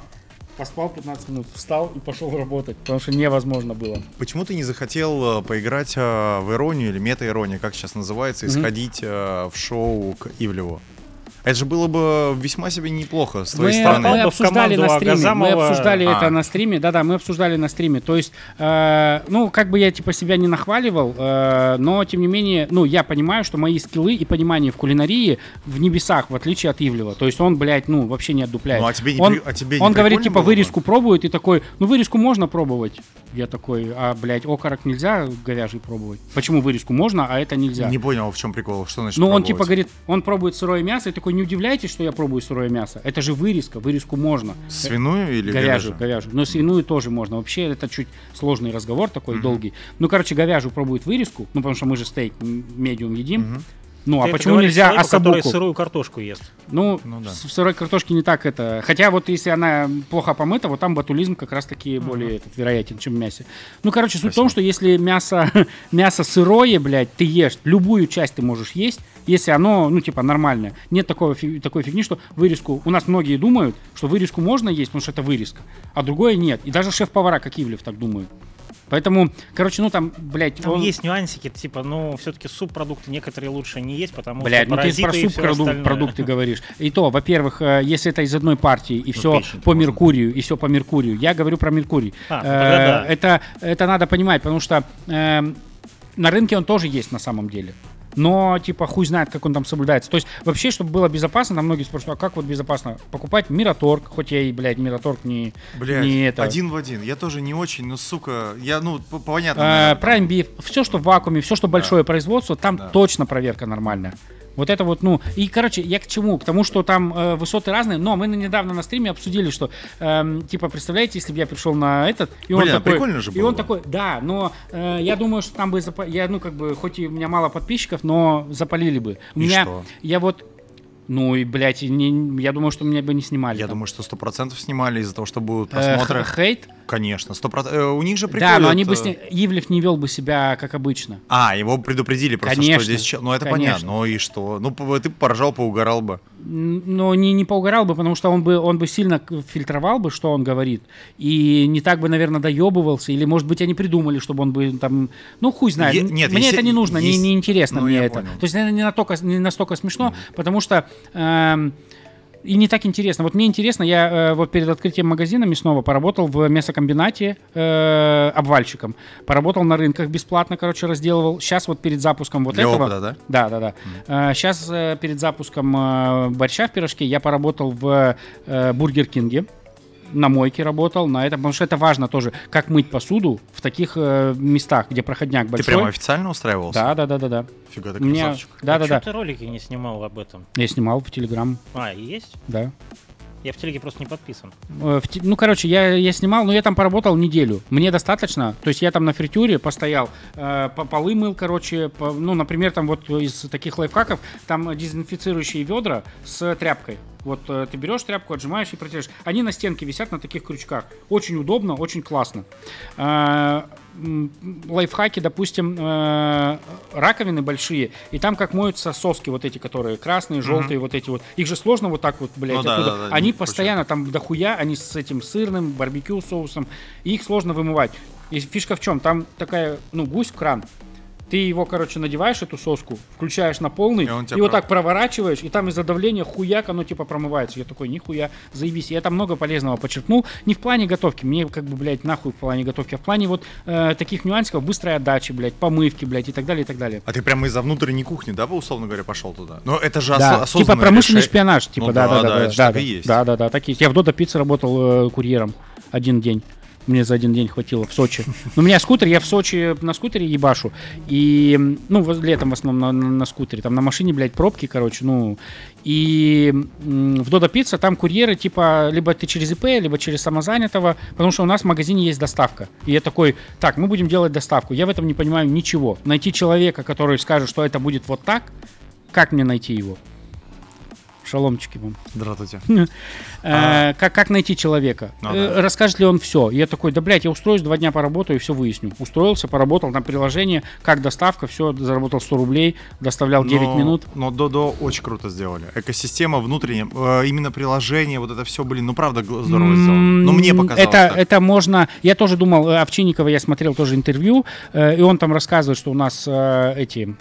поспал 15 минут, встал и пошел работать, потому что невозможно было. Почему ты не захотел э, поиграть э, в иронию или мета-иронию, как сейчас называется, и Мгм. сходить э, в шоу к Ивлеву? Это же было бы весьма себе неплохо с твоей Мы, стороны. мы обсуждали на стриме, мы Агазамова. обсуждали А. это на стриме, да-да, мы обсуждали на стриме. То есть, э, ну, как бы я типа себя не нахваливал, э, но тем не менее, ну, я понимаю, что мои скиллы и понимание в кулинарии в небесах, в отличие от Ивлева. То есть он, блядь, ну, вообще не отдупляет. Ну, а тебе не он, при- а тебе не он говорит, типа, бы? вырезку пробует, и такой, ну, вырезку можно пробовать. Я такой, а, блядь, окорок нельзя говяжий пробовать. Почему вырезку можно, а это нельзя? Не понял, в чем прикол, что значит Ну, он пробовать? типа говорит, он пробует сырое мясо, и такой, не удивляйтесь, что я пробую сырое мясо. Это же вырезка, вырезку можно. Свиную или Говяжью, говяжью? говяжью. Но свиную тоже можно. Вообще это чуть сложный разговор такой долгий. Ну, короче, говяжью пробует вырезку, ну, потому что мы же стейк медиум едим. Ну, а Ты это почему нельзя человеку, который осабуку? сырую картошку ест. Ну, Ну да. в сырой картошке не так это. Хотя вот если она плохо помыта, вот там батулизм как раз таки более этот, вероятен, чем в мясе. Ну, короче, суть в том, что если мясо, мясо сырое, блядь, ты ешь, любую часть ты можешь есть, если оно, ну, типа, нормальное. Нет такого, такой фигни, что вырезку... У нас многие думают, что вырезку можно есть, потому что это вырезка, а другое нет. И даже шеф-повара, как Ивлев, так думают. Поэтому, короче, ну там, блядь, Там он- есть нюансики, типа, ну, все-таки субпродукты некоторые лучше не есть, потому Блядь, что ну ты про субпродукты говоришь. И то, во-первых, э, если это из одной партии и все печень-то по можно. Меркурию, и все по Меркурию, я говорю про Меркурий. А, ну Э, да. это, это надо понимать, потому что эм, на рынке он тоже есть на самом деле. Но, типа, хуй знает, как он там соблюдается. То есть, вообще, чтобы было безопасно, там многие спрашивают, а как вот безопасно покупать Мираторг, хоть я и, блядь, Мираторг не, Блядь, не это. один в один. Я тоже не очень, но, сука, я, ну, по- понятно. Э, там- Prime Beef, все, что в вакууме, все, что большое производство, там Да. точно проверка нормальная. Вот это вот, ну, и, короче, я к чему? К тому, что там э, высоты разные, но мы недавно на стриме обсудили, что, эм, типа, представляете, если бы я пришел на этот, и он Блин, а такой... прикольно же и было он бы. такой, да, но э, я думаю, что там бы, запа- я, ну, как бы, хоть и у меня мало подписчиков, но запалили бы. У И меня, что? я вот, ну, и, блядь, не- я думаю, что меня бы не снимали. Я там. думаю, что сто процентов снимали из-за того, что будут Э, просмотры. х- хейт? Конечно, сто процентов. У них же Да, прикольно. но они бы сни... Ивлев не вел бы себя как обычно. А, его предупредили просто, Конечно, что здесь... Ну, это конечно. понятно. Ну и что? Ну, ты поржал, поугорал бы. Н- но не, не поугорал бы, потому что он бы, он бы сильно фильтровал бы, что он говорит, и не так бы, наверное, доебывался, или, может быть, они придумали, чтобы он бы там, ну, хуй знает. Е- нет, мне если- это не нужно, не, есть- не интересно Ну, мне это. понял. То есть, это не настолько, не настолько смешно, потому что... эм, и не так интересно. Вот мне интересно, я э, вот перед открытием магазина мясного поработал в мясокомбинате э, обвальщиком. Поработал на рынках бесплатно, короче, разделывал. Сейчас вот перед запуском вот Для этого... опыта, да? Да, да, да. Сейчас перед запуском э, борща в пирожке я поработал в э, Бургер Кинге. На мойке работал, на этом, потому что это важно тоже, как мыть посуду в таких э, местах, где проходняк Ты большой. прямо официально устраивался? Да, да, да, да, да. Фига ты меня- красавчик. Да, А да, да. ты ролики не снимал об этом? Я снимал в Телеграм, А, есть? да. Я в телеге просто не подписан. Э, Ну, короче, я, я снимал, но я там поработал неделю. Мне достаточно. То есть я там на фритюре постоял, э, по- полы мыл, короче. по- ну, например, там вот из таких лайфхаков, там дезинфицирующие ведра с тряпкой. Вот э, ты берешь тряпку, отжимаешь и протираешь. Они на стенке висят на таких крючках. Очень удобно, очень классно. Э, лайфхаки, допустим, э, раковины большие, и там как моются соски вот эти, которые красные, желтые, вот эти вот. Их же сложно вот так вот, блядь, Ну да, оттуда. да, да, Они постоянно там дохуя, они с этим сырным, барбекю соусом, и их сложно вымывать. И фишка в чем? Там такая, ну, гусь-кран. Ты его, короче, надеваешь, эту соску, включаешь на полный, И он и, вот так проворачиваешь, и там из-за давления хуяк оно типа промывается. Я такой, нихуя, заебись. Я там много полезного подчеркнул. Не в плане готовки, мне как бы, блядь, нахуй в плане готовки, а в плане вот э, таких нюансиков, быстрой отдачи, блядь, помывки, блядь, и так далее, и так далее. А ты прямо из-за внутренней кухни, да, условно говоря, пошел туда? Но это же Да, осознанное типа промышленный решение. шпионаж, типа, Ну да, да, да, да, да, да, да, да, да, так и есть. Я в Додо Пицце работал э, курьером один день. Мне за один день хватило в Сочи. Но у меня скутер, я в Сочи на скутере ебашу. И, ну, летом в основном на, на- скутере. Там на машине, блядь, пробки, короче, ну. И в Додо Пицца там курьеры, типа, либо ты через ИП, либо через самозанятого, потому что у нас в магазине есть доставка. И я такой, так, мы будем делать доставку. Я в этом не понимаю ничего. Найти человека, который скажет, что это будет вот так, как мне найти его? Шаломчики вам. Здравствуйте. Э, как, как найти человека? Ну Э, да. Расскажет ли он все? Я такой, да, блядь, я устроюсь, два дня поработаю и все выясню. Устроился, поработал на приложение, как доставка, все, заработал 100 рублей, доставлял 9 Но- минут. Но Додо очень круто сделали. Экосистема внутренняя, э, именно приложение, вот это все, блин, ну правда здорово сделано. Но мне М, показалось это, так. это можно... Я тоже думал, Овчинникова я смотрел тоже интервью, и он там рассказывает, что у нас эти...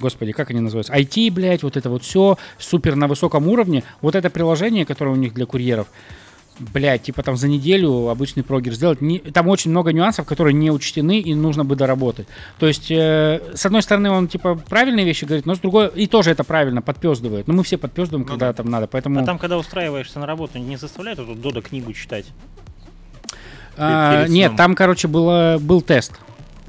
Господи, как они называются? IT, блядь, вот это вот все супер на высоком уровне. Вот это приложение, которое у них для курьеров, блядь, типа там за неделю обычный прогер сделать. Не- там очень много нюансов, которые не учтены и нужно бы доработать. То есть, э, с одной стороны, он типа правильные вещи говорит, но с другой, и тоже это правильно, подпездывает. Но мы все подпездываем, Ну когда да. там надо. Поэтому... А там, когда устраиваешься на работу, не заставляют эту Додо книгу читать? А, нет, там, короче, было, был тест.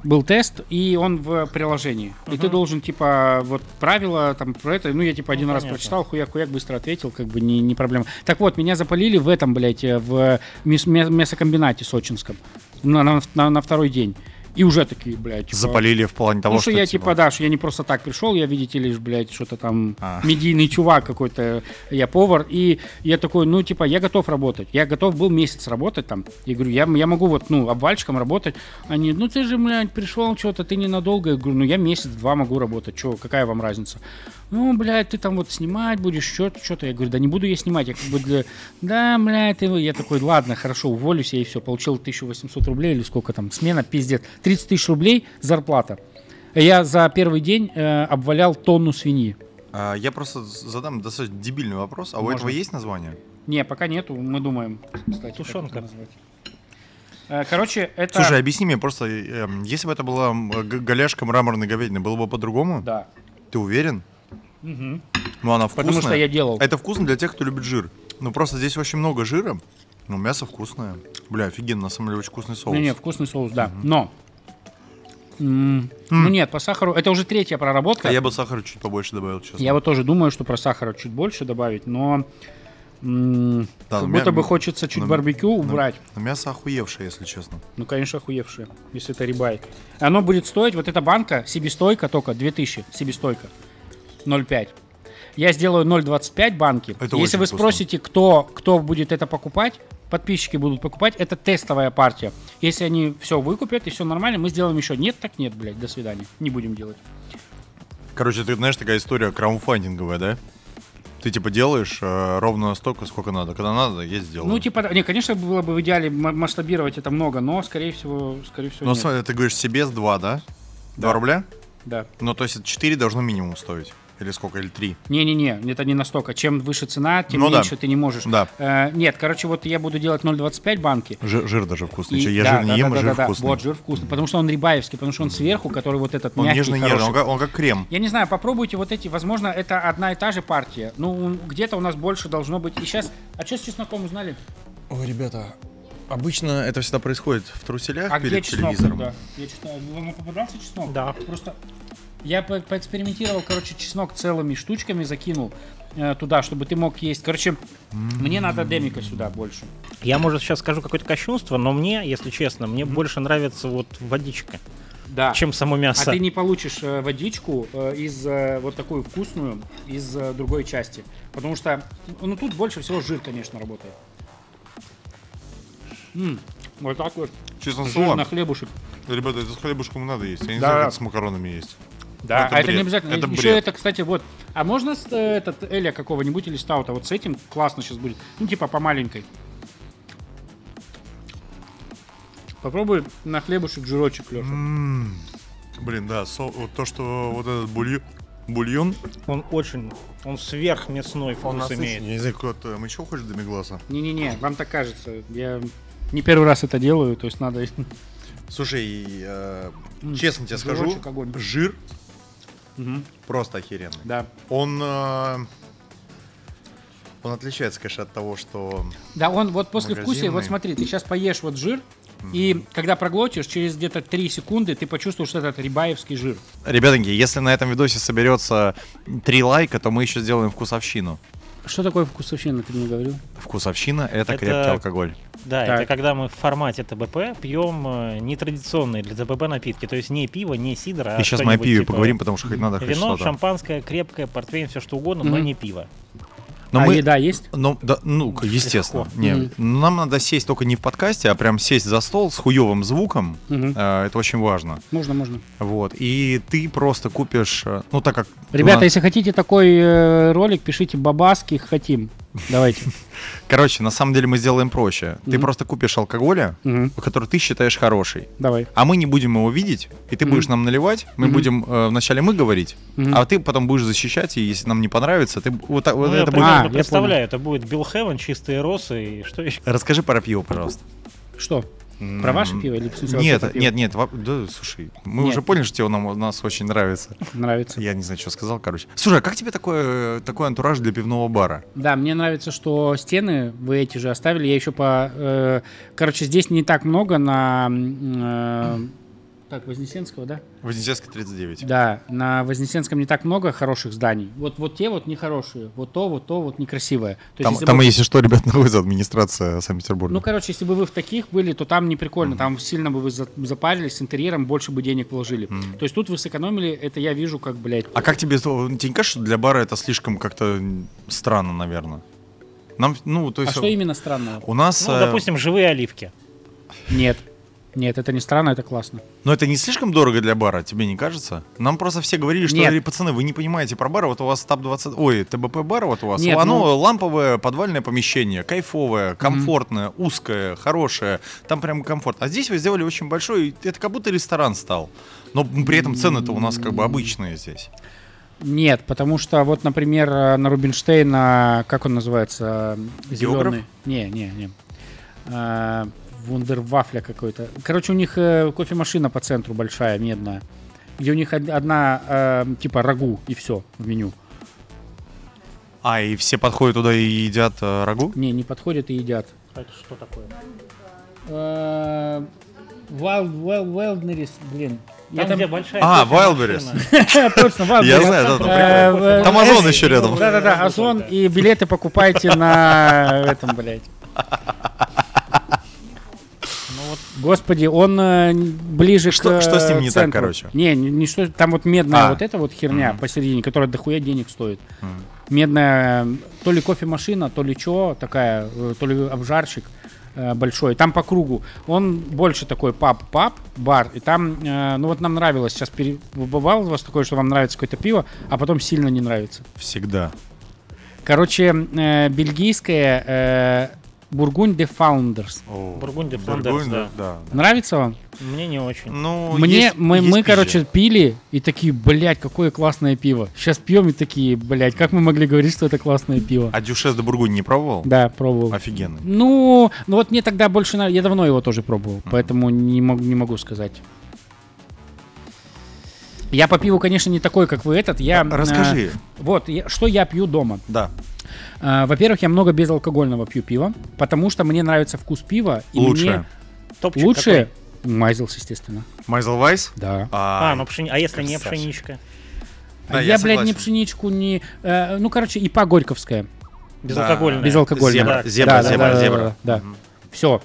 Был тест, и он в приложении. И ты должен, типа, вот правила там про это. Ну, я, типа, один Ну, раз понятно. прочитал, хуяк-хуяк, быстро ответил, как бы не, не проблема. Так вот, меня запалили в этом, блядь, э, в мяс- мя- мясокомбинате сочинском на, на, на- на второй день. И уже такие, блядь, типа, Запалили в плане того, ну, что, что я, типа, да, что я не просто так пришел, я, видите ли, блядь, что-то там А. медийный чувак какой-то, я повар, и я такой, ну, типа, я готов работать, я готов был месяц работать там, и говорю, я, я могу вот, ну, обвальщиком работать, они, ну, ты же, блядь, пришел что-то, ты ненадолго, я говорю, ну, я месяц-два могу работать, что, какая вам разница? Ну, блядь, ты там вот снимать будешь, что-то, что-то, я говорю, да не буду я снимать, я как бы, для... да, блядь, ты... я такой, ладно, хорошо, уволюсь я и все, получил 1800 рублей или сколько там, смена, пиздец, 30 тысяч рублей зарплата. Я за первый день э, обвалял тонну свиньи. А, я просто задам достаточно дебильный вопрос. А у Можно. этого есть название? Не, пока нету, мы думаем. Кстати, Тушенка. Э, Короче, это... Слушай, объясни мне просто, эм, если бы это была м, г- голяшка мраморной говядины, было бы по-другому? Да. Ты уверен? Мгм. Ну, она вкусная. Потому что я делал. Это вкусно для тех, кто любит жир. Ну, просто здесь очень много жира. Ну, мясо вкусное. Бля, офигенно, на самом деле, очень вкусный соус. Не, не, вкусный соус, да. Но... м, Ну нет, по сахару... Это уже третья проработка. А я бы сахара чуть побольше добавил, честно. Я вот тоже думаю, что про сахара чуть больше добавить, но... м, Да, как будто бы хочется чуть ну, барбекю убрать. Но мясо охуевшее, если честно. Ну, конечно, охуевшее, если это рибай. Оно будет стоить, вот эта банка, себестойка только 2000, себестойка, 0,5. Я сделаю 0,25 банки. Это Если вы вкусно. спросите, кто, кто будет это покупать, подписчики будут покупать, это тестовая партия. Если они все выкупят и все нормально, мы сделаем еще. Нет, так нет, блядь, до свидания. Не будем делать. Короче, ты знаешь, такая история краунфандинговая, да? Ты типа делаешь э, ровно столько, сколько надо. Когда надо, я сделаю. Ну, типа, не, конечно, было бы в идеале масштабировать это много, но, скорее всего, скорее всего, Но нет. смотри, ты говоришь себе с 2, да? 2 Да. рубля? Да. Ну, то есть 4 должно минимум стоить. Или сколько, или 3? Не-не-не, это не настолько. Чем выше цена, тем Ну да. меньше ты не можешь. Да. Э, нет, короче, вот я буду делать 0,25 банки. Жир, жир даже вкусный. И- Я да, жир не да, ем, да, а жир да, да. вкусный. Вот, жир вкусный. Потому что он рибаевский, потому что он сверху, который вот этот Он мягкий, нежный-нежный, хороший. он как, он как крем. Я не знаю, попробуйте вот эти, возможно, это одна и та же партия. Ну, где-то у нас больше должно быть. И сейчас, а что с чесноком узнали? Ой, ребята, обычно это всегда происходит в труселях А где перед чеснок? телевизором. Да. Я чеснок. Вам попадался чеснок? Да. Просто я по- поэкспериментировал, короче, чеснок целыми штучками закинул э, туда, чтобы ты мог есть. Короче, мне надо демика сюда больше. Я, может, сейчас скажу какое-то кощунство, но мне, если честно, мне больше нравится вот водичка, Да. чем само А мясо. ты не получишь э, водичку э, из э, вот такую вкусную из э, другой части, потому что ну тут больше всего жир, конечно, работает. М, вот так вот. Честно слово, на хлебушек. ребята, это с хлебушком надо есть. Я не Да. знаю, как с макаронами есть. Да, это а это бред. не обязательно. Это Еще бред. это, кстати, вот. А можно с, э, этот Эля какого-нибудь или Стаута? Вот с этим классно сейчас будет. Ну, типа по маленькой. Попробуй на хлебушек жирочек, Леша. М, Блин, да, со- вот то, что вот этот бульон, бульон, Он очень, он сверхмясной вкус имеет. Я не знаю, какой-то мы еще хочешь демигласа? Не-не-не, вам так кажется. Я не первый раз это делаю, то есть надо... Слушай, э, честно тебе скажу, жир Мгм, просто охеренный. Да. Он, э, он отличается, конечно, от того, что... Да, он вот после вкусия, вот Магазинный. смотри, ты сейчас поешь вот жир, и когда проглотишь, через где-то 3 секунды ты почувствуешь этот рибаевский жир. Ребятоньки, если на этом видосе соберется три лайка, то мы еще сделаем вкусовщину. Что такое вкусовщина, ты мне говорил? Вкусовщина — это, Это- крепкий алкоголь. Да, Так. это когда мы в формате ТБП пьем э, нетрадиционные для ТБП напитки. То есть не пиво, не сидр, а И сейчас мы о пиве типа поговорим, потому что хоть надо хоть Вино, что-то. шампанское, крепкое, портвейн, все что угодно, но Мгм. не пиво. Но а мы, еда есть? Ну, да, ну, естественно. Легко. Не, ну, Нам надо сесть только не в подкасте, а прям сесть за стол с хуевым звуком. Мгм. Э, Это очень важно. Можно, можно. Вот. И ты просто купишь, э, ну так как... Ребята, нас- если хотите такой э, ролик, пишите бабаски, хотим. Давайте. Короче, на самом деле мы сделаем проще. Ты Мгм. просто купишь алкоголя, Мгм. который ты считаешь хороший. Давай. А мы не будем его видеть, и ты Мгм. будешь нам наливать. Мы будем э, вначале мы говорить, а ты потом будешь защищать, и если нам не понравится, ты вот, так- вот Ну, я это будет. А, я представляю, это будет Билл Хевен, чистые росы и что еще? Расскажи про пиво, пожалуйста. Что? Про ваше пиво или Нет, пиво? нет, нет, да, слушай, мы Нет. уже поняли, что тебе нам, у нас очень нравится. Нравится. Я не знаю, что сказал, короче. Слушай, а как тебе такой, такой антураж для пивного бара? Да, мне нравится, что стены вы эти же оставили. Я еще по... э, короче, здесь не так много на... э, так, Вознесенского, да? Вознесенская 39. Да, на Вознесенском не так много хороших зданий. Вот, вот те вот нехорошие, вот то, вот то, вот некрасивое. То есть, Там, если там бы- если что, ребят, находится администрация Санкт-Петербурга. Ну, короче, если бы вы в таких были, то там не прикольно. Там сильно бы вы за- запарились с интерьером, больше бы денег вложили. То есть тут вы сэкономили, это я вижу как, блядь... а как тебе, тебе не кажется, что для бара это слишком как-то странно, наверное? Нам, ну, то А есть... что именно странного? У нас... Ну, э, допустим, живые оливки. Нет. Нет, это не странно, это классно. Но это не слишком дорого для бара, тебе не кажется? Нам просто все говорили, что, Нет. пацаны, вы не понимаете про бар, вот у вас ТАП-20, ой, ТБП бар вот у вас, Нет, оно ну- ламповое подвальное помещение, кайфовое, комфортное, узкое, хорошее, там прям комфорт. А здесь вы сделали очень большой, это как будто ресторан стал. Но при этом цены-то у нас как бы обычные здесь. Нет, потому что вот, например, э, на Рубинштейна, как он называется? Географ? Зеленый. Не, не, не. А, Вундервафля какой-то. Короче, у них э, кофемашина по центру большая, медная. Где у них од- одна, э, типа, рагу, и все в меню. А, и все подходят туда и едят э, рагу? Не, не подходят и едят. Это что такое? Э, Wild, Wild, Wildberries, блин. Я Там, где большая А. Wildberries. Точно, Wildberries. Я знаю, да, там Э, прикольно. э, Там Озон еще рядом. Да-да-да, Озон и билеты покупайте на этом, блядь. Господи, он э, ближе Что- к что с ним не так, центру. короче? Не, не, не что, там вот медная А. вот эта вот херня посередине, которая дохуя денег стоит. Мгм. Медная, э, то ли кофемашина, то ли чё, такая, э, то ли обжарщик большой. Там по кругу. Он больше такой паб-паб, бар. И там, э, ну вот нам нравилось, сейчас пере... бывало у вас такое, что вам нравится какое-то пиво, а потом сильно не нравится. Всегда. Короче, э, бельгийское, э, Бургунь де Founders. О, Бургундия, Фландерс, да. да. Нравится вам? Мне не очень. Ну, Мне, есть- мы, есть мы короче, пили и такие, блядь, какое классное пиво. Сейчас пьем и такие, блядь, как мы могли говорить, что это классное пиво? А Дюшес де Бургунь не пробовал? Да, пробовал. Офигенный. Ну, ну вот мне тогда больше нрав- Я давно его тоже пробовал, поэтому не, мог- не могу сказать. Я по пиву, конечно, не такой, как вы этот. Я, Расскажи. э, вот, я- что я пью дома. Да. А, во-первых, я много безалкогольного пью пива, потому что мне нравится вкус пива. И Лучшее. мне Топчик лучше Майзелс, естественно. Майзел Вайс? Да. какой? А, ну пшени... А если не красавчик. пшеничка? Да, я, я блядь, согласен. пшеничку, ни... э, ну, короче, ИПА Горьковская. Безалкогольная. Безалкогольная. Зебра, Да. зебра, Да, да, зебра, да, да, зебра. да, да. Мгм. Все.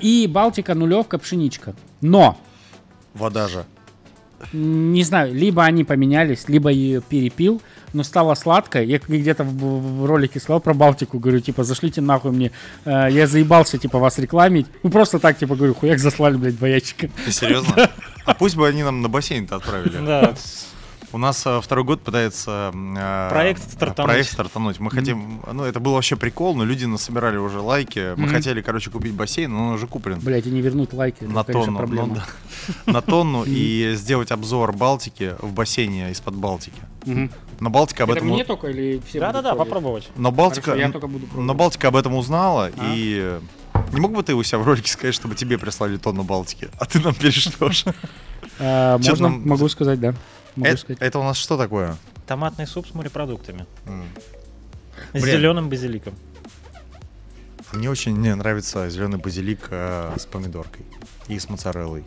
И Балтика, нулевка, пшеничка. Но, Вода же. Не знаю, либо они поменялись, либо ее перепил, но стало сладко. Я где-то в, в ролике сказал про Балтику, говорю, типа, зашлите нахуй мне. Э, я заебался, типа, вас рекламить. Ну, просто так, типа, говорю, хуяк заслали, блядь, два ящика. Ты серьезно? А пусть бы они нам на бассейн-то отправили. Да. У нас э, второй год пытается э, Проект стартануть. проект стартануть. Мы хотим, ну это был вообще прикол, но люди насобирали уже лайки. Мы хотели, короче, купить бассейн, но он уже куплен Блядь, и не вернуть лайки. на тонну, ну да. на тонну и сделать обзор Балтики в бассейне из-под Балтики. Но Балтика об Это этом, мне только или все Да-да-да, попробовать. но Балтика, Хорошо, я только буду но пробовать. Балтика об этом узнала А? и не мог бы ты у себя в ролике сказать, чтобы тебе прислали тонну Балтики, а ты нам перешлешь? А, можно, могу сказать, да. Могу Это сказать. это у нас что такое? Томатный суп с морепродуктами. М. С Блин. зеленым базиликом. Мне очень не нравится зеленый базилик э, с помидоркой и с моцареллой.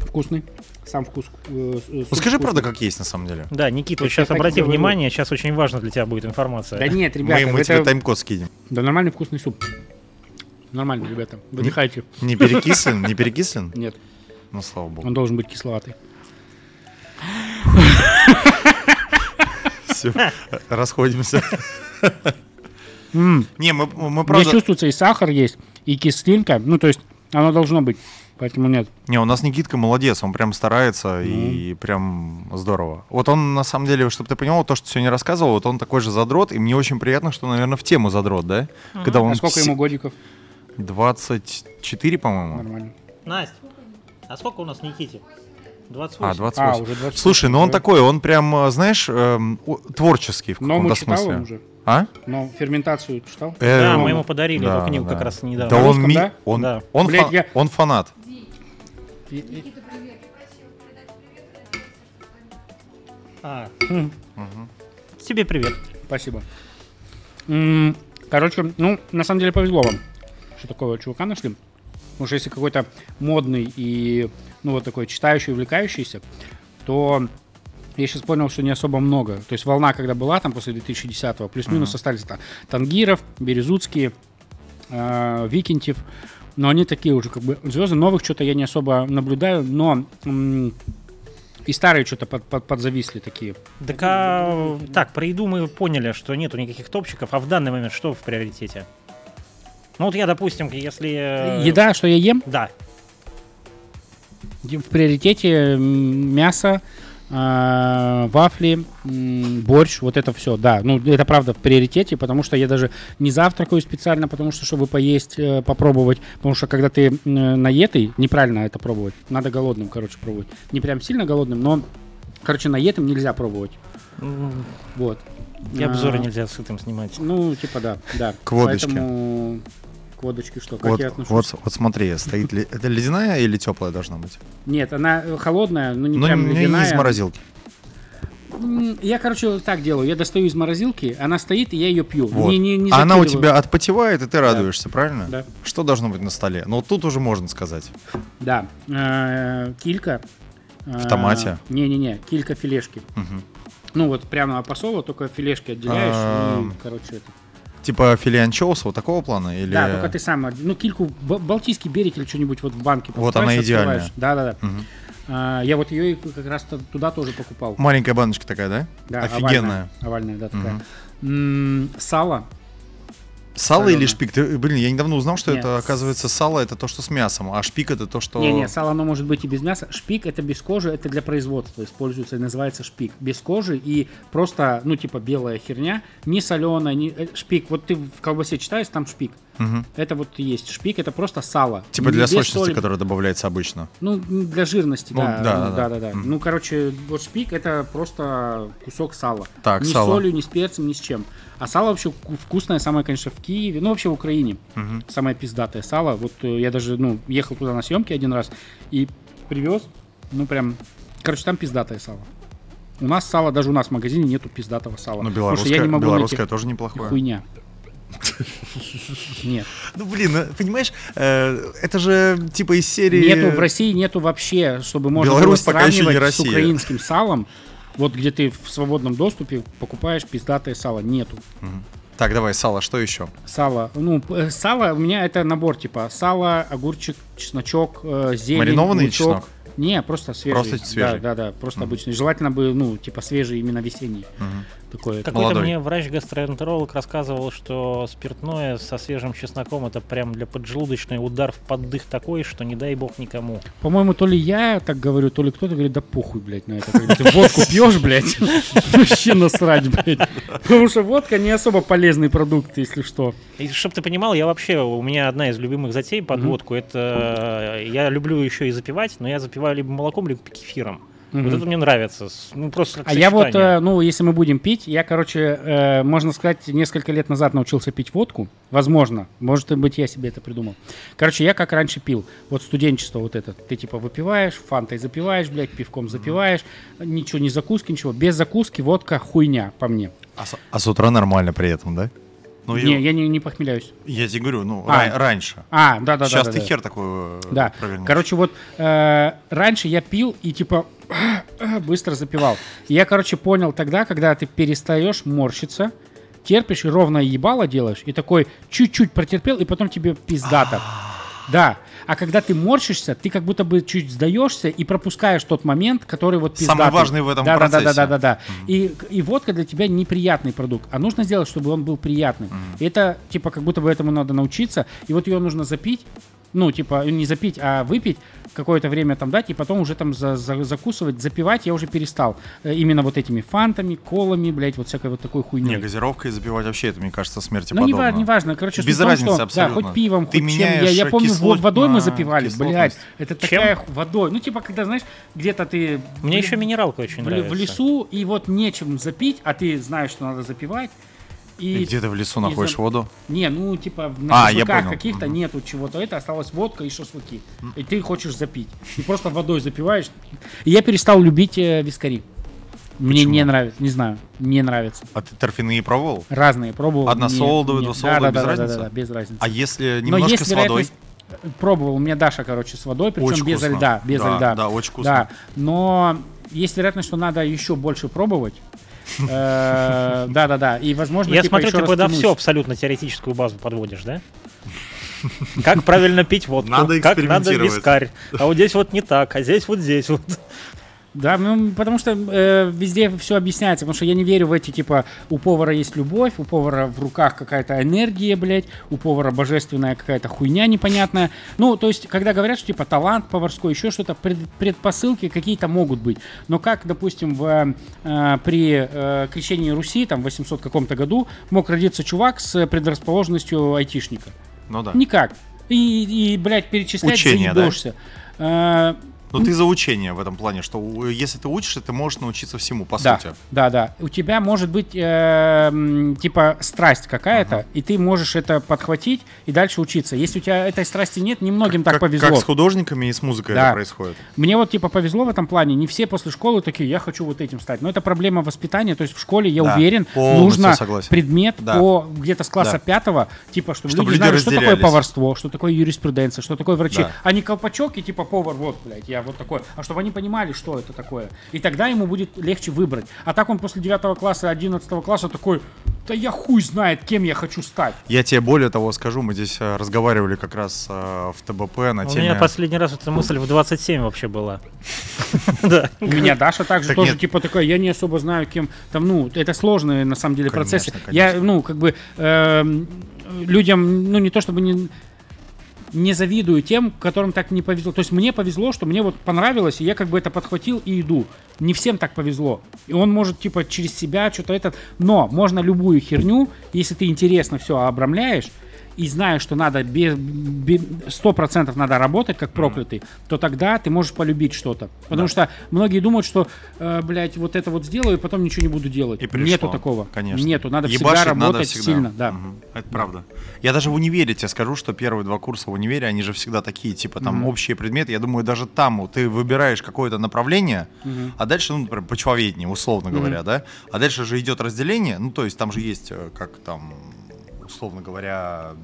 Вкусный. Сам вкус. э, э, Ну скажи вкусный. правда, как есть на самом деле. Да, Никита, Вот сейчас обрати внимание, сейчас очень важно для тебя будет информация. Да нет, Мы, ребята, мы это... тебе тайм-код скинем. Да нормальный вкусный суп. Нормально, ребята. Выдыхайте. Не перекислен? Не перекислен? Нет, Ну, слава богу. он должен быть кисловатый. Все, расходимся. Не, мы, мы Здесь правда... чувствуется и сахар есть, и кислинка. Ну, то есть, оно должно быть. Поэтому нет. Не, у нас Никитка молодец, он прям старается и Ну. прям здорово. Вот он, на самом деле, чтобы ты понимал, то, что сегодня рассказывал, вот он такой же задрот, и мне очень приятно, что, наверное, в тему задрот, да? Когда он А сколько ему годиков? 24, по-моему. Нормально. Настя, а сколько у нас Никите? 28. А, А, 28. уже 20. Слушай, ну он такой, он прям, э, знаешь, эм, творческий в каком-то читал смысле. он уже? А? Но ферментацию читал? Э, Да, мы ему подарили да, эту книгу да. как раз недавно. Да он, ми- он, Да. он, Блядь, фа- я- он фанат. А, М, тебе привет. Спасибо. Короче, ну, на самом деле повезло вам, что такого чувака нашли. Потому что если какой-то модный и, ну, вот такой читающий, увлекающийся, то я сейчас понял, что не особо много. То есть волна, когда была там после 2010-го, плюс-минус остались там Тангиров, Березуцкие, э, Викентьев. Но они такие уже как бы звезды. Новых что-то я не особо наблюдаю, но м, и старые что-то под- под- подзависли такие. Так, а, так, про еду мы поняли, что нету никаких топчиков, а в данный момент что в приоритете? Ну вот я, допустим, если... э, Еда, что я ем, Да. В приоритете мясо, а, вафли, м, борщ, вот это все, да. Ну, это правда в приоритете, потому что я даже не завтракаю специально, потому что, чтобы поесть, э, попробовать. Потому что, когда ты э, наетый, неправильно это пробовать. Надо голодным, короче, пробовать. Не прям сильно голодным, но, короче, наетым нельзя пробовать. Вот. И обзоры А, нельзя сытым снимать. Ну, типа, да, да. К водочке. Поэтому... К водочке что? Как Вот, я отношусь? вот, вот смотри, стоит ли... Это ледяная или теплая должна быть? Нет, она э, холодная, но не Ну, прям не ледяная. из морозилки. Я, короче, так делаю. Я достаю из морозилки, она стоит, и я ее пью. Вот. Не, не, не А она у тебя отпотевает, и ты радуешься, правильно? Да. Что должно быть на столе? Ну, тут уже можно сказать. Да. Э, Килька. В томате? Не-не-не, килька филешки. Мгм. Ну вот прямо посола, только филешки отделяешь А, и, короче, это. Типа филе анчоуса вот такого плана? Или... Да, только ты сам, ну кильку, балтийский берег или что-нибудь вот в банке Вот она идеальная. Да-да-да. А, Я вот ее как раз туда тоже покупал. Маленькая баночка такая, да? Да, Офигенная. Овальная, овальная, да, такая. Мгм. М, Сало. Сало Солёное. или шпик? Ты- блин, я недавно узнал, что Нет. это, оказывается, сало это то, что с мясом, а шпик это то, что... Не-не, сало оно может быть и без мяса. Шпик это без кожи, это для производства используется и называется шпик. Без кожи и просто, ну, типа белая херня, не соленая, не... э, шпик. Вот ты в колбасе читаешь, там шпик. Мгм. Это вот и есть шпик, это просто сало. Типа для сочности, соли. которая добавляется обычно. Ну, для жирности, Ну, да. да, ну, да, да. Ну, короче, вот шпик это просто кусок сала. Так, ни сало. с солью, ни с перцем, ни с чем. А сало вообще вку- вкусное, самое, конечно, в Киеве, ну, вообще в Украине. Мгм. Самое пиздатое сало. Вот э, я даже, ну, ехал туда на съемки один раз и привез, ну, прям, короче, там пиздатое сало. У нас сало, даже у нас в магазине нету пиздатого сала. Ну, белорусское, я не могу белорусское найти. тоже неплохое. Хуйня. Нет. Ну, блин, ну, понимаешь, э, это же типа из серии... Нету в России нету вообще, чтобы можно Беларусь было пока еще не сравнивать с украинским салом. Вот где ты в свободном доступе покупаешь пиздатое сало. Нету. Так, давай, сало, что еще? Сало. Ну, п- э, сало у меня это набор типа сало, огурчик, чесночок, э, зелень, Маринованный лучок. чеснок? Не, просто свежий. Просто свежий. Да, да, да, просто обычный. Желательно бы, ну, типа свежий, именно весенний. Мгм. Какой-то Молодой. мне врач-гастроэнтеролог рассказывал, что спиртное со свежим чесноком это прям для поджелудочной удар в поддых такой, что не дай бог никому. По-моему, то ли я так говорю, то ли кто-то говорит, да похуй, блядь, на это. Когда ты водку пьешь, блядь, вообще насрать, блядь. Потому что водка не особо полезный продукт, если что. И чтобы ты понимал, я вообще, у меня одна из любимых затей под водку, это э, я люблю еще и запивать, но я запиваю либо молоком, либо кефиром. Вот Мгм. это мне нравится. Ну, просто как А я вот, э, ну, если мы будем пить, я, короче, э, можно сказать, несколько лет назад научился пить водку. Возможно. Может быть, я себе это придумал. Короче, я как раньше пил. Вот студенчество вот это. Ты типа выпиваешь, фантой запиваешь, блядь, пивком запиваешь. Ничего, не закуски, ничего. Без закуски водка хуйня, по мне. А, с- а с утра нормально при этом, да? Ну, не, я, я не, не похмеляюсь. я тебе говорю, ну, А. ра- раньше. А, да, да, да. Сейчас да, ты да. хер такой э, Да. провернешь. Короче, вот э, раньше я пил и типа быстро запивал. И я, короче, понял тогда, когда ты перестаешь морщиться, терпишь и ровно ебало делаешь, и такой чуть-чуть протерпел, и потом тебе пиздато. Да. А когда ты морщишься, ты как будто бы чуть сдаешься и пропускаешь тот момент, который вот Самый пиздатый. важный в этом да, Да, да, процессе. да, да, да. И, и водка для тебя неприятный продукт. А нужно сделать, чтобы он был приятным. И это, типа, как будто бы этому надо научиться. И вот ее нужно запить, ну, типа, не запить, а выпить, какое-то время там дать, и потом уже там за- за- закусывать, запивать я уже перестал. Э, Именно вот этими фантами, колами, блядь, вот всякой вот такой Не, хуйней. газировкой запивать вообще, это, мне кажется, смерти Ну, не, подобно. ва- не важно, короче, Без том, разницы что, абсолютно. Да, хоть пивом, Ты хоть чем. Я, меняешь я помню, кислот вот водой мы запивали, блядь. Это Чем? такая водой. Ну, типа, когда, знаешь, где-то ты... Мне в- еще минералка очень в, нравится. в лесу, и вот нечем запить, а ты знаешь, что надо запивать. И, И где ты в лесу находишь за- воду? Не, ну, типа, на А, шашлыках каких-то Мгм. нету чего-то. Это осталась водка и шашлыки. И ты хочешь запить. И просто водой запиваешь. И я перестал любить э, вискари. Мне Почему? не нравится, не знаю, не нравится. А ты торфяные пробовал? Разные пробовал. Односолодовые, двусолодовые, да, без да, да, разницы? Да, да, без разницы. А если Но немножко есть с водой? вероятность- Пробовал, у меня Даша, короче, с водой, причем Очень без вкусно. льда, без Да, льда. да, очень вкусно. Да, но есть вероятность, что надо еще больше пробовать. Э, Да-да-да, и возможно, Я типа, смотрю, ты под растянуть. все абсолютно теоретическую базу подводишь, да? Как правильно пить водку, Надо как надо вискарь. А вот здесь вот не так, а здесь вот здесь вот. Да, ну, потому что э, везде все объясняется, потому что я не верю в эти, типа, у повара есть любовь, у повара в руках какая-то энергия, блядь, у повара божественная какая-то хуйня непонятная. Ну, то есть, когда говорят, что, типа, талант поварской, еще что-то, пред- предпосылки какие-то могут быть. Но как, допустим, в, э, при э, крещении Руси, там, в 800 каком-то году, мог родиться чувак с предрасположенностью айтишника? Ну да. Никак. И, и блядь, перечислять Учение, да? заебешься. Э, Но ты за учение в этом плане, что если ты учишься, ты можешь научиться всему, по да, сути. Да, да. У тебя может быть э, типа страсть какая-то, и ты можешь это подхватить и дальше учиться. Если у тебя этой страсти нет, немногим так как, повезло. как с художниками и с музыкой Да. это происходит. Мне вот типа повезло в этом плане. Не все после школы такие, я хочу вот этим стать. Но это проблема воспитания. То есть в школе, я Да, уверен, нужно согласен. предмет Да. по где-то с класса Да. пятого, типа, чтобы, Чтобы люди люди знали, что такое поварство, что такое юриспруденция, что такое врачи. Да. А не колпачок и типа повар, вот, блядь, я вот такой. А чтобы они понимали, что это такое. И тогда ему будет легче выбрать. А так он после 9 класса, 11 класса такой, да я хуй знает, кем я хочу стать. Я тебе более того скажу, мы здесь э, разговаривали как раз э, в ТБП на У теме... меня последний раз эта мысль в 27 вообще была. У меня Даша также Так тоже типа такая, я не особо знаю, кем там, ну, это сложные на самом деле процессы. Я, ну, как бы эм, людям, ну, не то чтобы не не завидую тем, которым так не повезло. То есть мне повезло, что мне вот понравилось, и я как бы это подхватил и иду. Не всем так повезло. И он может типа через себя что-то это... Но можно любую херню, если ты интересно все обрамляешь, и знаешь, что надо без, бе- 100% надо работать как проклятый, то тогда ты можешь полюбить что-то. Потому Да. что многие думают, что, э, блядь, вот это вот сделаю, и потом ничего не буду делать. И пришло. Нету такого. Конечно. Нету. Надо Ебашить всегда надо работать всегда. сильно. Да. Мгм. Это правда. Я даже в универе тебе скажу, что первые два курса в универе, они же всегда такие, типа там Мгм. общие предметы. Я думаю, даже там ты выбираешь какое-то направление, Мгм. а дальше, ну, например, почвоведение, условно Мгм. говоря, да? А дальше же идет разделение, ну, то есть там же есть, э, как там, условно говоря,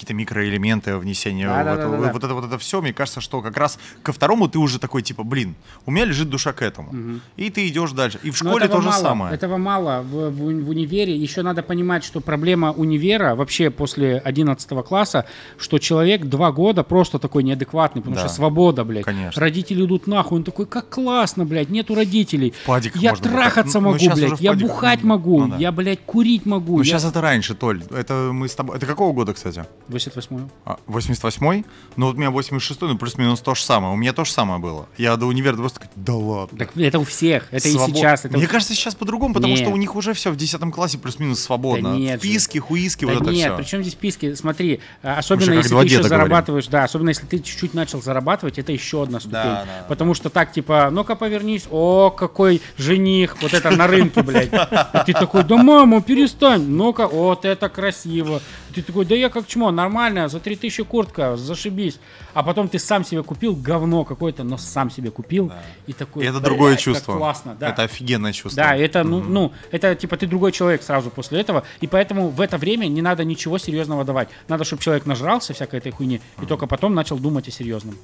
какие-то микроэлементы внесения Да, в да, это, да, да, да. вот это вот это все, мне кажется, что как раз ко второму ты уже такой типа, блин, у меня лежит душа к этому, Мгм. и ты идешь дальше. И в школе то же мало, самое. Этого мало в, в в универе. Еще надо понимать, что проблема универа вообще после 11 класса, что человек два года просто такой неадекватный, потому Да. что свобода, блядь. Конечно. Родители идут нахуй, он такой, как классно, блядь, нету родителей. В падиках Я трахаться Ну, ну, могу, уже блядь, я бухать могу, Ну да. я, блядь, курить могу. Ну, я... сейчас это раньше, Толь. Это мы с тобой... Это какого года, кстати? 88 А, 88-й? Ну, вот у меня 86-й, ну, плюс-минус то же самое. У меня то же самое было. Я до универа просто такой, да ладно. Так это у всех, это Свобод- и сейчас. Это Мне у- кажется, сейчас по-другому, потому Нет. что у них уже все в 10 классе плюс-минус свободно. Да нет же. Вписки, хуиски, Да вот это нет, все. причем здесь списки? Смотри, а, особенно если ты еще говорим. зарабатываешь, да, особенно если ты чуть-чуть начал зарабатывать, это еще одна ступень. Да, да, Потому что так, типа, ну-ка повернись, о, какой жених, вот это на рынке, блядь. И ты такой, да мама, перестань, ну-ка, вот это красиво. Ты такой, да я как чмо, нормально, за 3000 куртка, зашибись. А потом ты сам себе купил говно какое-то, но сам себе купил. И такой, И это «Блядь, другое чувство. классно, да. Это офигенное чувство. Да, это, ну, ну, это типа ты другой человек сразу после этого, и поэтому в это время не надо ничего серьезного давать. Надо, чтобы человек нажрался всякой этой хуйни, и только потом начал думать о серьезном.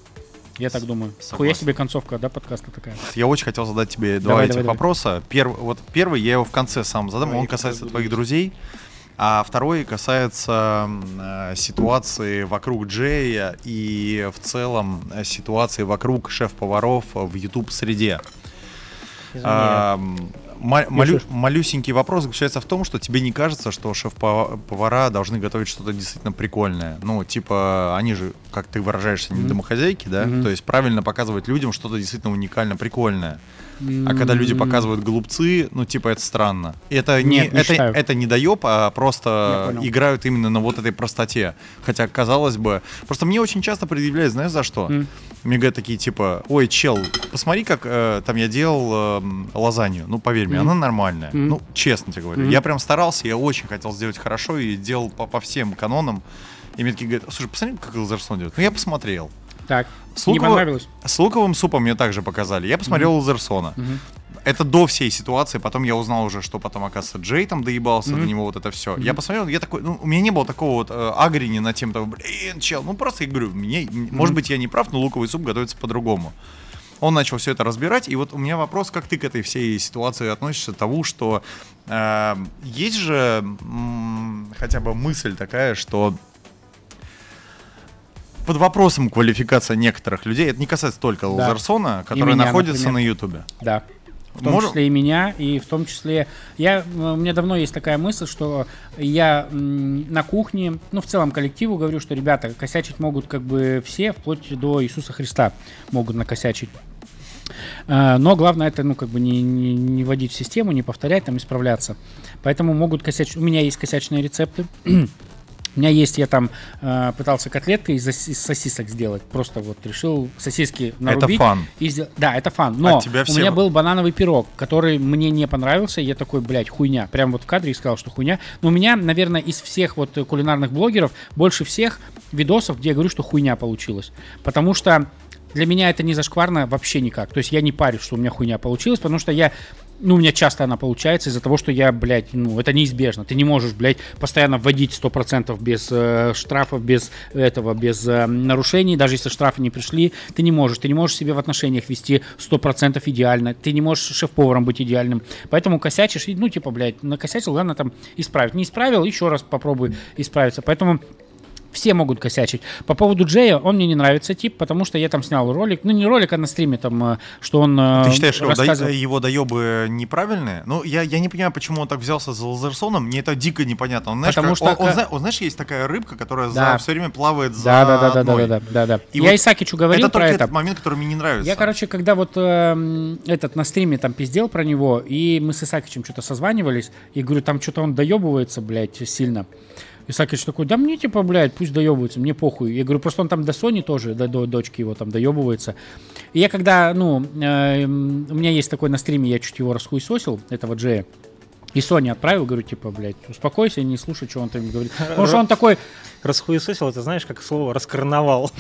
Я так думаю. Согласен. Хуя себе концовка, да, подкаста такая. Я очень хотел задать тебе два Давай, этих давай, вопроса. Первый, вот первый я его в конце сам задам, он касается твоих друзей. А второй касается э, ситуации вокруг Джея и в целом э, ситуации вокруг шеф-поваров в YouTube-среде. А, малю- малюсенький вопрос заключается в том, что тебе не кажется, что шеф-повара должны готовить что-то действительно прикольное? Ну, типа, они же, как ты выражаешься, не Мгм. домохозяйки, да? Мгм. То есть правильно показывать людям что-то действительно уникально прикольное. А когда люди показывают голубцы, ну, типа, это странно. Это не, Нет, не это, считаю. это не доеб, а просто играют именно на вот этой простоте. Хотя, казалось бы... Просто мне очень часто предъявляют, знаешь, за что? М. Мне говорят такие, типа, ой, чел, посмотри, как э, там я делал эм, лазанью. Ну, поверь мне, Мгм. она нормальная. Мгм. Ну, честно тебе говорю. Мгм. Я прям старался, я очень хотел сделать хорошо и делал по, по всем канонам. И мне такие говорят, слушай, посмотри, как Лазерсон делает. Ну, я посмотрел. Так, С, не луково- понравилось? с луковым супом мне также показали. Я посмотрел Лазерсона. Мгм. Это до всей ситуации. Потом я узнал уже, что потом, оказывается, Джей там доебался Мгм. до него, вот это все. Я посмотрел, я такой, ну, у меня не было такого вот э, агрени на тем, того, блин, чел, ну просто я говорю, мне, м- может быть, я не прав, но луковый суп готовится по-другому. Он начал все это разбирать, и вот у меня вопрос, как ты к этой всей ситуации относишься, того, что э, есть же м, хотя бы мысль такая, что под вопросом квалификация некоторых людей, это не касается только Лазерсона, который меня, находится например. на Ютубе. Да. В том Можем- числе и меня, и в том числе... Я, у меня давно есть такая мысль, что я на кухне, ну, в целом коллективу говорю, что, ребята, косячить могут как бы все, вплоть до Иисуса Христа могут накосячить. Э, Но главное это, ну, как бы не, не, не вводить в систему, не повторять, там, исправляться. Поэтому могут косячить. У меня есть косячные рецепты. У меня есть, я там э, пытался котлетки из, из сосисок сделать. Просто вот решил сосиски нарубить. Это фан. и сдел- Да, это фан. Но тебя у все- меня был банановый пирог, который мне не понравился. Я такой, блядь, хуйня. Прям вот в кадре сказал, что хуйня. Но у меня, наверное, из всех вот кулинарных блогеров больше всех видосов, где я говорю, что хуйня получилась. Потому что для меня это не зашкварно вообще никак. То есть я не парюсь, что у меня хуйня получилась, потому что я ну, у меня часто она получается из-за того, что я, блядь, ну, это неизбежно. Ты не можешь, блядь, постоянно вводить 100% без э, штрафов, без этого, без э, нарушений. Даже если штрафы не пришли, ты не можешь. Ты не можешь себе в отношениях вести 100% идеально. Ты не можешь шеф-поваром быть идеальным. Поэтому косячишь, и, ну, типа, блядь, накосячил, главное там исправить. Не исправил, еще раз попробуй исправиться. Поэтому все могут косячить. По поводу Джея, он мне не нравится тип, потому что я там снял ролик, ну не ролик, а на стриме там, э, что он э, Ты считаешь, рассказывал- его доебы неправильные? Ну, я, я не понимаю, почему он так взялся за Лазерсоном. Мне это дико непонятно. Он, знаешь, Потому как- что он, он зна- он, знаешь, есть такая рыбка, которая Да. все время плавает за Да, да, да, да, да, одной. да, да, да, да. И Я вот Исакичу говорил это про это. этот момент, который мне не нравится. Я, короче, когда вот эм, этот на стриме там пиздел про него, и мы с Исакичем что-то созванивались, и говорю, там что-то он доебывается, блядь, сильно. И Сакич такой, да мне типа, блядь, пусть доебываются, мне похуй. Я говорю, просто он там до Sony тоже, до, до дочки его там доебывается. И я когда, ну, э, у меня есть такой на стриме, я чуть его расхуесосил, этого Джея. И Соне отправил, говорю, типа, блядь, успокойся, не слушай, что он там говорит. Потому что он такой, Расхуесосил, это знаешь, как слово раскарнавал.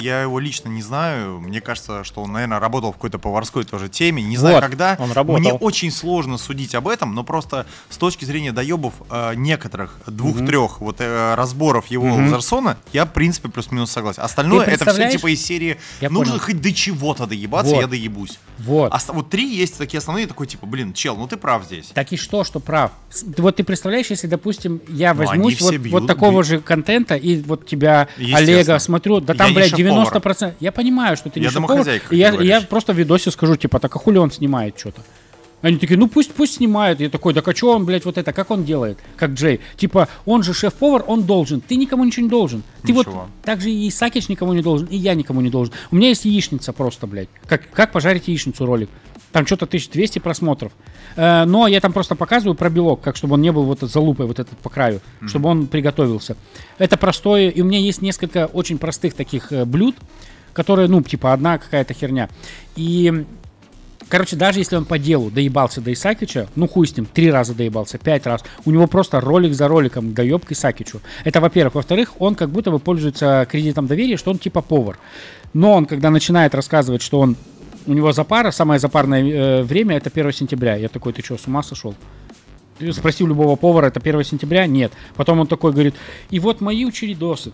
Я его лично не знаю. Мне кажется, что он, наверное, работал в какой-то поварской тоже теме. Не знаю, Вот, когда. он работал. Мне очень сложно судить об этом, но просто с точки зрения доебов э, некоторых, двух-трех вот э, разборов его Мгм. Лазерсона, я, в принципе, плюс-минус согласен. Остальное, это все типа из серии «Нужно хоть до чего-то доебаться, я доебусь». вот. Вот три есть такие основные, такой типа, блин, чел, ну ты прав здесь. Так и что, что прав? Вот ты представляешь, если, допустим, я Ну, возьмусь вот такого бьют. же контента и вот тебя. Олега, смотрю, да Я там, не блядь, шеф-повар. 90%. Я понимаю, что ты не Я шеф-повар, и я, я просто в видосе скажу, типа, так а хули он снимает что-то? Они такие, ну пусть, пусть снимает. Я такой, так а что он, блядь, вот это, как он делает? Как Джей. Типа, он же шеф-повар, он должен. Ты никому ничего не должен. Ты Ничего. вот так же и Сакич никому не должен, и я никому не должен. У меня есть яичница просто, блядь. Как, как пожарить яичницу ролик. Там что-то 1200 просмотров. Э, но я там просто показываю про белок, как чтобы он не был вот этот залупой вот этот по краю, чтобы он приготовился. Это простое, и у меня есть несколько очень простых таких э, блюд, которые, ну, типа одна какая-то херня. И Короче, даже если он по делу доебался до Исакича, ну хуй с ним, три раза доебался, пять раз, у него просто ролик за роликом доеб к Исакичу. Это во-первых. Во-вторых, он как будто бы пользуется кредитом доверия, что он типа повар. Но он, когда начинает рассказывать, что он у него запара, самое запарное э, время это 1 сентября. Я такой, ты что, с ума сошел? Ты Спроси у любого повара, это 1 сентября? Нет. Потом он такой говорит, и вот мои учредосы.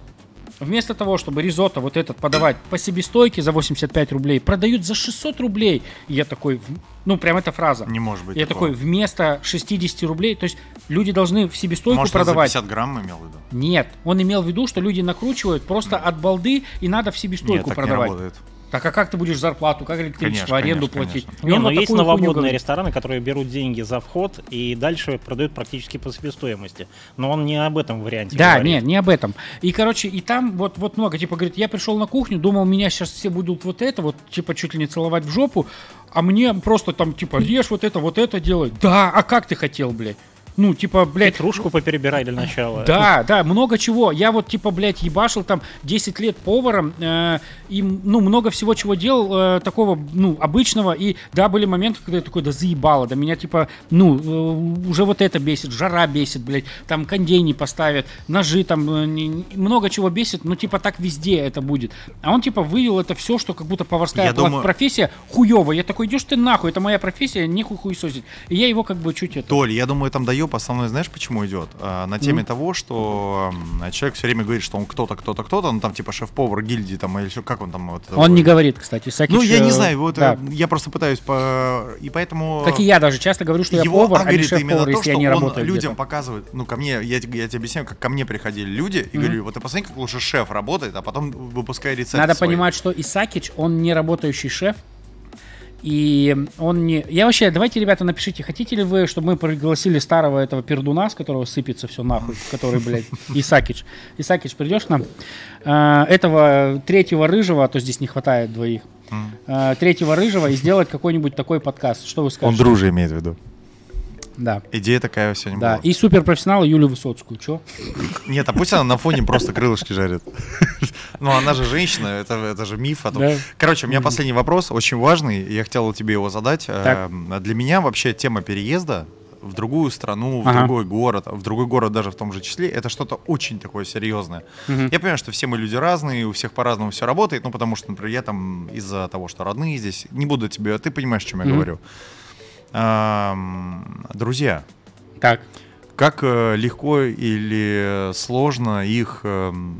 Вместо того, чтобы ризотто вот этот подавать по себестойке за 85 рублей, продают за 600 рублей. И я такой, ну прям эта фраза. Не может быть Я такого. такой, вместо 60 рублей, то есть люди должны в себестойку Может, продавать. 50 грамм имел в виду? Нет, он имел в виду, что люди накручивают просто от балды и надо в себестойку Нет, так не продавать. работает. Так а как ты будешь зарплату, как электричество, Конечно, аренду конечно, платить? конечно. Не, но вот есть говорит. рестораны, которые берут деньги за вход и дальше продают практически по себестоимости. Но он не об этом варианте Да, говорит. нет, не об этом. И, короче, и там вот, вот много, типа, говорит, я пришел на кухню, думал, меня сейчас все будут вот это, вот, типа, чуть ли не целовать в жопу, а мне просто там, типа, режь вот это, вот это делай. Да, а как ты хотел, блядь? Ну, типа, блядь, Петрушку поперебирай для начала. да, да, много чего. Я вот, типа, блядь, ебашил там 10 лет поваром, э, и, ну, много всего чего делал, э, такого, ну, обычного, и, да, были моменты, когда я такой, да заебало, да меня, типа, ну, э, уже вот это бесит, жара бесит, блядь, там кондей не поставят, ножи там, э, не- много чего бесит, ну, типа, так везде это будет. А он, типа, вывел это все, что как будто поварская Я думаю- профессия хуёвая. Я такой, идешь ты нахуй, это моя профессия, нехуй хуесосить. И я его как бы чуть это... Толь, я думаю, там доеб основной, знаешь, почему идет? А, на теме того, что человек все время говорит, что он кто-то, кто-то, кто-то, ну там типа шеф-повар гильдии, там, или что, как он там вот. Он не говорит, кстати, Сакич, Ну, я не знаю, вот да. э, я просто пытаюсь по... И поэтому... Как и я даже часто говорю, что я его повар, а не шеф-повар, то, если я что не он работаю людям показывает, ну, ко мне, я, я тебе объясняю, как ко мне приходили люди, и говорю, вот ты посмотри, как лучше шеф работает, а потом выпускай рецепт Надо свой. понимать, что Исакич, он не работающий шеф, и он не... Я вообще, давайте, ребята, напишите, хотите ли вы, чтобы мы пригласили старого этого пердуна, с которого сыпется все нахуй, который, блядь, Исакич. Исакич, придешь к нам? А, Этого третьего рыжего, а то здесь не хватает двоих, а, третьего рыжего и сделать какой-нибудь такой подкаст. Что вы Он скажете? дружи имеет в виду. Да. Идея такая сегодня Да, была. и суперпрофессионала Юлию Высоцкую. Чё? Нет, а пусть она на фоне просто крылышки жарит. Ну, она же женщина, это, это же миф. о том- Да. Короче, у меня последний вопрос, очень важный, я хотел тебе его задать. Так. Э, Для меня вообще тема переезда в другую страну, в Ага. другой город, в другой город даже в том же числе, это что-то очень такое серьезное. Мгм. Я понимаю, что все мы люди разные, у всех по-разному все работает, ну, потому что, например, я там из-за того, что родные здесь, не буду тебе, ты понимаешь, о чем я Мгм. говорю. Друзья, Так. как э, легко или сложно их... эм,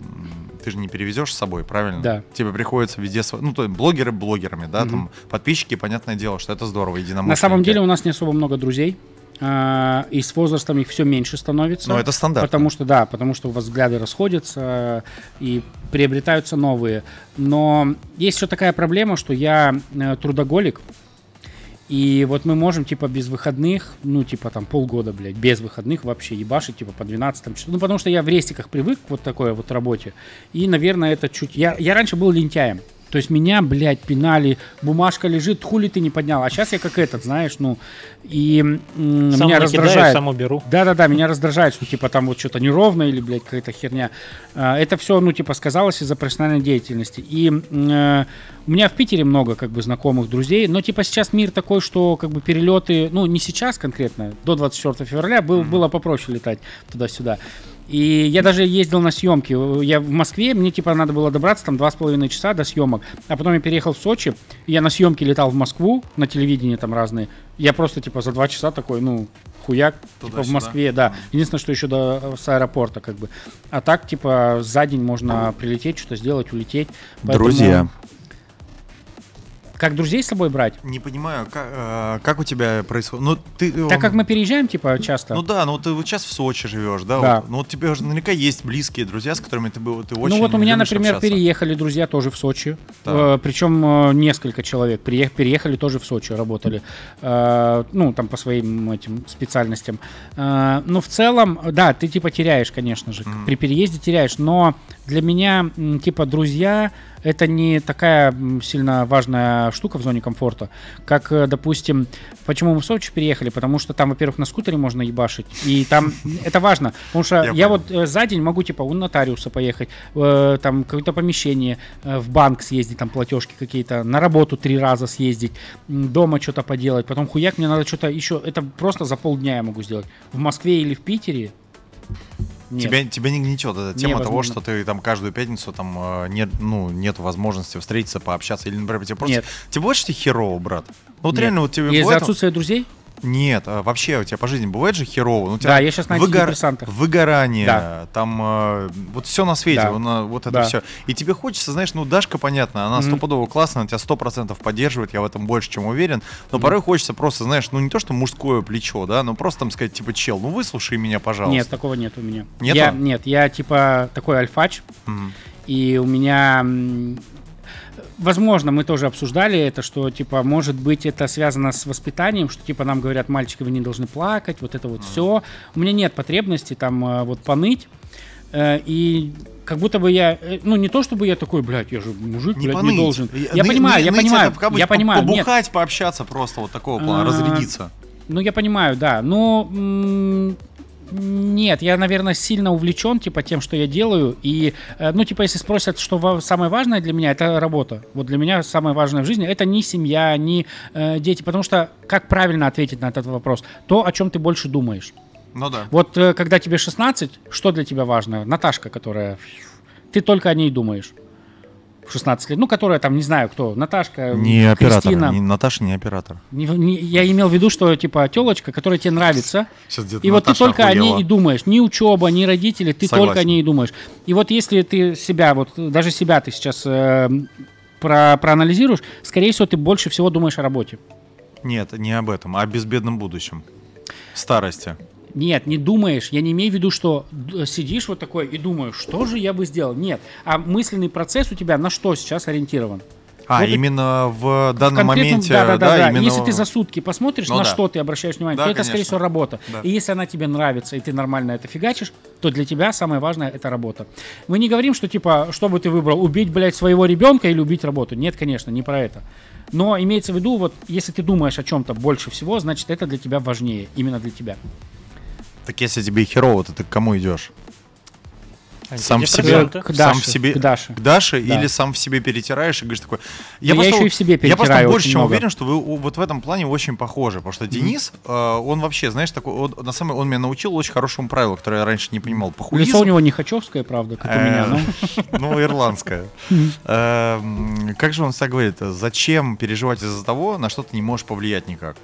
ты же не перевезешь с собой, правильно? Да. Тебе приходится везде... Ну, то есть блогеры блогерами, да, Мгм. там подписчики, понятное дело, что это здорово, единомышленники. На самом деле у нас не особо много друзей. а, И с возрастом их все меньше становится. Но это стандарт. Потому что, да, потому что у вас взгляды расходятся и приобретаются новые. Но есть еще такая проблема, что я э, трудоголик, и вот мы можем, типа, без выходных, ну, типа, там, полгода, блядь, без выходных вообще ебашить, типа, по 12 часу. Ну, потому что я в рестиках привык к вот такой вот работе. И, наверное, это чуть... Я, я раньше был лентяем. То есть меня, блядь, пинали, бумажка лежит, хули ты не поднял. А сейчас я как этот, знаешь, ну, и м, Сам меня накидаю, раздражает. сам уберу. Да-да-да, меня раздражает, что типа там вот что-то неровно или, блядь, какая-то херня. А, Это все, ну, типа, сказалось из-за профессиональной деятельности. И э, у меня в Питере много, как бы, знакомых, друзей, но, типа, сейчас мир такой, что, как бы, перелеты, ну, не сейчас конкретно, до 24 февраля был, было попроще летать туда-сюда. И я даже ездил на съемки. Я в Москве, мне типа надо было добраться там два с половиной часа до съемок. А потом я переехал в Сочи. Я на съемки летал в Москву, на телевидении там разные. Я просто типа за два часа такой, ну, хуяк, типа в. Москве, да. Единственное, что еще до с аэропорта, как бы. А так, типа, за день можно прилететь, что-то сделать, улететь. Поэтому- Друзья. Как друзей с собой брать? Не понимаю, как, э, как у тебя происходит. Ну, ты, Так как мы переезжаем, типа, часто. Ну да, ну ты вот сейчас в Сочи живешь, да? Да. Вот, ну вот тебе уже наверняка есть близкие друзья, с которыми ты был, ты очень Ну вот у меня, например, общаться. переехали друзья тоже в Сочи. Так. Э, причем э, несколько человек приех- переехали тоже в Сочи, работали. Э, ну, там по своим этим специальностям. Э, ну, в целом, да, ты типа теряешь, конечно же. Мгм. При переезде теряешь. Но для меня, типа, друзья это не такая сильно важная штука в зоне комфорта, как, э, допустим, почему мы в Сочи переехали, потому что там, во-первых, на скутере можно ебашить, и там это важно, потому что Я вот э, за день могу, типа, у нотариуса поехать, э, там, какое-то помещение, э, в банк съездить, там, платежки какие-то, на работу три раза съездить, дома что-то поделать, потом хуяк, мне надо что-то еще, это просто за полдня я могу сделать. В Москве или в Питере нет. Тебя, тебя не гнетет эта тема того, что ты там каждую пятницу там э, нет, ну, нет возможности встретиться, пообщаться. Или, например, тебе просто. Нет. Тебе бывает, что тебе херово, брат? Ну, вот Нет. реально, вот тебе Из-за бывает. отсутствия друзей? Нет, а вообще у тебя по жизни бывает же херово. Ну, у тебя Да, я сейчас на выгор-. Выгорание, Да. там э, вот все на свете, Да. вот, на- вот это Да. все. И тебе хочется, знаешь, ну Дашка, понятно, она Мгм. стопудово классная, она тебя сто процентов поддерживает, я в этом больше, чем уверен. Но порой хочется просто, знаешь, ну не то, что мужское плечо, да, но просто там сказать, типа, чел, ну выслушай меня, пожалуйста. Нет, такого нет у меня. Нету? Я, нет, я типа такой альфач, Мгм. и у меня... Возможно, мы тоже обсуждали это, что, типа, может быть, это связано с воспитанием, что, типа, нам говорят, мальчики, вы не должны плакать, вот это вот все. У меня нет потребности там э, вот поныть, Э, и как будто бы я, э, ну, не то чтобы я такой, блядь, я же мужик, Не блядь, поныть. не должен. Я ны- понимаю, ны- я понимаю, это я понимаю, нет. Побухать, пообщаться просто вот такого плана, разрядиться. Ну, я понимаю, да. Но нет, я, наверное, сильно увлечен, типа, тем, что я делаю. И, э, ну, типа, если спросят, что самое важное для меня, это работа. Вот для меня самое важное в жизни это не семья, не э, дети. Потому что как правильно ответить на этот вопрос? То, о чем ты больше думаешь. Ну да. Вот э, когда тебе 16, что для тебя важно? Наташка, которая... Ты только о ней думаешь. В 16 лет. Ну, которая там, не знаю кто. Наташка, Не оператор, Кристина. не- Наташа не оператор. Не- не- я имел в виду, что типа телочка, которая тебе нравится, Сейчас и вот ты только о охуела. ней и думаешь. Ни учеба, ни родители, ты Согласен. только о ней и думаешь. И вот если ты себя, вот даже себя ты сейчас э, про- проанализируешь, скорее всего, ты больше всего думаешь о работе. Нет, не об этом, а о безбедном будущем. Старости. Нет, не думаешь. Я не имею в виду, что сидишь вот такой и думаешь, что же я бы сделал. Нет. А мысленный процесс у тебя на что сейчас ориентирован? А, Вот именно в данном конкретном- моменте, да, да, да, да. именно... Если ты за сутки посмотришь, Ну на да. что ты обращаешь внимание, Да, то это, скорее конечно. всего, работа. Да. И если она тебе нравится, и ты нормально это фигачишь, то для тебя самое важное это работа. Мы не говорим, что типа, что бы ты выбрал, убить, блядь, своего ребенка или убить работу. Нет, конечно, не про это. Но имеется в виду, вот, если ты думаешь о чем-то больше всего, значит, это для тебя важнее, именно для тебя. Так если тебе херово, то ты к кому идешь? Сам в себе. К сам Даше, в себе, к Даше. к Даше Да. или сам в себе перетираешь и говоришь такой. я еще и в себе я просто перетираю больше чем много. уверен, что вы вот в этом плане очень похожи, потому что Денис, э, он вообще, знаешь, такой, он, на самом он меня научил очень хорошему правилу, которое я раньше не понимал. Лицо у Похуизм, него не хачевское, правда, как у меня. Э, Ну, ирландское. Эм, Как же он всегда говорит, зачем переживать из-за того, на что ты не можешь повлиять никак?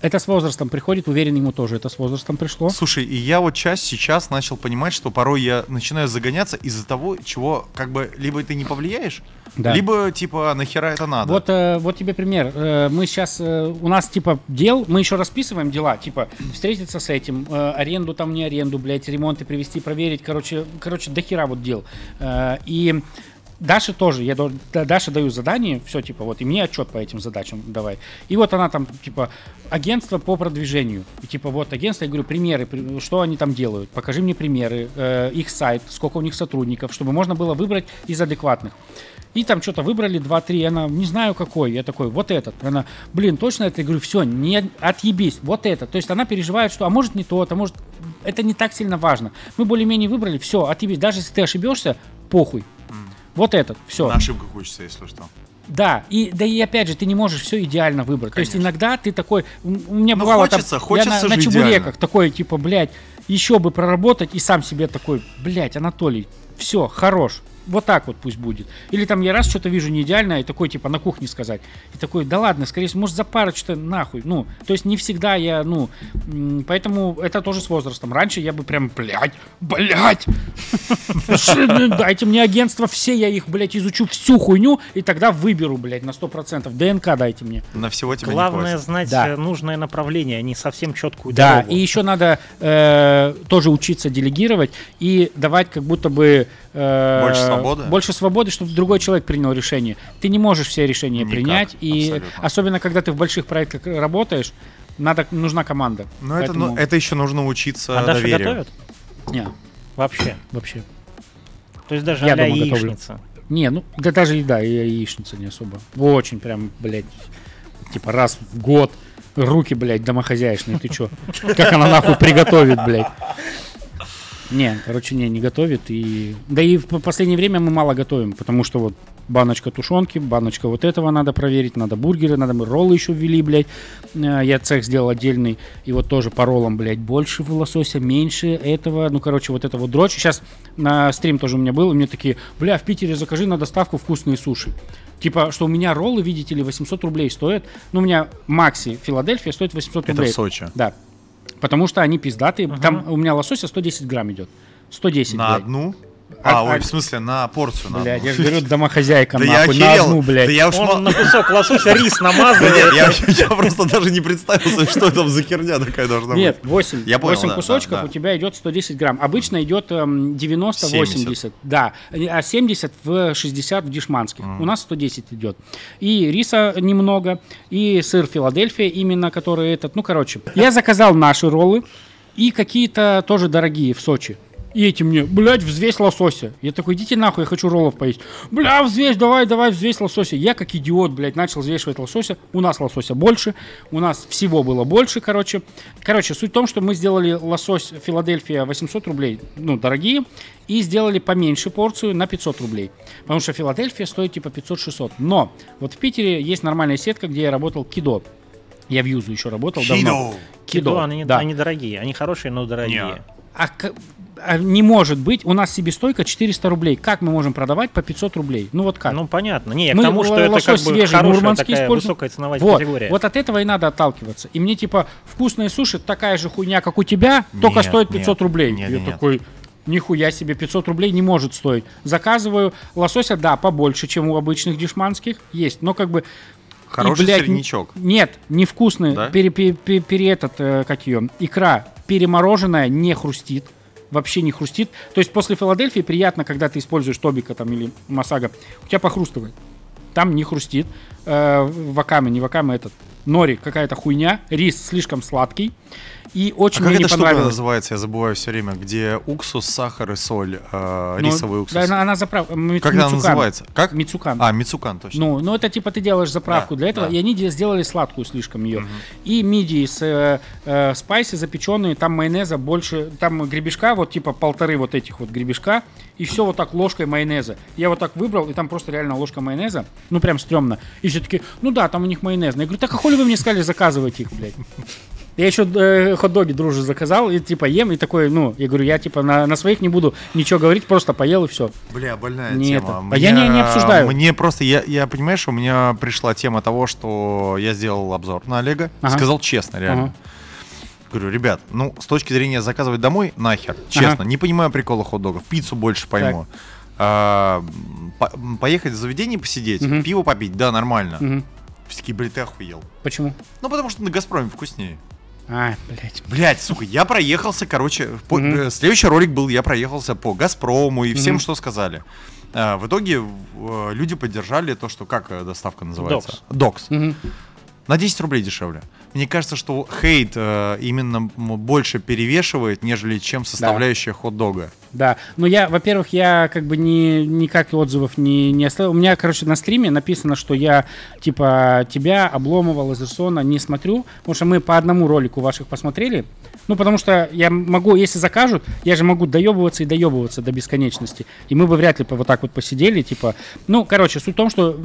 Это с возрастом приходит, уверен, ему тоже это с возрастом пришло. Слушай, и я вот часть сейчас начал понимать, что порой я начинаю загоняться из-за того, чего как бы либо ты не повлияешь, Да. либо типа нахера это надо. Вот, э, вот тебе пример. Э, мы сейчас, э, у нас типа дел, мы еще расписываем дела, типа встретиться с этим, э, аренду там не аренду, блядь, ремонты привести, проверить, короче, короче, до хера вот дел. Э, и Даше тоже, я Даше даю задание, все, типа, вот, и мне отчет по этим задачам давай. И вот она там, типа, агентство по продвижению. И типа, вот агентство, я говорю, примеры, при- что они там делают, покажи мне примеры, э, их сайт, сколько у них сотрудников, чтобы можно было выбрать из адекватных. И там что-то выбрали 2-3, она, не знаю какой, я такой, вот этот. Она, блин, точно это? Я говорю, все, не отъебись, вот это. То есть она переживает, что, а может не то, а может, это не так сильно важно. Мы более-менее выбрали, все, отъебись. Даже если ты ошибешься, похуй. Вот этот, все. На ошибках учится, если что. Да, и да и опять же, ты не можешь все идеально выбрать. То есть Конечно. иногда ты такой, у меня Ну, бывало хочется, там, хочется я на, на чебуреках идеально. такой, типа, блядь, еще бы проработать, и сам себе такой, блядь, Анатолий, все, хорош. Вот так вот пусть будет. Или там я раз что-то вижу не идеальное, и такой, типа, на кухне сказать. И такой, да ладно, скорее всего, может, за пару что-то нахуй. Ну, то есть не всегда я, ну, поэтому это тоже с возрастом. Раньше я бы прям, блядь, блядь, дайте мне агентство все, я их, блядь, изучу всю хуйню, и тогда выберу, блядь, на 100%. ДНК дайте мне. На всего тебя Главное знать Да. э, нужное направление, а не совсем четкую Да, дорогу. и еще надо э, тоже учиться делегировать и давать как будто бы... э, Больше свободы? Больше свободы, чтобы другой человек принял решение. Ты не можешь все решения Никак, принять, и абсолютно. особенно когда ты в больших проектах работаешь, надо, нужна команда. Но это, Поэтому- ну, это еще нужно учиться А Даша доверию. готовит? Не, Вообще. вообще. То есть даже Я а-ля дома готовлю. яичница. Не, ну, да даже еда, и яичница не особо. Очень прям, блядь, типа раз в год руки, блядь, домохозяйственные, ты чё? Как она нахуй приготовит, блядь? Не, короче, не, не готовит. И... Да и в последнее время мы мало готовим, потому что вот баночка тушенки, баночка вот этого надо проверить, надо бургеры, надо мы роллы еще ввели, блядь. Э, Я цех сделал отдельный, и вот тоже по роллам, блядь, больше лосося, меньше этого, ну, короче, вот это вот дрочь. Сейчас на стрим тоже у меня был, и мне такие, бля, в Питере закажи на доставку вкусные суши. Типа, что у меня роллы, видите ли, 800 рублей стоят. Ну, у меня Макси Филадельфия стоит 800 Это рублей. в Сочи. Да. Потому что они пиздатые. Там у меня лосося 110 грамм идет. 110, На блядь. одну? А- А, ой, а- в смысле, на порцию. на Блядь, я же говорю, домохозяйка, Да я нахуй, на охерел. одну, блядь. Да я уж Он на кусок лосося рис Да намазывает. нет, я, я просто даже не представился, что там за херня такая должна Нет, быть. 8, Я понял, 8 да, кусочков да, да. у тебя идет 110 грамм. Обычно идет эм, 90-80. 70. Да, а 70 в 60 в дешманских. У нас 110 идет. И риса немного, и сыр Филадельфия именно, который этот. Ну, короче. Я заказал наши роллы и какие-то тоже дорогие в Сочи. И эти мне, блядь, взвесь лосося. Я такой, идите нахуй, я хочу роллов поесть. Бля, взвесь, давай, давай, взвесь лосося. Я как идиот, блядь, начал взвешивать лосося. У нас лосося больше, у нас всего было больше, короче. Короче, суть в том, что мы сделали лосось Филадельфия 800 рублей, ну, дорогие, и сделали поменьше порцию на 500 рублей. Потому что Филадельфия стоит типа 500-600. Но вот в Питере есть нормальная сетка, где я работал, Кидо. Я в Юзу еще работал давно. Кидо. Кидо, они, да. они дорогие. Они хорошие, но дорогие. Не. А, к- а не может быть, у нас себестойка 400 рублей. Как мы можем продавать по 500 рублей? Ну вот как? Ну, понятно. Не, я к Мы тому, что это лосось как бы свежий, хорошая мурманский такая высокая ценовая вот, категория. вот от этого и надо отталкиваться. И мне типа вкусные суши такая же хуйня, как у тебя, только Нет, стоит 500 нет, рублей. нет, Я нет. такой, нихуя себе, 500 рублей не может стоить. Заказываю лосося, да, побольше, чем у обычных дешманских, есть, но как бы... и, Хороший блядь, среднячок. Нет, невкусный. Да? Пере, пере- пере- пере- этот, э, как ее, икра перемороженная не хрустит. Вообще не хрустит. То есть после Филадельфии приятно, когда ты используешь Тобика там или Масага, у тебя похрустывает. Там не хрустит. Э, ваками, не ваками, этот. Нори какая-то хуйня. Рис слишком сладкий. И А очень как мне не эта штука понравилось. называется? Я забываю все время. Где уксус, сахар и соль. э, Ну, рисовый уксус. Да, она, она заправ... ми- Как она называется? Как? Мицукан. А, Мицукан, точно. Ну, ну это типа ты делаешь заправку Да, для этого, да. и они де- сделали сладкую слишком ее. И мидии с э, э, спайси запеченные, там майонеза больше, там гребешка, вот типа полторы вот этих вот гребешка, и все вот так ложкой майонеза. Я вот так выбрал, и там просто реально ложка майонеза, ну прям стрёмно. И все таки ну да, там у них майонез. Я говорю, так а хули вы мне сказали заказывать их, блядь? Я еще э, хот-доги дружи заказал, и типа ем, и такой, ну, я говорю, я типа на, на своих не буду ничего говорить, просто поел и все. Бля, больная Не тема. это. А я не- не обсуждаю. Мне просто, я, я понимаешь, у меня пришла тема того, что я сделал обзор на Олега. Ага. Сказал честно, реально. Ага. Говорю, ребят, ну, с точки зрения заказывать домой, нахер. Честно, не понимаю прикола хот-догов. Пиццу больше пойму. А, по- поехать в заведение посидеть, Мгм. пиво попить, да, нормально. Мгм. Все такие, блядь, ты охуел. Почему? Ну, потому что на Газпроме вкуснее. А, блядь. Блять, сука, я проехался, короче, по- э, следующий ролик был, я проехался по Газпрому и всем, Мгм. что сказали. А, в итоге э, люди поддержали то, что как доставка называется? Докс. Докс. Мгм. На 10 рублей дешевле. Мне кажется, что хейт э, именно больше перевешивает, нежели чем составляющая хот-дога. Да, но я, во-первых, я как бы не, никак отзывов не, не оставил. У меня, короче, на стриме написано, что я, типа, тебя, Обломова, Лазерсона не смотрю, потому что мы по одному ролику ваших посмотрели. Ну, потому что я могу, если закажут, я же могу доебываться и доебываться до бесконечности. И мы бы вряд ли вот так вот посидели, типа... Ну, короче, суть в том, что,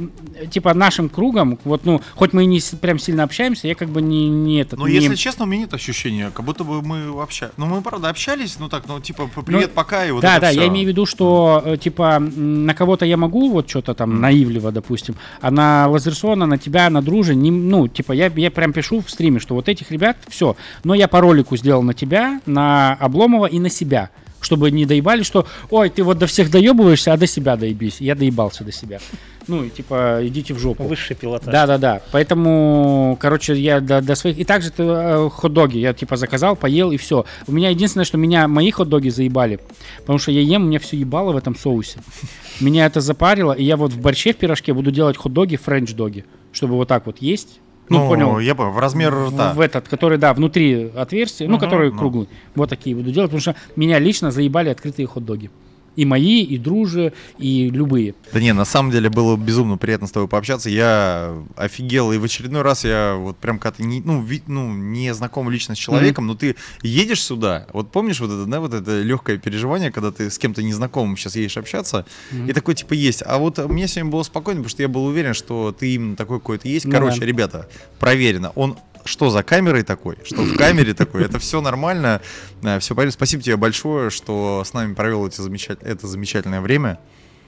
типа, нашим кругом, вот, ну, хоть мы и не прям сильно общаемся, я как бы не, не этот... Но не- если честно, у меня нет ощущения, как будто бы мы общались. Ну, мы, правда, общались, ну так, ну, типа, привет, пока, и вот да, это да, всё. я имею в виду, что э, типа на кого-то я могу вот что-то там наивливо, допустим, а на Лазерсона, на тебя, на друже, не, ну, типа я, я прям пишу в стриме, что вот этих ребят, все. Но я по ролику сделал на тебя, на Обломова и на себя. Чтобы не доебали, что ой, ты вот до всех доебываешься, а до себя доебись. Я доебался до себя. Ну, и типа, идите в жопу. Высший пилотаж. Да, да, да. Поэтому, короче, я до, до своих. И также э, хот-доги я типа заказал, поел и все. У меня единственное, что меня мои хот-доги заебали, потому что я ем, у меня все ебало в этом соусе. Меня это запарило, и я вот в борще в пирожке буду делать хот-доги, френч-доги, чтобы вот так вот есть. Ну, понял. я понял, в размер рта. В этот, который, да, внутри отверстия, ну, Мгм. который Ну. круглый. Вот такие буду делать, потому что меня лично заебали открытые хот-доги. И мои, и дружи, и любые. Да не, на самом деле было безумно приятно с тобой пообщаться. Я офигел, и в очередной раз я вот прям ты не, ну, ви- ну, не знаком лично с человеком, но ты едешь сюда, вот помнишь вот это, да, вот это легкое переживание, когда ты с кем-то незнакомым сейчас едешь общаться, и такой типа есть. А вот мне сегодня было спокойно, потому что я был уверен, что ты именно такой какой-то есть. Короче, да. ребята, проверено. Он что за камерой такой, что в камере такой, это все нормально, все понятно. Спасибо тебе большое, что с нами провел эти замечат- это замечательное время.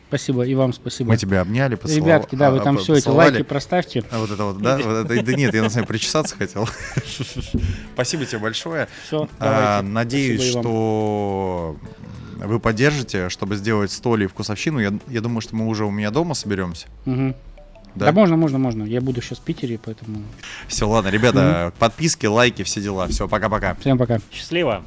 Спасибо, и вам спасибо. Мы тебя обняли, поцеловали. Ребятки, да, вы там а, все эти лайки проставьте. А вот это вот, да? Вот это, да нет, я на самом деле причесаться хотел. Спасибо тебе большое. Все, А, давайте. Надеюсь, что вы поддержите, чтобы сделать столе и вкусовщину. Я, я думаю, что мы уже у меня дома соберемся. Да? Да? можно, можно, можно. Я буду сейчас в Питере, поэтому Все, ладно, ребята, подписки, лайки, все дела. Все, пока-пока. всем пока. Счастливо.